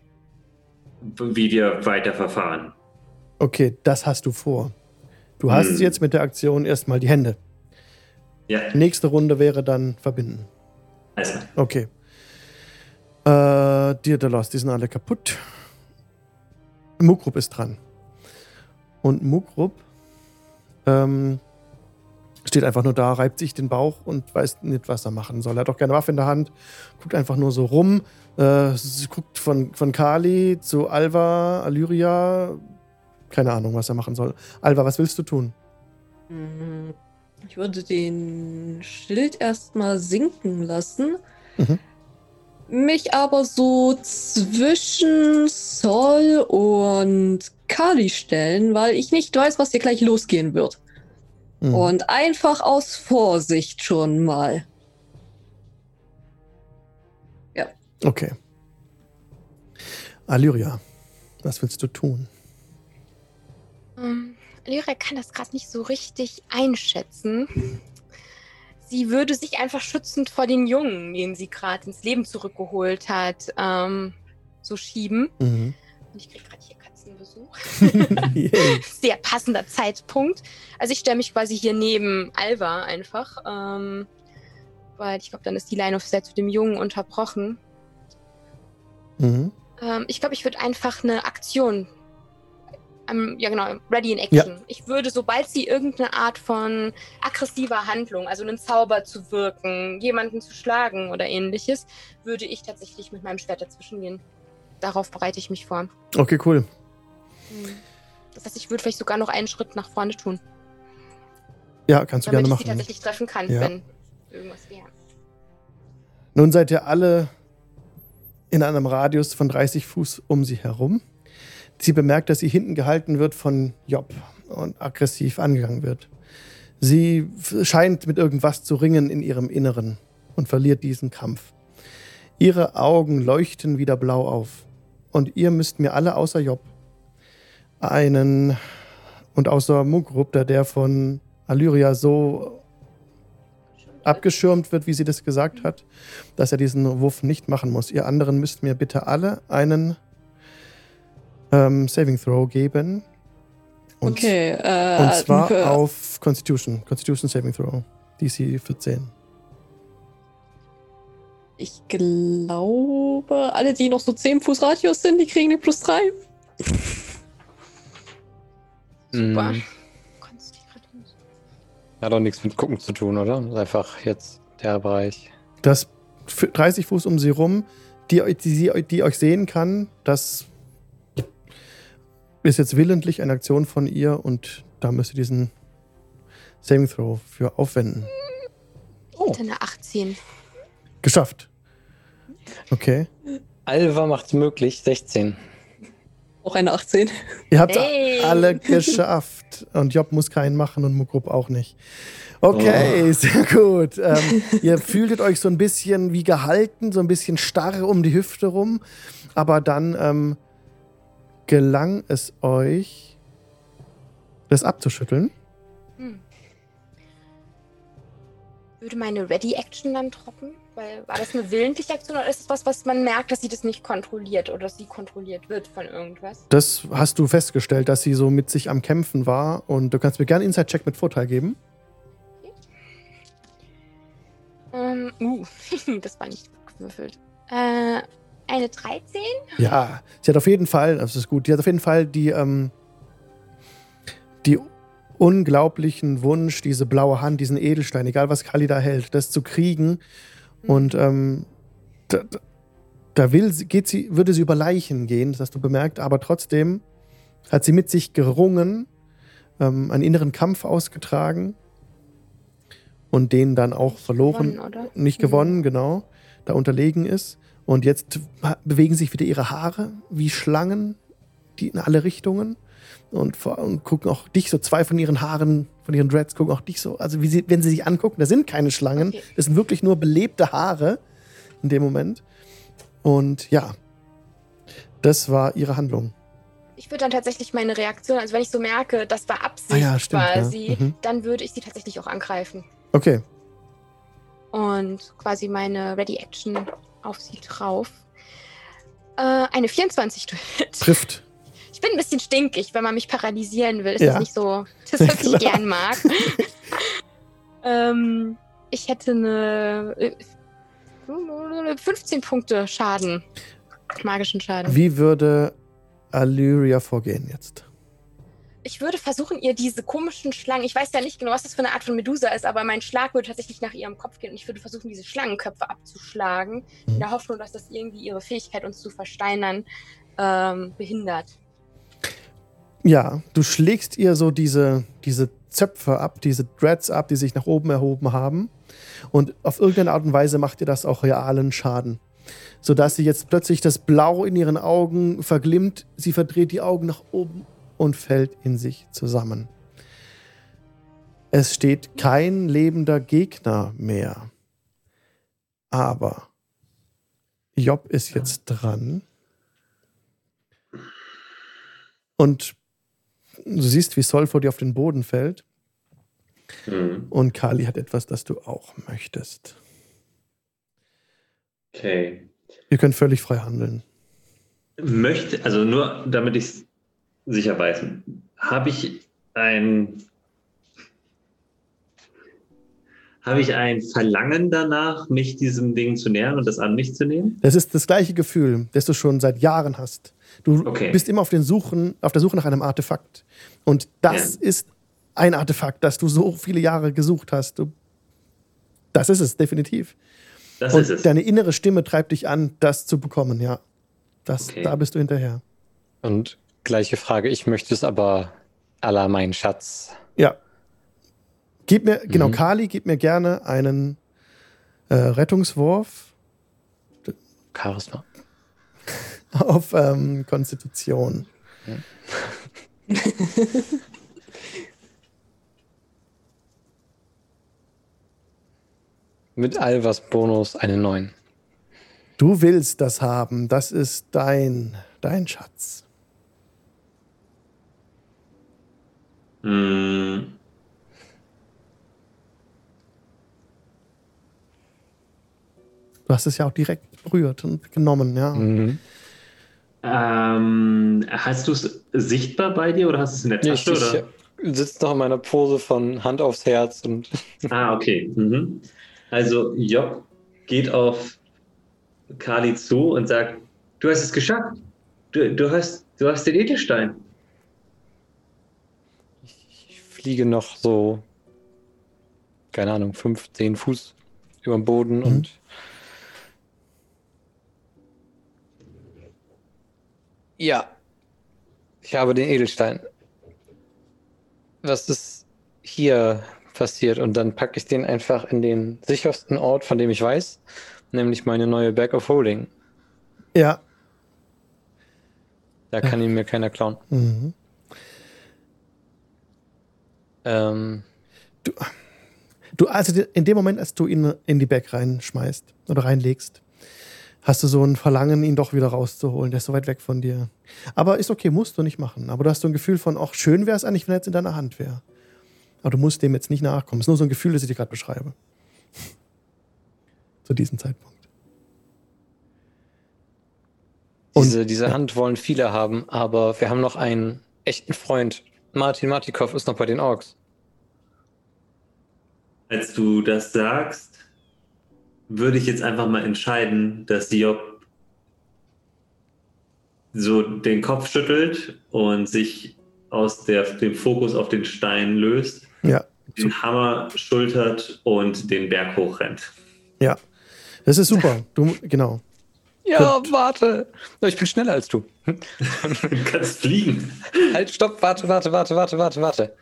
wie wir weiter verfahren. Okay, das hast du vor. Du hast hm. jetzt mit der Aktion erstmal die Hände. Ja. Nächste Runde wäre dann verbinden. Klar. Okay. Äh, Dirdalos, die sind alle kaputt. Mukrup ist dran. Und Mukrup ähm, steht einfach nur da, reibt sich den Bauch und weiß nicht, was er machen soll. Er hat auch keine Waffe in der Hand, guckt einfach nur so rum, äh, guckt von, von Kali zu Alva, Alyria. Keine Ahnung, was er machen soll. Alva, was willst du tun? Ich würde den Schild erstmal sinken lassen. Mhm. Mich aber so zwischen Sol und Kali stellen, weil ich nicht weiß, was hier gleich losgehen wird. Mhm. Und einfach aus Vorsicht schon mal. Ja. Okay. Alyria, was willst du tun? Um, ähm, Alyria kann das gerade nicht so richtig einschätzen. Sie würde sich einfach schützend vor den Jungen, den sie gerade ins Leben zurückgeholt hat, ähm, so schieben. Mhm. Und ich kriege gerade hier Besuch. Sehr passender Zeitpunkt. Also ich stelle mich quasi hier neben Alva einfach, ähm, weil ich glaube, dann ist die Line of Sight zu dem Jungen unterbrochen. Mhm. Ähm, ich glaube, ich würde einfach eine Aktion, ähm, ja genau, ready in action. Ja. Ich würde, sobald sie irgendeine Art von aggressiver Handlung, also einen Zauber zu wirken, jemanden zu schlagen oder ähnliches, würde ich tatsächlich mit meinem Schwert dazwischen gehen. Darauf bereite ich mich vor. Okay, cool. Das heißt, ich würde vielleicht sogar noch einen Schritt nach vorne tun. Ja, kannst du gerne machen. Damit ich sie tatsächlich treffen kann, ja. wenn irgendwas wäre. Nun seid ihr alle in einem Radius von 30 Fuß um sie herum. Sie bemerkt, dass sie hinten gehalten wird von Job und aggressiv angegangen wird. Sie scheint mit irgendwas zu ringen in ihrem Inneren und verliert diesen Kampf. Ihre Augen leuchten wieder blau auf. Und ihr müsst mir alle außer Job einen und außer Mugrup, da der von Alyria so abgeschirmt wird, wie sie das gesagt hat, dass er diesen Wurf nicht machen muss. Ihr anderen müsst mir bitte alle einen ähm, Saving Throw geben. Und, okay. Äh, und zwar äh, auf Constitution. Constitution Saving Throw. DC 14. Ich glaube, alle, die noch so 10 Fuß Radius sind, die kriegen die plus 3. Super. Mhm. Hat doch nichts mit Gucken zu tun, oder? Das ist einfach jetzt der Bereich. Das 30 Fuß um sie rum, die, die, die euch sehen kann, das ist jetzt willentlich eine Aktion von ihr und da müsst ihr diesen Saving Throw für aufwenden. Oh. Eine 18. Geschafft. Okay. Alva macht möglich 16. Auch eine 18. Ihr habt hey. alle geschafft. Und Job muss keinen machen und Mugrup auch nicht. Okay, oh. sehr gut. Ähm, ihr fühltet euch so ein bisschen wie gehalten, so ein bisschen starr um die Hüfte rum. Aber dann ähm, gelang es euch, das abzuschütteln. Hm. Würde meine Ready-Action dann trocken? Weil war das eine willentliche Aktion oder ist es was, was man merkt, dass sie das nicht kontrolliert oder dass sie kontrolliert wird von irgendwas? Das hast du festgestellt, dass sie so mit sich am Kämpfen war und du kannst mir gerne Inside-Check mit Vorteil geben. Ähm, uh, das war nicht gewürfelt. Äh, eine 13? Ja, sie hat auf jeden Fall, das ist gut, die hat auf jeden Fall die, ähm, die unglaublichen Wunsch, diese blaue Hand, diesen Edelstein, egal was Kali da hält, das zu kriegen und ähm, da, da will, geht sie, würde sie über Leichen gehen, das hast du bemerkt, aber trotzdem hat sie mit sich gerungen, ähm, einen inneren Kampf ausgetragen und den dann auch verloren, gewonnen, nicht gewonnen, mhm. genau, da unterlegen ist. Und jetzt bewegen sich wieder ihre Haare wie Schlangen, die in alle Richtungen und, und, gucken auch dich so, zwei von ihren Haaren, von ihren Dreads gucken auch dich so, also sie, wenn sie sich angucken, da sind keine Schlangen, okay. das sind wirklich nur belebte Haare in dem Moment. Und ja, das war ihre Handlung. Ich würde dann tatsächlich meine Reaktion, also wenn ich so merke, das war Absicht ah ja, stimmt, quasi, ja. mhm. dann würde ich sie tatsächlich auch angreifen. Okay. Und quasi meine Ready Action auf sie drauf. Äh, eine 24 trifft. Ich bin ein bisschen stinkig, wenn man mich paralysieren will. Ist ja. das nicht so, das, was ich gern mag. ähm, ich hätte eine 15 äh, Punkte Schaden. Magischen Schaden. Wie würde Allyria vorgehen jetzt? Ich würde versuchen, ihr diese komischen Schlangen, ich weiß ja nicht genau, was das für eine Art von Medusa ist, aber mein Schlag würde tatsächlich nach ihrem Kopf gehen und ich würde versuchen, diese Schlangenköpfe abzuschlagen, in der Hoffnung, dass das irgendwie ihre Fähigkeit, uns zu versteinern, ähm, behindert. Ja, du schlägst ihr so diese, diese Zöpfe ab, diese Dreads ab, die sich nach oben erhoben haben. Und auf irgendeine Art und Weise macht ihr das auch realen Schaden. Sodass sie jetzt plötzlich das Blau in ihren Augen verglimmt. Sie verdreht die Augen nach oben und fällt in sich zusammen. Es steht kein lebender Gegner mehr. Aber Job ist jetzt dran. Und du siehst, wie Sol vor dir auf den Boden fällt. Mhm. Und Kali hat etwas, das du auch möchtest. Okay. Ihr könnt völlig frei handeln. Möchte, also nur damit ich es sicher weiß, habe ich ein habe ich ein Verlangen danach, mich diesem Ding zu nähern und das an mich zu nehmen? Das ist das gleiche Gefühl, das du schon seit Jahren hast. Du okay. bist immer auf, den Suchen, auf der Suche nach einem Artefakt. Und das ja. ist ein Artefakt, das du so viele Jahre gesucht hast. Du, das ist es, definitiv. Das Und ist es. Deine innere Stimme treibt dich an, das zu bekommen, ja. Das, okay. Da bist du hinterher. Und gleiche Frage, ich möchte es aber aller meinen Schatz. Ja. Gib mir, genau, mhm. Kali, gib mir gerne einen äh, Rettungswurf. Charisma. Auf ähm, Konstitution. Ja. Mit Alvas Bonus eine 9. Du willst das haben. Das ist dein, dein Schatz. Mm. Du hast es ja auch direkt berührt und genommen, ja. Mhm. Ähm, hast du es sichtbar bei dir oder hast du es in der Tasche? Ich, oder? ich sitze noch in meiner Pose von Hand aufs Herz und. ah, okay. Mhm. Also Job geht auf Kali zu und sagt: Du hast es geschafft. Du, du, hast, du hast den Edelstein. Ich fliege noch so, keine Ahnung, 15 Fuß über den Boden mhm. und Ja. Ich habe den Edelstein. Was ist hier passiert? Und dann packe ich den einfach in den sichersten Ort, von dem ich weiß, nämlich meine neue Bag of Holding. Ja. Da kann ihn mir keiner klauen. Mhm. Ähm, Du, du, also in dem Moment, als du ihn in die Bag reinschmeißt oder reinlegst, hast du so ein Verlangen, ihn doch wieder rauszuholen. Der ist so weit weg von dir. Aber ist okay, musst du nicht machen. Aber du hast so ein Gefühl von, ach, schön wäre es eigentlich, wenn er jetzt in deiner Hand wäre. Aber du musst dem jetzt nicht nachkommen. Es ist nur so ein Gefühl, das ich dir gerade beschreibe. Zu diesem Zeitpunkt. Und- diese diese Hand wollen viele haben, aber wir haben noch einen echten Freund. Martin Martikov ist noch bei den Orks. Als du das sagst, würde ich jetzt einfach mal entscheiden, dass Job so den Kopf schüttelt und sich aus der, dem Fokus auf den Stein löst, Ja, den Hammer schultert und den Berg hochrennt. ja. Das ist super. Du, genau. Ja, warte. Ich bin schneller als du. Du kannst fliegen. Halt, stopp, warte, warte, warte, warte, warte, warte.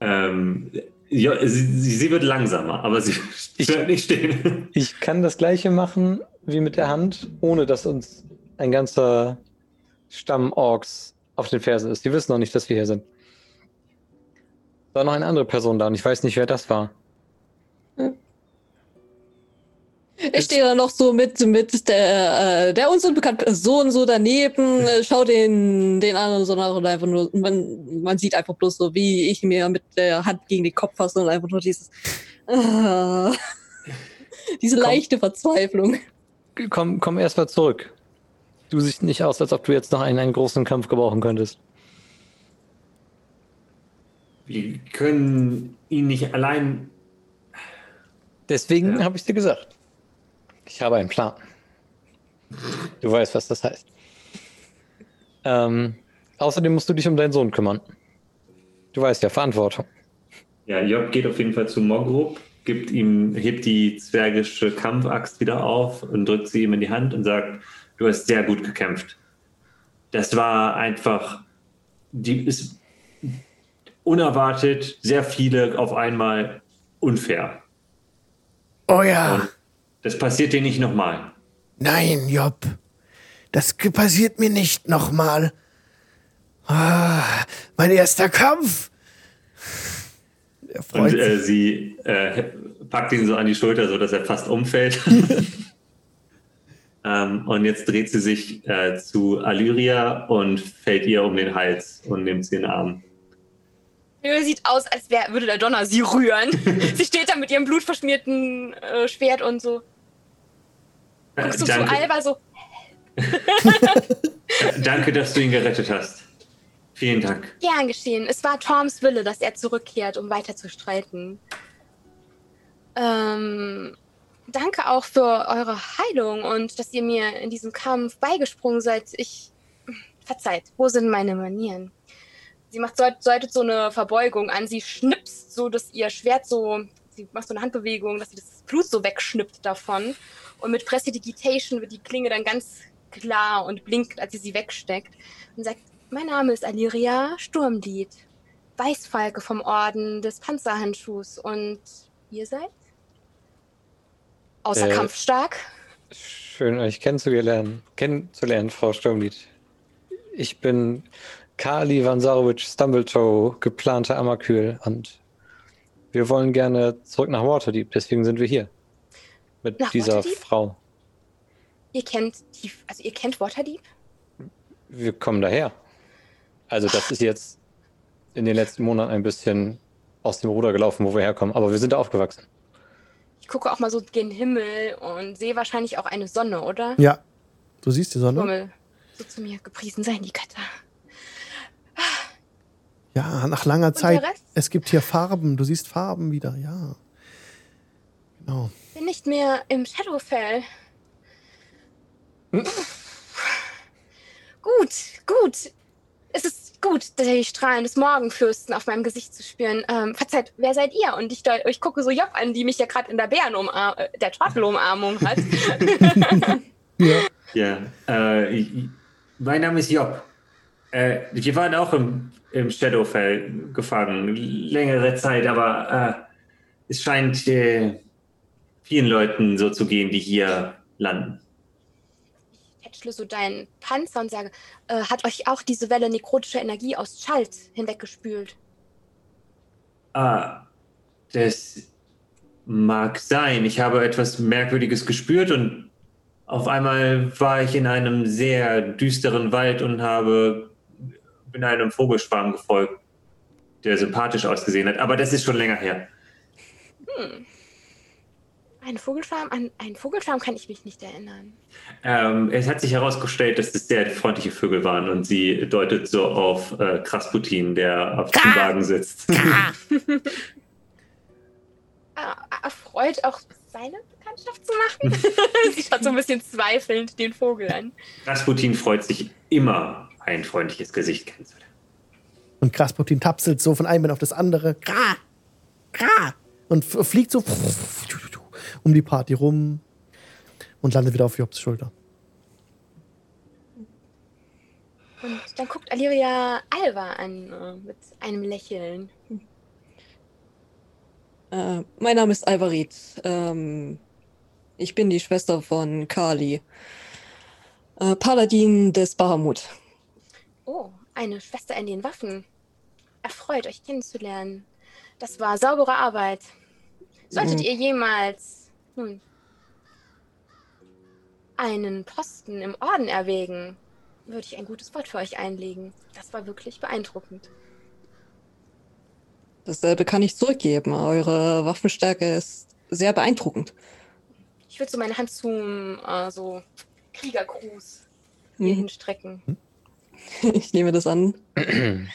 Ähm, ja, sie, sie, wird langsamer, aber sie Ich- bleibt nicht stehen. Ich kann das gleiche machen wie mit der Hand, ohne dass uns ein ganzer Stamm Orks auf den Fersen ist. Die wissen noch nicht, dass wir hier sind. Da war noch eine andere Person da und ich weiß nicht, wer das war. Ich stehe da noch so mit, mit der, äh, der uns unbekannten Person so daneben, äh, schau den, den anderen so nach und einfach nur, man, man sieht einfach bloß so, wie ich mir mit der Hand gegen den Kopf fasse und einfach nur dieses, ah, diese Komm. leichte Verzweiflung. Komm, komm erst mal zurück. Du siehst nicht aus, als ob du jetzt noch einen, einen großen Kampf gebrauchen könntest. Wir können ihn nicht allein. Deswegen Ja. habe ich dir gesagt. Ich habe einen Plan. Du weißt, was das heißt. Ähm, außerdem musst du dich um deinen Sohn kümmern. Du weißt ja, Verantwortung. Ja, Job geht auf jeden Fall zu Mogrup, gibt ihm, hebt die zwergische Kampfaxt wieder auf und drückt sie ihm in die Hand und sagt: Du hast sehr gut gekämpft. Das war einfach, die ist unerwartet, sehr viele auf einmal unfair. Oh ja. Und das passiert dir nicht nochmal. Nein, Job. Das passiert mir nicht nochmal. Ah, mein erster Kampf. Er freut Und äh, sie äh, packt ihn so an die Schulter, so dass er fast umfällt. ähm, und jetzt dreht sie sich äh, zu Alyria und fällt ihr um den Hals und nimmt sie in den Arm. Nö, Sieht aus, als wär, würde der Donner sie rühren. sie steht da mit ihrem blutverschmierten äh, Schwert und so. Äh, Guckst du zu danke, Alba so, danke, dass du ihn gerettet hast. Vielen Dank. gern geschehen. Es war Torms Wille, dass er zurückkehrt, um weiter zu streiten. Ähm, danke auch für eure Heilung und dass ihr mir in diesem Kampf beigesprungen seid. Ich. Verzeiht, wo sind meine Manieren? Sie macht so, so eine Verbeugung an. Sie schnipst so, dass ihr Schwert so. Sie macht so eine Handbewegung, dass sie das Blut so wegschnippt davon. Und mit Prestidigitation wird die Klinge dann ganz klar und blinkt, als sie sie wegsteckt. Und sagt: Mein Name ist Aliria Sturmlied. Weißfalke vom Orden des Panzerhandschuhs. Und ihr seid? Außer Äh, kampfstark? Schön, euch kennenzulernen, kennenzulernen, Frau Sturmlied. Ich bin Kali Vansarovic Stumbletoe, geplanter Amakül und wir wollen gerne zurück nach Waterdeep, deswegen sind wir hier. Mit Nach dieser Waterdeep? Frau. Ihr kennt die, also ihr kennt Waterdeep? Wir kommen daher. Also das ist jetzt in den letzten Monaten ein bisschen aus dem Ruder gelaufen, wo wir herkommen, aber wir sind da aufgewachsen. Ich gucke auch mal so gen Himmel und sehe wahrscheinlich auch eine Sonne, oder? Ja. Du siehst die Sonne? Hummel, so zu mir gepriesen seien die Götter. Ja, nach langer Und Zeit. Es gibt hier Farben. Du siehst Farben wieder, ja. Genau. Bin nicht mehr im Shadowfell. Gut, gut. Es ist gut, die Strahlen des Morgenfürsten auf meinem Gesicht zu spüren. Ähm, verzeiht, wer seid ihr? Und ich, ich gucke so Job an, die mich ja gerade in der Bärenumarmung, äh, der Trottelumarmung hat. Ja. Ja, äh, ich- mein Name ist Job. Äh, wir waren auch im, im Shadowfell gefangen, längere Zeit, aber äh, es scheint äh, vielen Leuten so zu gehen, die hier landen. tätschle so deinen Panzer und sage, äh, hat euch auch diese Welle nekrotischer Energie aus Schalt hinweggespült? Ah, das mag sein. Ich habe etwas Merkwürdiges gespürt und auf einmal war ich in einem sehr düsteren Wald und habe bin einem Vogelschwarm gefolgt, der sympathisch ausgesehen hat. Aber das ist schon länger her. Hm. Ein Vogelschwarm? An einen Vogelschwarm kann ich mich nicht erinnern. Ähm, es hat sich herausgestellt, dass es sehr freundliche Vögel waren und sie deutet so auf äh, Krasputin, der auf dem Wagen sitzt. Ah, erfreut auch seine Bekanntschaft zu machen. sie schaut so ein bisschen zweifelnd den Vogel an. Krasputin freut sich immer, ein freundliches Gesicht kennenzulernen. Und Krasputin tapselt so von einem auf das andere. Kra, kra, und fliegt so um die Party rum und landet wieder auf Jobs Schulter. Und dann guckt Aliria Alva an äh, mit einem Lächeln. Äh, mein Name ist Alvarit. Ähm, ich bin die Schwester von Kali. Äh, Paladin des Bahamut. Oh, eine Schwester in den Waffen. Erfreut, euch kennenzulernen. Das war saubere Arbeit. Solltet mhm. ihr jemals nun, einen Posten im Orden erwägen, würde ich ein gutes Wort für euch einlegen. Das war wirklich beeindruckend. Dasselbe kann ich zurückgeben. Eure Waffenstärke ist sehr beeindruckend. Ich würde so meine Hand zum äh, so Kriegergruß hier hm. hinstrecken. Ich nehme das an.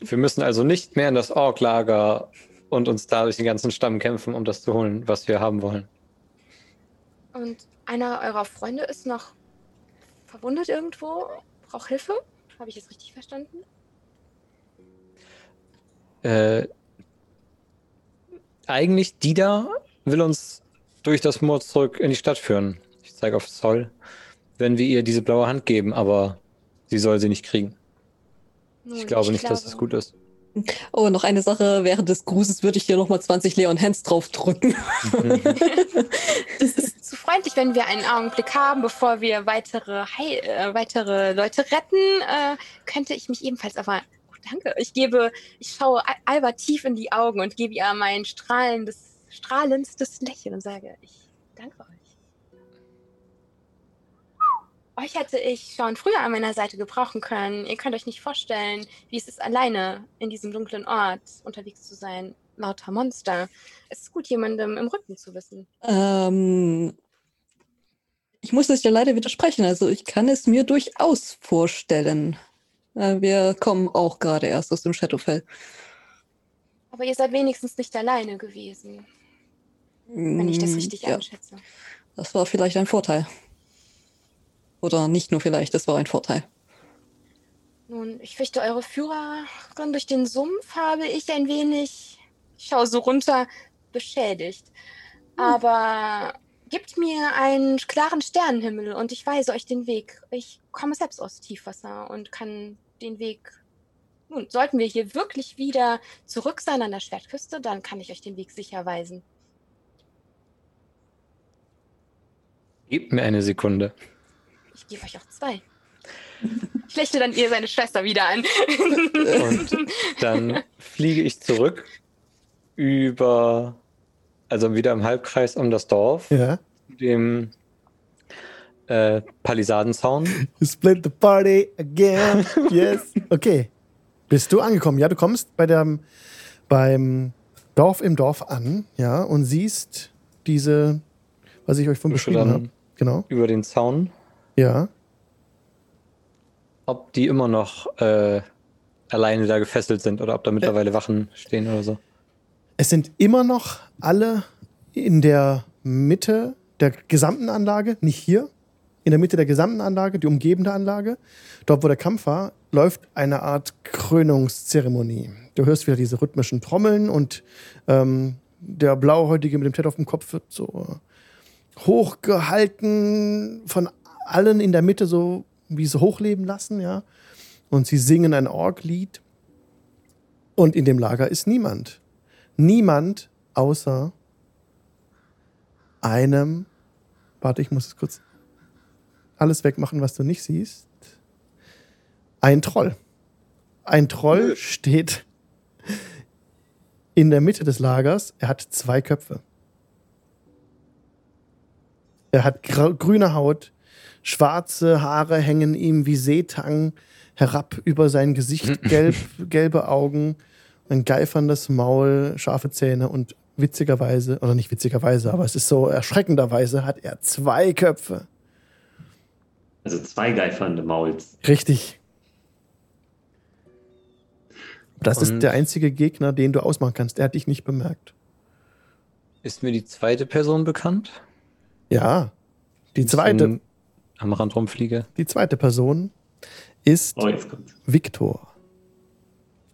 Wir müssen also nicht mehr in das Ork-Lager und uns da durch den ganzen Stamm kämpfen, um das zu holen, was wir haben wollen. Und einer eurer Freunde ist noch verwundet irgendwo, braucht Hilfe. Habe ich es richtig verstanden? Äh, eigentlich Dida will uns durch das Moor zurück in die Stadt führen. Ich zeige auf Zoll, wenn wir ihr diese blaue Hand geben, aber sie soll sie nicht kriegen. Nun, ich glaube ich nicht, glaube... dass es gut ist. Oh, noch eine Sache. Während des Grußes würde ich hier nochmal 20 Leon Hands drauf drücken. das ist zu freundlich, wenn wir einen Augenblick haben, bevor wir weitere, Heil äh, weitere Leute retten. Äh, könnte ich mich ebenfalls aber. Oh, danke. Ich gebe, ich schaue Alba tief in die Augen und gebe ihr mein strahlendes, strahlendstes Lächeln und sage, ich danke euch. Euch hätte ich schon früher an meiner Seite gebrauchen können. Ihr könnt euch nicht vorstellen, wie es ist, alleine in diesem dunklen Ort unterwegs zu sein. Lauter Monster. Es ist gut, jemandem im Rücken zu wissen. Ähm, ich muss das ja leider widersprechen. Also ich kann es mir durchaus vorstellen. Äh, wir kommen auch gerade erst aus dem Shadowfell. Aber ihr seid wenigstens nicht alleine gewesen. Wenn ich das mm, richtig ja. einschätze. Das war vielleicht ein Vorteil. Oder nicht nur vielleicht, das war ein Vorteil. Nun, ich fürchte, eure Führerin durch den Sumpf habe ich ein wenig, ich schaue so runter, beschädigt. Hm. Aber gebt mir einen klaren Sternenhimmel und ich weise euch den Weg. Ich komme selbst aus Tiefwasser und kann den Weg. Nun, sollten wir hier wirklich wieder zurück sein an der Schwertküste, dann kann ich euch den Weg sicher weisen. Gebt mir eine Sekunde. Ich gebe euch auch zwei. Ich lächle dann ihr seine Schwester wieder an. Und dann fliege ich zurück über, also wieder im Halbkreis um das Dorf. Ja. Dem äh, Palisadenzaun. You split the party again. Yes. Okay. Bist du angekommen? Ja, du kommst bei dem, beim Dorf im Dorf an, ja, und siehst diese, was ich euch von beschrieben habe. Genau. Über den Zaun ja. Ob die immer noch äh, alleine da gefesselt sind oder ob da mittlerweile äh, Wachen stehen oder so. Es sind immer noch alle in der Mitte der gesamten Anlage, nicht hier, in der Mitte der gesamten Anlage, die umgebende Anlage. Dort, wo der Kampf war, läuft eine Art Krönungszeremonie. Du hörst wieder diese rhythmischen Trommeln und ähm, der Blauhäutige mit dem Ted auf dem Kopf wird so hochgehalten von allen in der Mitte so wie so hochleben lassen, ja. Und sie singen ein Orglied. Und in dem Lager ist niemand. Niemand außer einem, warte, ich muss es kurz, alles wegmachen, was du nicht siehst, ein Troll. Ein Troll steht in der Mitte des Lagers. Er hat zwei Köpfe. Er hat grüne Haut, schwarze Haare hängen ihm wie Seetang herab über sein Gesicht, gelb, gelbe Augen, ein geiferndes Maul, scharfe Zähne und witzigerweise, oder nicht witzigerweise, aber es ist so erschreckenderweise, hat er zwei Köpfe. Also zwei geifernde Mauls. Richtig. Das Und ist der einzige Gegner, den du ausmachen kannst. Er hat dich nicht bemerkt. Ist mir die zweite Person bekannt? Ja. Die zweite. Am Rand rumfliege. Die zweite Person ist oh, Viktor.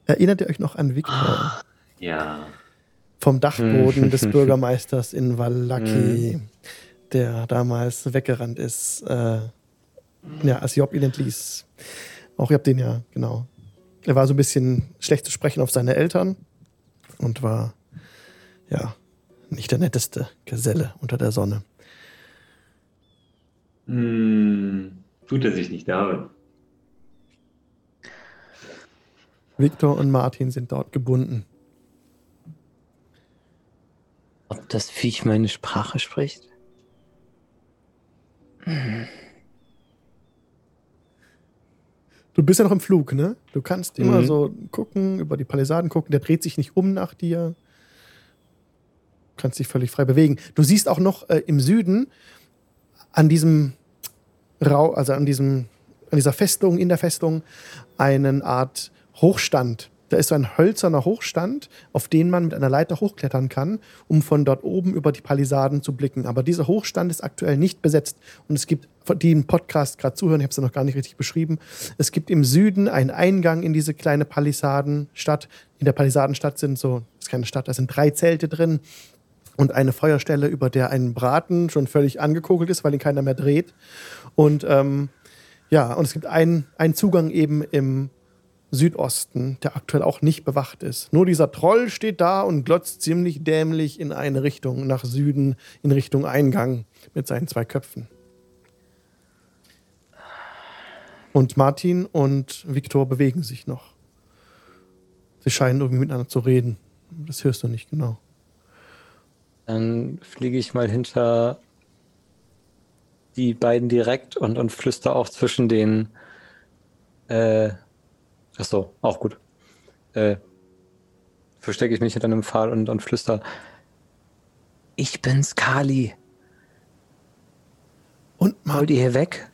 Erinnert ihr euch noch an Viktor? Ah, ja. Vom Dachboden des Bürgermeisters in Wallaki, hm. der damals weggerannt ist. Äh, ja, als Job ihn entließ. Auch ihr habt den ja, genau. Er war so ein bisschen schlecht zu sprechen auf seine Eltern und war, ja, nicht der netteste Geselle unter der Sonne. Hm, tut er sich nicht damit. Viktor und Martin sind dort gebunden. Ob das Viech meine Sprache spricht? Hm. Du bist ja noch im Flug, ne? Du kannst immer mhm. so gucken, über die Palisaden gucken, der dreht sich nicht um nach dir. Du kannst dich völlig frei bewegen. Du siehst auch noch äh, im Süden an diesem Rau, also an diesem, an dieser Festung, in der Festung, eine Art Hochstand. Da ist so ein hölzerner Hochstand, auf den man mit einer Leiter hochklettern kann, um von dort oben über die Palisaden zu blicken. Aber dieser Hochstand ist aktuell nicht besetzt. Und es gibt, die im Podcast gerade zuhören, ich habe es ja noch gar nicht richtig beschrieben, es gibt im Süden einen Eingang in diese kleine Palisadenstadt. In der Palisadenstadt sind so, das ist keine Stadt, da sind drei Zelte drin und eine Feuerstelle, über der ein Braten schon völlig angekokelt ist, weil ihn keiner mehr dreht. Und ähm, ja, und es gibt einen, einen Zugang eben im Südosten, der aktuell auch nicht bewacht ist. Nur dieser Troll steht da und glotzt ziemlich dämlich in eine Richtung, nach Süden, in Richtung Eingang mit seinen zwei Köpfen. Und Martin und Viktor bewegen sich noch. Sie scheinen irgendwie miteinander zu reden. Das hörst du nicht genau. Dann fliege ich mal hinter die beiden direkt und, und flüster auch zwischen den äh, Ach so, auch gut. Äh, verstecke ich mich hinter einem Pfahl und, und flüster. Ich bin's, Kali. Und Mar Wollt ihr hier weg?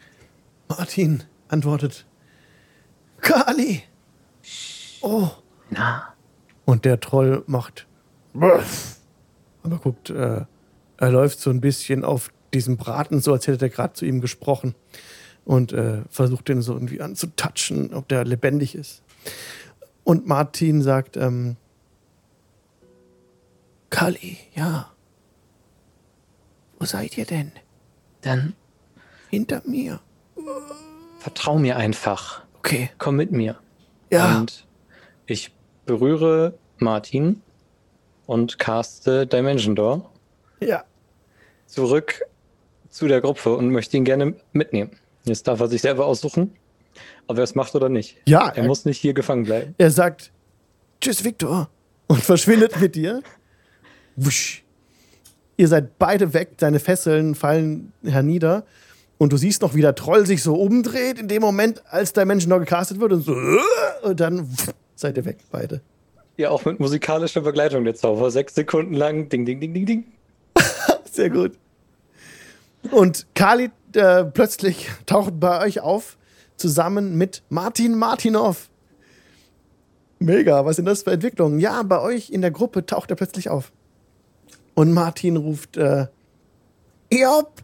Martin antwortet. Kali! Oh. Na? Und der Troll macht. Aber guckt, äh, er läuft so ein bisschen auf diesem Braten, so als hätte er gerade zu ihm gesprochen und äh, versucht den so irgendwie anzutatschen, ob der lebendig ist. Und Martin sagt, ähm, Kali, ja. Wo seid ihr denn? Dann. Hinter mir. Vertrau mir einfach. Okay. Komm mit mir. Ja. Und ich berühre Martin und caste Dimension Door. Ja. Zurück zu der Gruppe und möchte ihn gerne mitnehmen. Jetzt darf er sich selber aussuchen, ob er es macht oder nicht. Ja. Er, er muss nicht hier gefangen bleiben. Er sagt Tschüss, Victor. Und verschwindet mit dir. Wusch. Ihr seid beide weg, deine Fesseln fallen hernieder. Und du siehst noch, wie der Troll sich so umdreht, in dem Moment, als der Mensch noch gecastet wird. Und so, und dann seid ihr weg, beide. Ja, auch mit musikalischer Begleitung der Zauber. Sechs Sekunden lang. Ding, ding, ding, ding, ding. Sehr gut. Und Kali äh, plötzlich taucht bei euch auf, zusammen mit Martin Martinov. Mega, was sind das für Entwicklungen? Ja, bei euch in der Gruppe taucht er plötzlich auf. Und Martin ruft, äh, Job,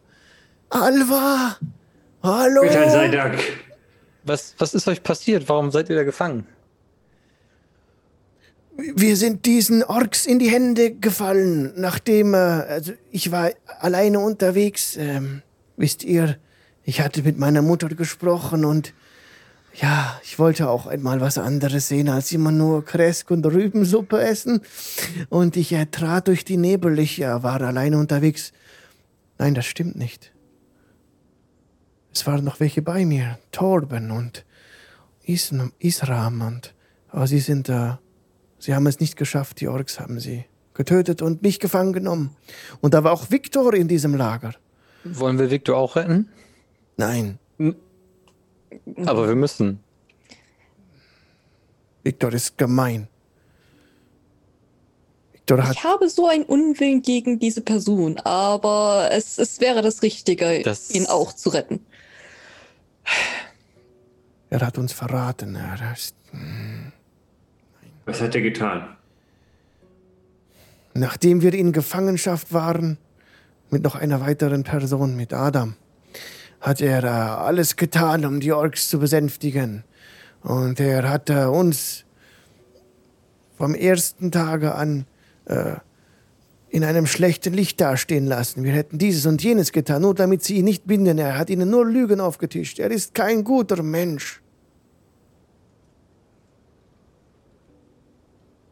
Alva, hallo. Bitte sei Dank. Was, was ist euch passiert? Warum seid ihr da gefangen? Wir sind diesen Orks in die Hände gefallen, nachdem äh, also ich war alleine unterwegs. Ähm, wisst ihr, ich hatte mit meiner Mutter gesprochen und ja, ich wollte auch einmal was anderes sehen, als immer nur Kresk und Rübensuppe essen. Und ich äh, trat durch die Nebel, ich äh, war alleine unterwegs. Nein, das stimmt nicht. es waren noch welche bei mir, Torben und Isram und aber sie sind da. Äh, sie haben es nicht geschafft, die Orks haben sie getötet und mich gefangen genommen. Und da war auch Viktor in diesem Lager. Wollen wir Viktor auch retten? Nein. Aber wir müssen. Viktor ist gemein. Viktor hat. Ich habe so einen Unwillen gegen diese Person, aber es, es wäre das Richtige, das ihn auch zu retten. Er hat uns verraten. Er ist, hm. Was hat er getan? Nachdem wir in Gefangenschaft waren, mit noch einer weiteren Person, mit Adam, hat er äh, alles getan, um die Orks zu besänftigen. Und er hat äh, uns vom ersten Tage an äh, in einem schlechten Licht dastehen lassen. Wir hätten dieses und jenes getan, nur damit sie ihn nicht binden. Er hat ihnen nur Lügen aufgetischt. Er ist kein guter Mensch.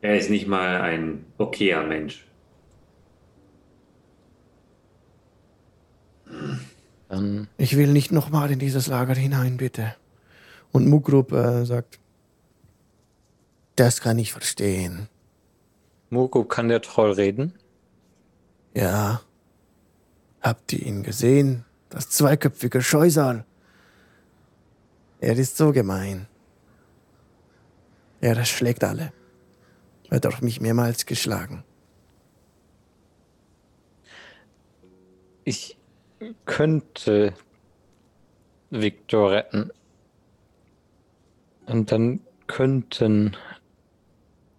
Er ist nicht mal ein okayer Mensch. Dann ich will nicht nochmal in dieses Lager hinein, bitte. Und Mugrup äh, sagt, das kann ich verstehen. Mugrup, kann der Troll reden? Ja. Habt ihr ihn gesehen? Das zweiköpfige Scheusal. Er ist so gemein. Er schlägt alle. Hat auch mich mehrmals geschlagen. Ich könnte Viktor retten. Und dann könnten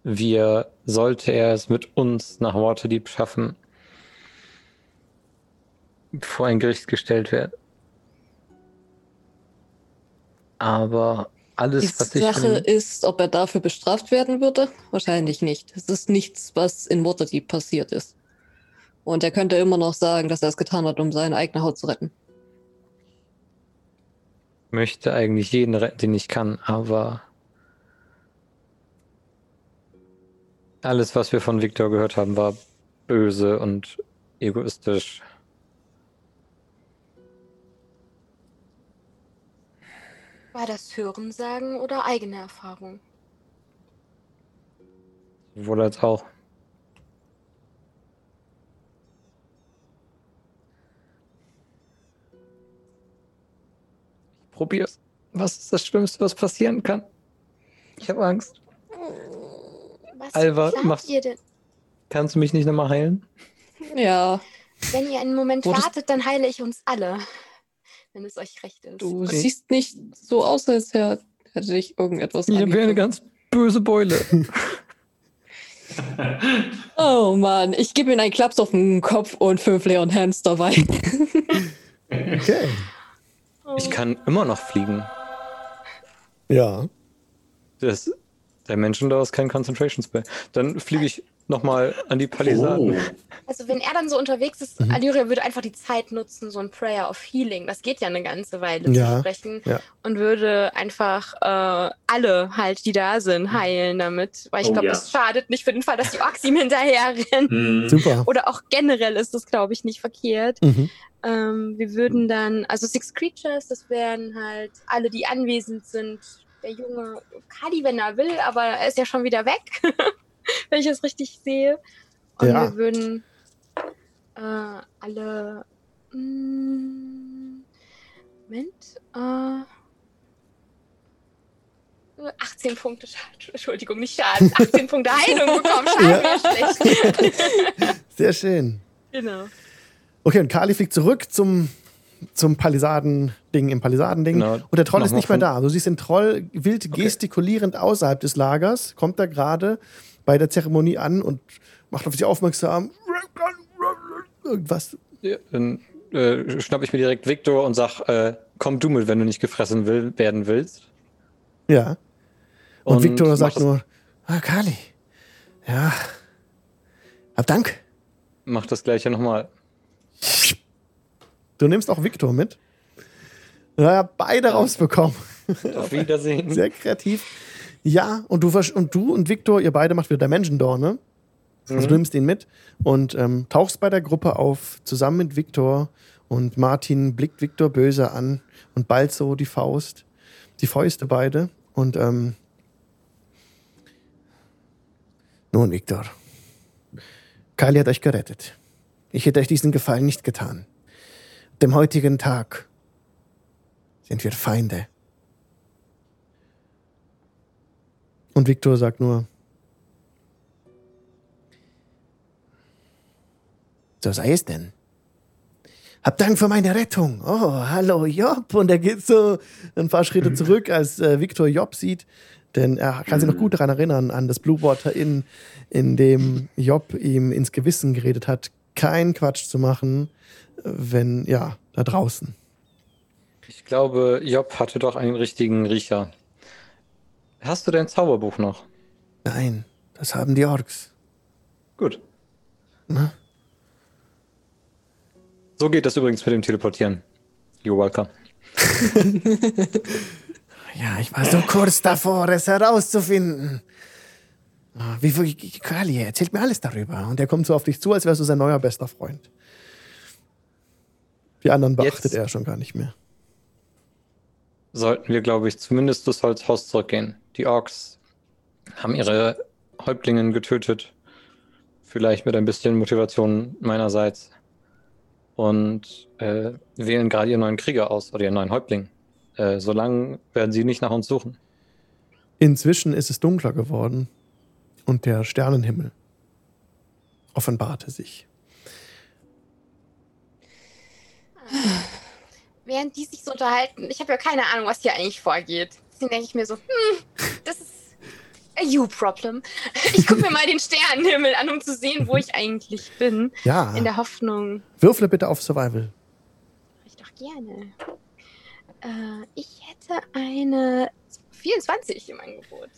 wir, sollte er es mit uns nach Waterdeep schaffen, vor ein Gericht gestellt werden. Aber alles, Die was ich. Die Sache ist, ob er dafür bestraft werden würde? Wahrscheinlich nicht. Es ist nichts, was in Waterdeep passiert ist. Und er könnte immer noch sagen, dass er es getan hat, um seine eigene Haut zu retten. Ich möchte eigentlich jeden retten, den ich kann, aber alles, was wir von Victor gehört haben, war böse und egoistisch. War das Hörensagen oder eigene Erfahrung? Wohl als auch. Ich probier's. Was ist das Schlimmste, was passieren kann? Ich habe Angst. Was Alva, machst, ihr denn? Kannst du mich nicht nochmal heilen? Ja. Wenn ihr einen Moment wartet, dann heile ich uns alle wenn es euch recht ist. Du okay. siehst nicht so aus, als hätte ich irgendetwas. Ich habe eine ganz böse Beule. oh Mann, ich gebe ihm einen Klaps auf den Kopf und fünf Leon Hands dabei. okay. Ich kann immer noch fliegen. Ja. Das, der Menschen da ist kein Concentration Spell. Dann fliege ich nochmal an die Palisaden. Oh. Also wenn er dann so unterwegs ist, mhm. Alyria würde einfach die Zeit nutzen, so ein Prayer of Healing, das geht ja eine ganze Weile ja. zu sprechen ja. und würde einfach äh, alle halt, die da sind, heilen damit. Weil ich oh, glaube, ja. das schadet nicht für den Fall, dass die Orks ihm hinterherrennen. Mhm. Super. Oder auch generell ist das, glaube ich, nicht verkehrt. Mhm. Ähm, wir würden dann, also Six Creatures, das wären halt alle, die anwesend sind. Der junge Kali, wenn er will, aber er ist ja schon wieder weg. wenn ich es richtig sehe. Und ja. wir würden äh, alle. Mh, mm, Moment. Äh, 18 Punkte Schaden, Entschuldigung, nicht Schaden, 18 Punkte Heilung bekommen. Schaden ja. schlecht. Sehr schön. Genau. Okay, und Kali fliegt zurück zum, zum Palisadending im Palisadending. Genau. Und der Troll ist nicht mehr da. Du siehst den Troll wild okay. gestikulierend außerhalb des Lagers, kommt da gerade bei der Zeremonie an und macht auf sich aufmerksam. Irgendwas. Ja, dann äh, schnapp ich mir direkt Victor und sag, äh, komm du mit, wenn du nicht gefressen will, werden willst. Ja. Und, und Victor sagt nur, ah, Kali. Ja. Hab Dank. Mach das gleiche nochmal. Du nimmst auch Victor mit. Ja, beide rausbekommen. Auf Wiedersehen. Sehr kreativ. Ja, und du und du und Victor, ihr beide macht wieder Dimension Door, ne? Also du nimmst ihn mit und ähm, tauchst bei der Gruppe auf, zusammen mit Viktor. Und Martin blickt Viktor böse an und ballt so die Faust, die Fäuste beide. Und ähm, nun, Viktor, Kali hat euch gerettet. Ich hätte euch diesen Gefallen nicht getan. Dem heutigen Tag sind wir Feinde. Und Viktor sagt nur, so sei es denn. Hab Dank für meine Rettung. Oh, hallo Job. Und er geht so ein paar Schritte zurück, als äh, Viktor Job sieht. Denn er kann sich noch gut daran erinnern, an das Blue Water Inn, in dem Job ihm ins Gewissen geredet hat, keinen Quatsch zu machen, wenn, ja, da draußen. Ich glaube, Job hatte doch einen richtigen Riecher. Hast du dein Zauberbuch noch? Nein, das haben die Orks. Gut. Na? So geht das übrigens mit dem Teleportieren. You're welcome. ja, ich war so kurz davor, es herauszufinden. Ah, wie, wie Kali, erzählt mir alles darüber. Und er kommt so auf dich zu, als wärst du sein neuer bester Freund. Die anderen beachtet Jetzt er schon gar nicht mehr. Sollten wir, glaube ich, zumindest das Holzhaus zurückgehen. Die Orks haben ihre Häuptlingen getötet. Vielleicht mit ein bisschen Motivation meinerseits und äh, wählen gerade ihren neuen Krieger aus oder ihren neuen Häuptling. Äh, solange werden sie nicht nach uns suchen. Inzwischen ist es dunkler geworden und der Sternenhimmel offenbarte sich. Während die sich so unterhalten, ich habe ja keine Ahnung, was hier eigentlich vorgeht. Deswegen denke ich mir so, hm, das ist a you problem. Ich gucke mir mal den Sternenhimmel an, um zu sehen, wo ich eigentlich bin. Ja. In der Hoffnung. Würfle bitte auf Survival. Ich doch gerne. Äh, ich hätte eine 24 im Angebot.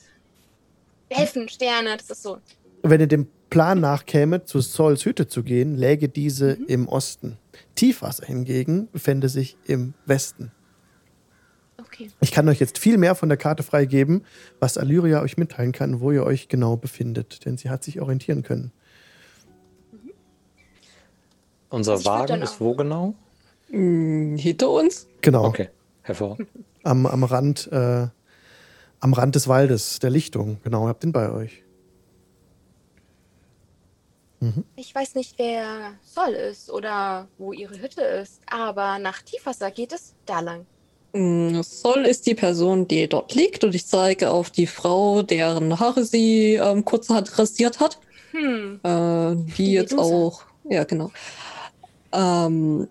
Helfen, Sterne, das ist so. Wenn ihr dem Plan nachkäme, zu Sauls Hütte zu gehen, läge diese mhm. im Osten. Tiefwasser hingegen befände sich im Westen. Okay. Ich kann euch jetzt viel mehr von der Karte freigeben, was Allyria euch mitteilen kann, wo ihr euch genau befindet, denn sie hat sich orientieren können. Mhm. Unser ich Wagen ist wo genau? Hm, hinter uns? Genau. Okay, hervorragend. Am, am, Rand, äh, am Rand des Waldes, der Lichtung. Genau, habt ihn bei euch. Mhm. Ich weiß nicht, wer Sol ist oder wo ihre Hütte ist, aber nach Tiefwasser geht es da lang. Mm, Sol ist die Person, die dort liegt und ich zeige auf die Frau, deren Haare sie ähm, kurzerhand rasiert hat. Hm. Äh, die, die jetzt auch, ja genau. Ähm,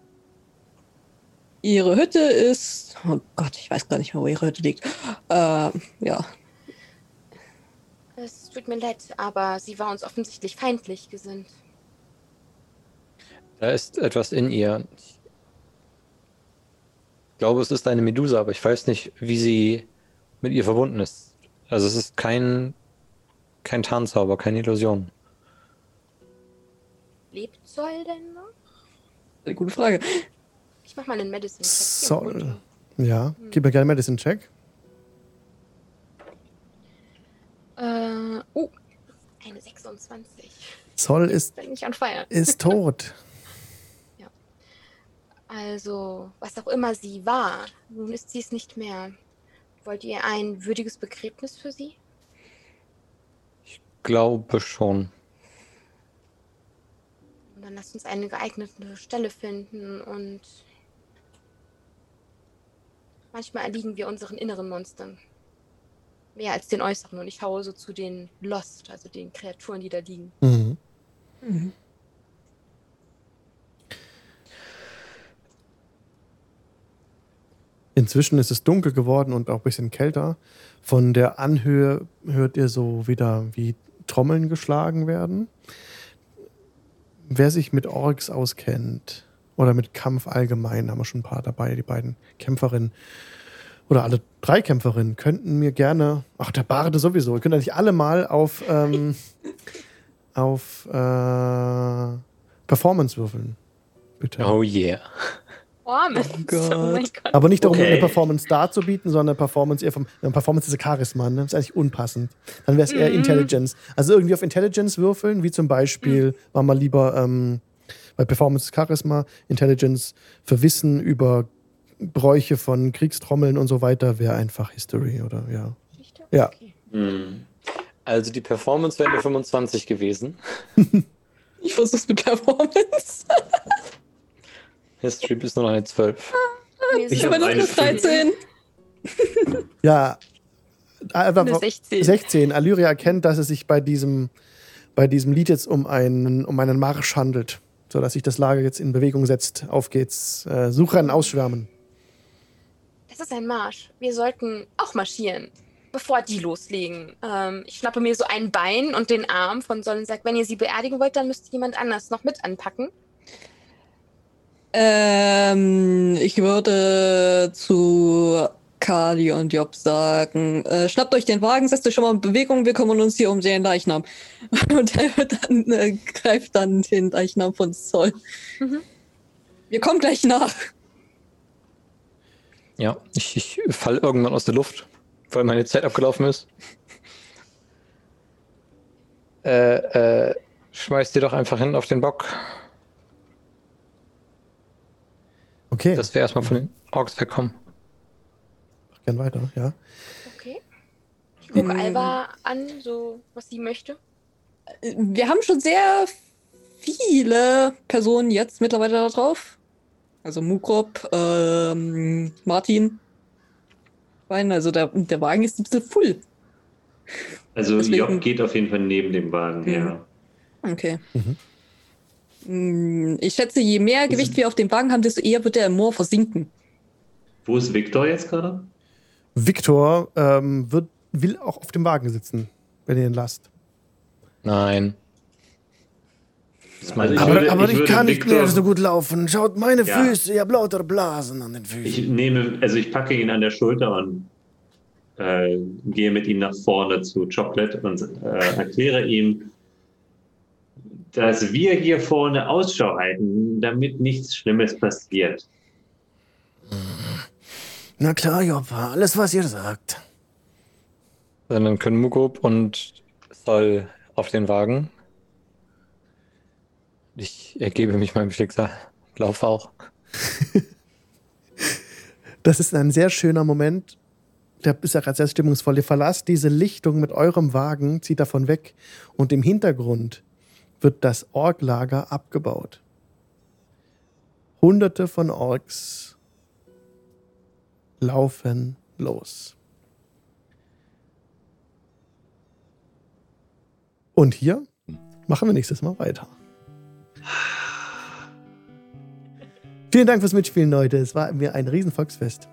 ihre Hütte ist, oh Gott, ich weiß gar nicht mehr, wo ihre Hütte liegt. Äh, ja. Es tut mir leid, aber sie war uns offensichtlich feindlich gesinnt. Da ist etwas in ihr. Ich glaube, es ist eine Medusa, aber ich weiß nicht, wie sie mit ihr verbunden ist. Also es ist kein, kein Tarnzauber, keine Illusion. Lebt Zoll denn noch? Eine gute Frage. Ich mach mal einen Medicine-Check. Zoll. Ja, gib mir gerne einen Medicine-Check. Äh, oh, eine 26. Zoll ist, ist tot. Also, was auch immer sie war, nun ist sie es nicht mehr. Wollt ihr ein würdiges Begräbnis für sie? Ich glaube schon. Und dann lasst uns eine geeignete Stelle finden und manchmal erliegen wir unseren inneren Monstern. Mehr als den äußeren. Und ich haue so zu den Lost, also den Kreaturen, die da liegen. Mhm. Mhm. Inzwischen ist es dunkel geworden und auch ein bisschen kälter. Von der Anhöhe hört ihr so wieder, wie Trommeln geschlagen werden. Wer sich mit Orks auskennt oder mit Kampf allgemein, haben wir schon ein paar dabei, die beiden Kämpferinnen oder alle drei Kämpferinnen könnten mir gerne, ach der Barde sowieso, ihr könnt eigentlich alle mal auf, ähm, auf äh, Performance würfeln. Bitte. Oh yeah. Performance. Oh, Gott. oh mein Gott. Aber nicht darum, okay. eine Performance darzubieten, sondern eine Performance eher vom. Eine Performance ist Charisma, ne? Das ist eigentlich unpassend. Dann wäre es eher mhm. Intelligence. Also irgendwie auf Intelligence würfeln, wie zum Beispiel, mhm. war mal lieber ähm, bei Performance ist Charisma, Intelligence für Wissen über Bräuche von Kriegstrommeln und so weiter, wäre einfach History, oder? Ja. Ja. Okay. Mhm. Also die Performance wäre eine 25 gewesen. ich versuch's mit Performance. History ist nur noch eine 12. Ich habe eine 13. ja, einfach 16. 16. Allyria erkennt, dass es sich bei diesem, bei diesem Lied jetzt um einen, um einen Marsch handelt, sodass sich das Lager jetzt in Bewegung setzt. Auf geht's. Äh, Suchern ausschwärmen. Ist ein Marsch. Wir sollten auch marschieren bevor die loslegen. Ähm, ich schnappe mir so ein Bein und den Arm von Sol und sage, wenn ihr sie beerdigen wollt, dann müsst jemand anders noch mit anpacken. Ähm, ich würde zu Kali und Job sagen, äh, schnappt euch den Wagen, setzt euch schon mal in Bewegung, wir kümmern uns hier um den Leichnam. Und er dann, äh, greift dann den Leichnam von Zoll. Mhm. Wir kommen gleich nach. Ja, ich, ich fall irgendwann aus der Luft weil meine Zeit abgelaufen ist. Äh, äh, schmeiß dir doch einfach hin auf den Bock. Okay. Dass wir erstmal von den Orks wegkommen. Mach gern weiter, ja. Okay. Ich gucke hm. Alba an, so was sie möchte. Wir haben schon sehr viele Personen jetzt mittlerweile da drauf. Also Mukrop, ähm, Martin, rein. Also der, der Wagen ist ein bisschen voll. Also Deswegen... Job geht auf jeden Fall neben dem Wagen her. Okay. Mhm. Mm, ich schätze, je mehr Gewicht wir auf dem Wagen haben, desto eher wird der im Moor versinken. Wo ist Victor jetzt gerade? Victor ähm, wird, will auch auf dem Wagen sitzen, wenn ihr ihn lasst. Nein. Also ich aber, würde, aber ich, ich kann nicht mehr so gut laufen. Schaut meine ja. Füße, ihr habt lauter Blasen an den Füßen. Ich nehme, also ich packe ihn an der Schulter und äh, gehe mit ihm nach vorne zu Chocolate und äh, erkläre ihm, dass wir hier vorne Ausschau halten, damit nichts Schlimmes passiert. Na klar, Joppa, alles, was ihr sagt. Dann können Mugop und Sol auf den Wagen ich ergebe mich meinem Schicksal. Lauf auch. das ist ein sehr schöner Moment. Der ist ja gerade sehr stimmungsvoll. Ihr verlasst diese Lichtung mit eurem Wagen, zieht davon weg und im Hintergrund wird das Orklager abgebaut. Hunderte von Orks laufen los. Und hier machen wir nächstes Mal weiter. Vielen Dank fürs Mitspielen, Leute. Es war mir ein riesen Volksfest.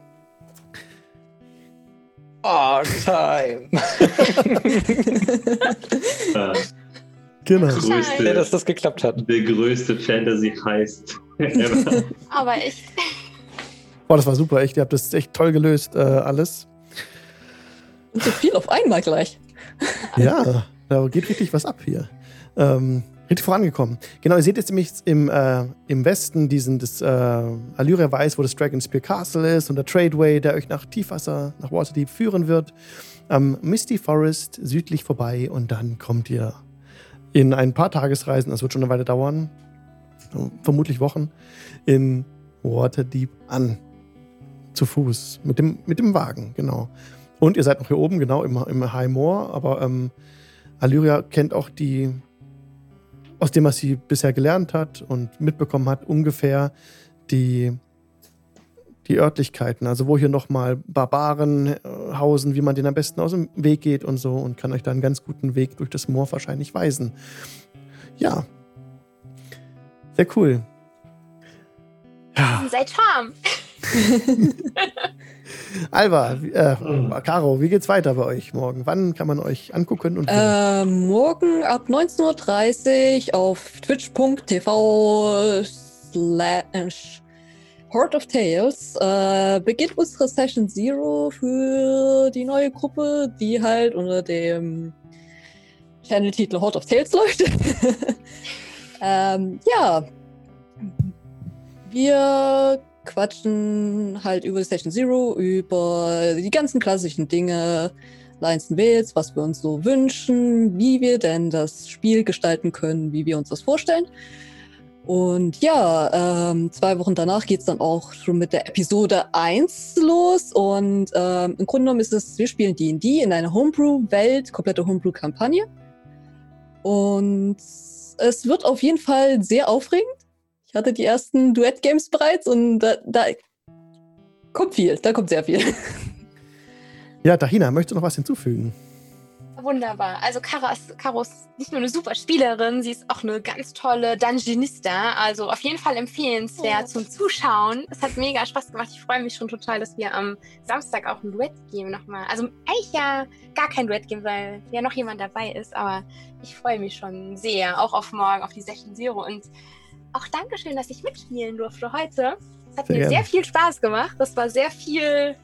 Oh, time. genau. Größte, ja, dass das geklappt hat. Der größte Fantasy heißt. Aber echt. Boah, das war super, echt. Ihr habt das echt toll gelöst, äh, alles. Und so viel auf einmal gleich. ja, da geht richtig was ab hier. Ähm, Richtig vorangekommen. Genau, ihr seht jetzt nämlich im, äh, im Westen diesen, das äh, Allyria weiß, wo das Dragonspear Castle ist und der Tradeway, der euch nach Tiefwasser, nach Waterdeep führen wird. Am Misty Forest südlich vorbei und dann kommt ihr in ein paar Tagesreisen, das wird schon eine Weile dauern, vermutlich Wochen, in Waterdeep an. Zu Fuß, mit dem, mit dem Wagen, genau. Und ihr seid noch hier oben, genau, im, im High Moor, aber ähm, Allyria kennt auch die, aus dem, was sie bisher gelernt hat und mitbekommen hat, ungefähr die, die Örtlichkeiten. Also wo hier nochmal Barbaren äh, hausen, wie man den am besten aus dem Weg geht und so und kann euch da einen ganz guten Weg durch das Moor wahrscheinlich weisen. Ja. Sehr cool. Ja. Seid warm. Alba, äh, Caro, wie geht's weiter bei euch morgen? Wann kann man euch angucken? Und äh, morgen ab 19.30 Uhr auf twitch.tv slash Heart of Tales äh, beginnt unsere Session Zero für die neue Gruppe, die halt unter dem Channel-Titel Heart of Tales läuft. ähm, ja, wir quatschen halt über Session Zero, über die ganzen klassischen Dinge, Lions and Wales, was wir uns so wünschen, wie wir denn das Spiel gestalten können, wie wir uns das vorstellen. Und ja, ähm, zwei Wochen danach geht es dann auch schon mit der Episode 1 los. Und ähm, im Grunde genommen ist es, wir spielen D&D in einer Homebrew-Welt, komplette Homebrew-Kampagne. Und es wird auf jeden Fall sehr aufregend. Ich hatte die ersten Duett-Games bereits und da, da kommt viel, da kommt sehr viel. Ja, Dahina, möchtest du noch was hinzufügen? Wunderbar. Also Kara ist, Caro ist nicht nur eine super Spielerin, sie ist auch eine ganz tolle Dungeonista. Also auf jeden Fall empfehlenswert oh. zum Zuschauen. Es hat mega Spaß gemacht. Ich freue mich schon total, dass wir am Samstag auch ein Duett geben nochmal. Also eigentlich ja gar kein Duett geben, weil ja noch jemand dabei ist. Aber ich freue mich schon sehr, auch auf morgen, auf die Session Zero. Und auch Dankeschön, dass ich mitspielen durfte heute. Es hat sehr mir gerne. sehr viel Spaß gemacht. Das war sehr viel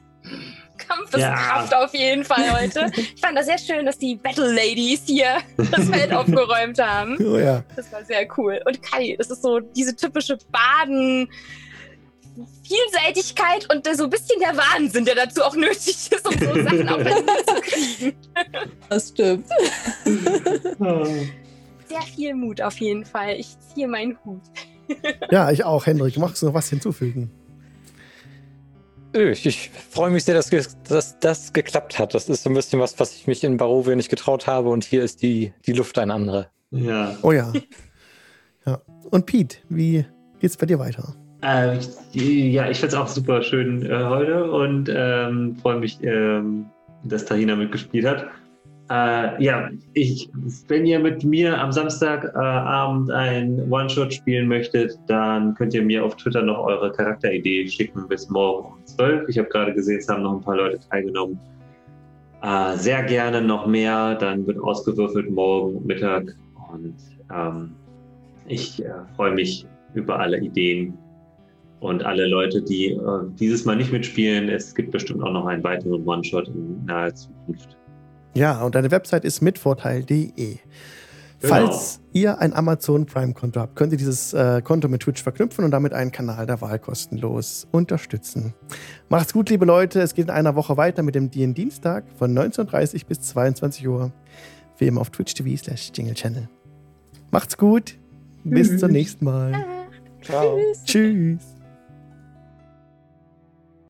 Kampfeskraft ja. auf jeden Fall heute. Ich fand das sehr schön, dass die Battle Ladies hier das Feld aufgeräumt haben. Oh ja. Das war sehr cool. Und Kai, das ist so diese typische Baden. Vielseitigkeit und so ein bisschen der Wahnsinn, der dazu auch nötig ist, um so Sachen auch zu kriegen. Das stimmt. Sehr viel Mut auf jeden Fall. Ich ziehe meinen Hut. Ja, ich auch, Hendrik. Magst du noch was hinzufügen? Ich, ich freue mich sehr, dass, dass, das geklappt hat. Das ist so ein bisschen was, was ich mich in Barovia nicht getraut habe und hier ist die, die Luft ein andere. Ja. Oh ja. ja. Und Pete, wie geht's bei dir weiter? Äh, ja, ich finde es auch super schön äh, heute und ähm, freue mich, ähm, dass Tahina mitgespielt hat. Äh, ja, ich, wenn ihr mit mir am Samstagabend äh, ein One-Shot spielen möchtet, dann könnt ihr mir auf Twitter noch eure Charakteridee schicken bis morgen um 12. Ich habe gerade gesehen, es haben noch ein paar Leute teilgenommen. Äh, sehr gerne noch mehr, dann wird ausgewürfelt morgen Mittag und ähm, ich äh, freue mich über alle Ideen und alle Leute, die äh, dieses Mal nicht mitspielen. Es gibt bestimmt auch noch einen weiteren One-Shot in naher Zukunft. Ja, und deine Website ist mitvorteil.de. Genau. Falls ihr ein Amazon Prime-Konto habt, könnt ihr dieses äh, Konto mit Twitch verknüpfen und damit einen Kanal der Wahl kostenlos unterstützen. Macht's gut, liebe Leute. Es geht in einer Woche weiter mit dem DN Dienstag von 19.30 bis 22 Uhr. Wie immer auf Twitch TV slash Jingle Channel. Macht's gut. Bis zum nächsten Mal. Ciao. Tschüss.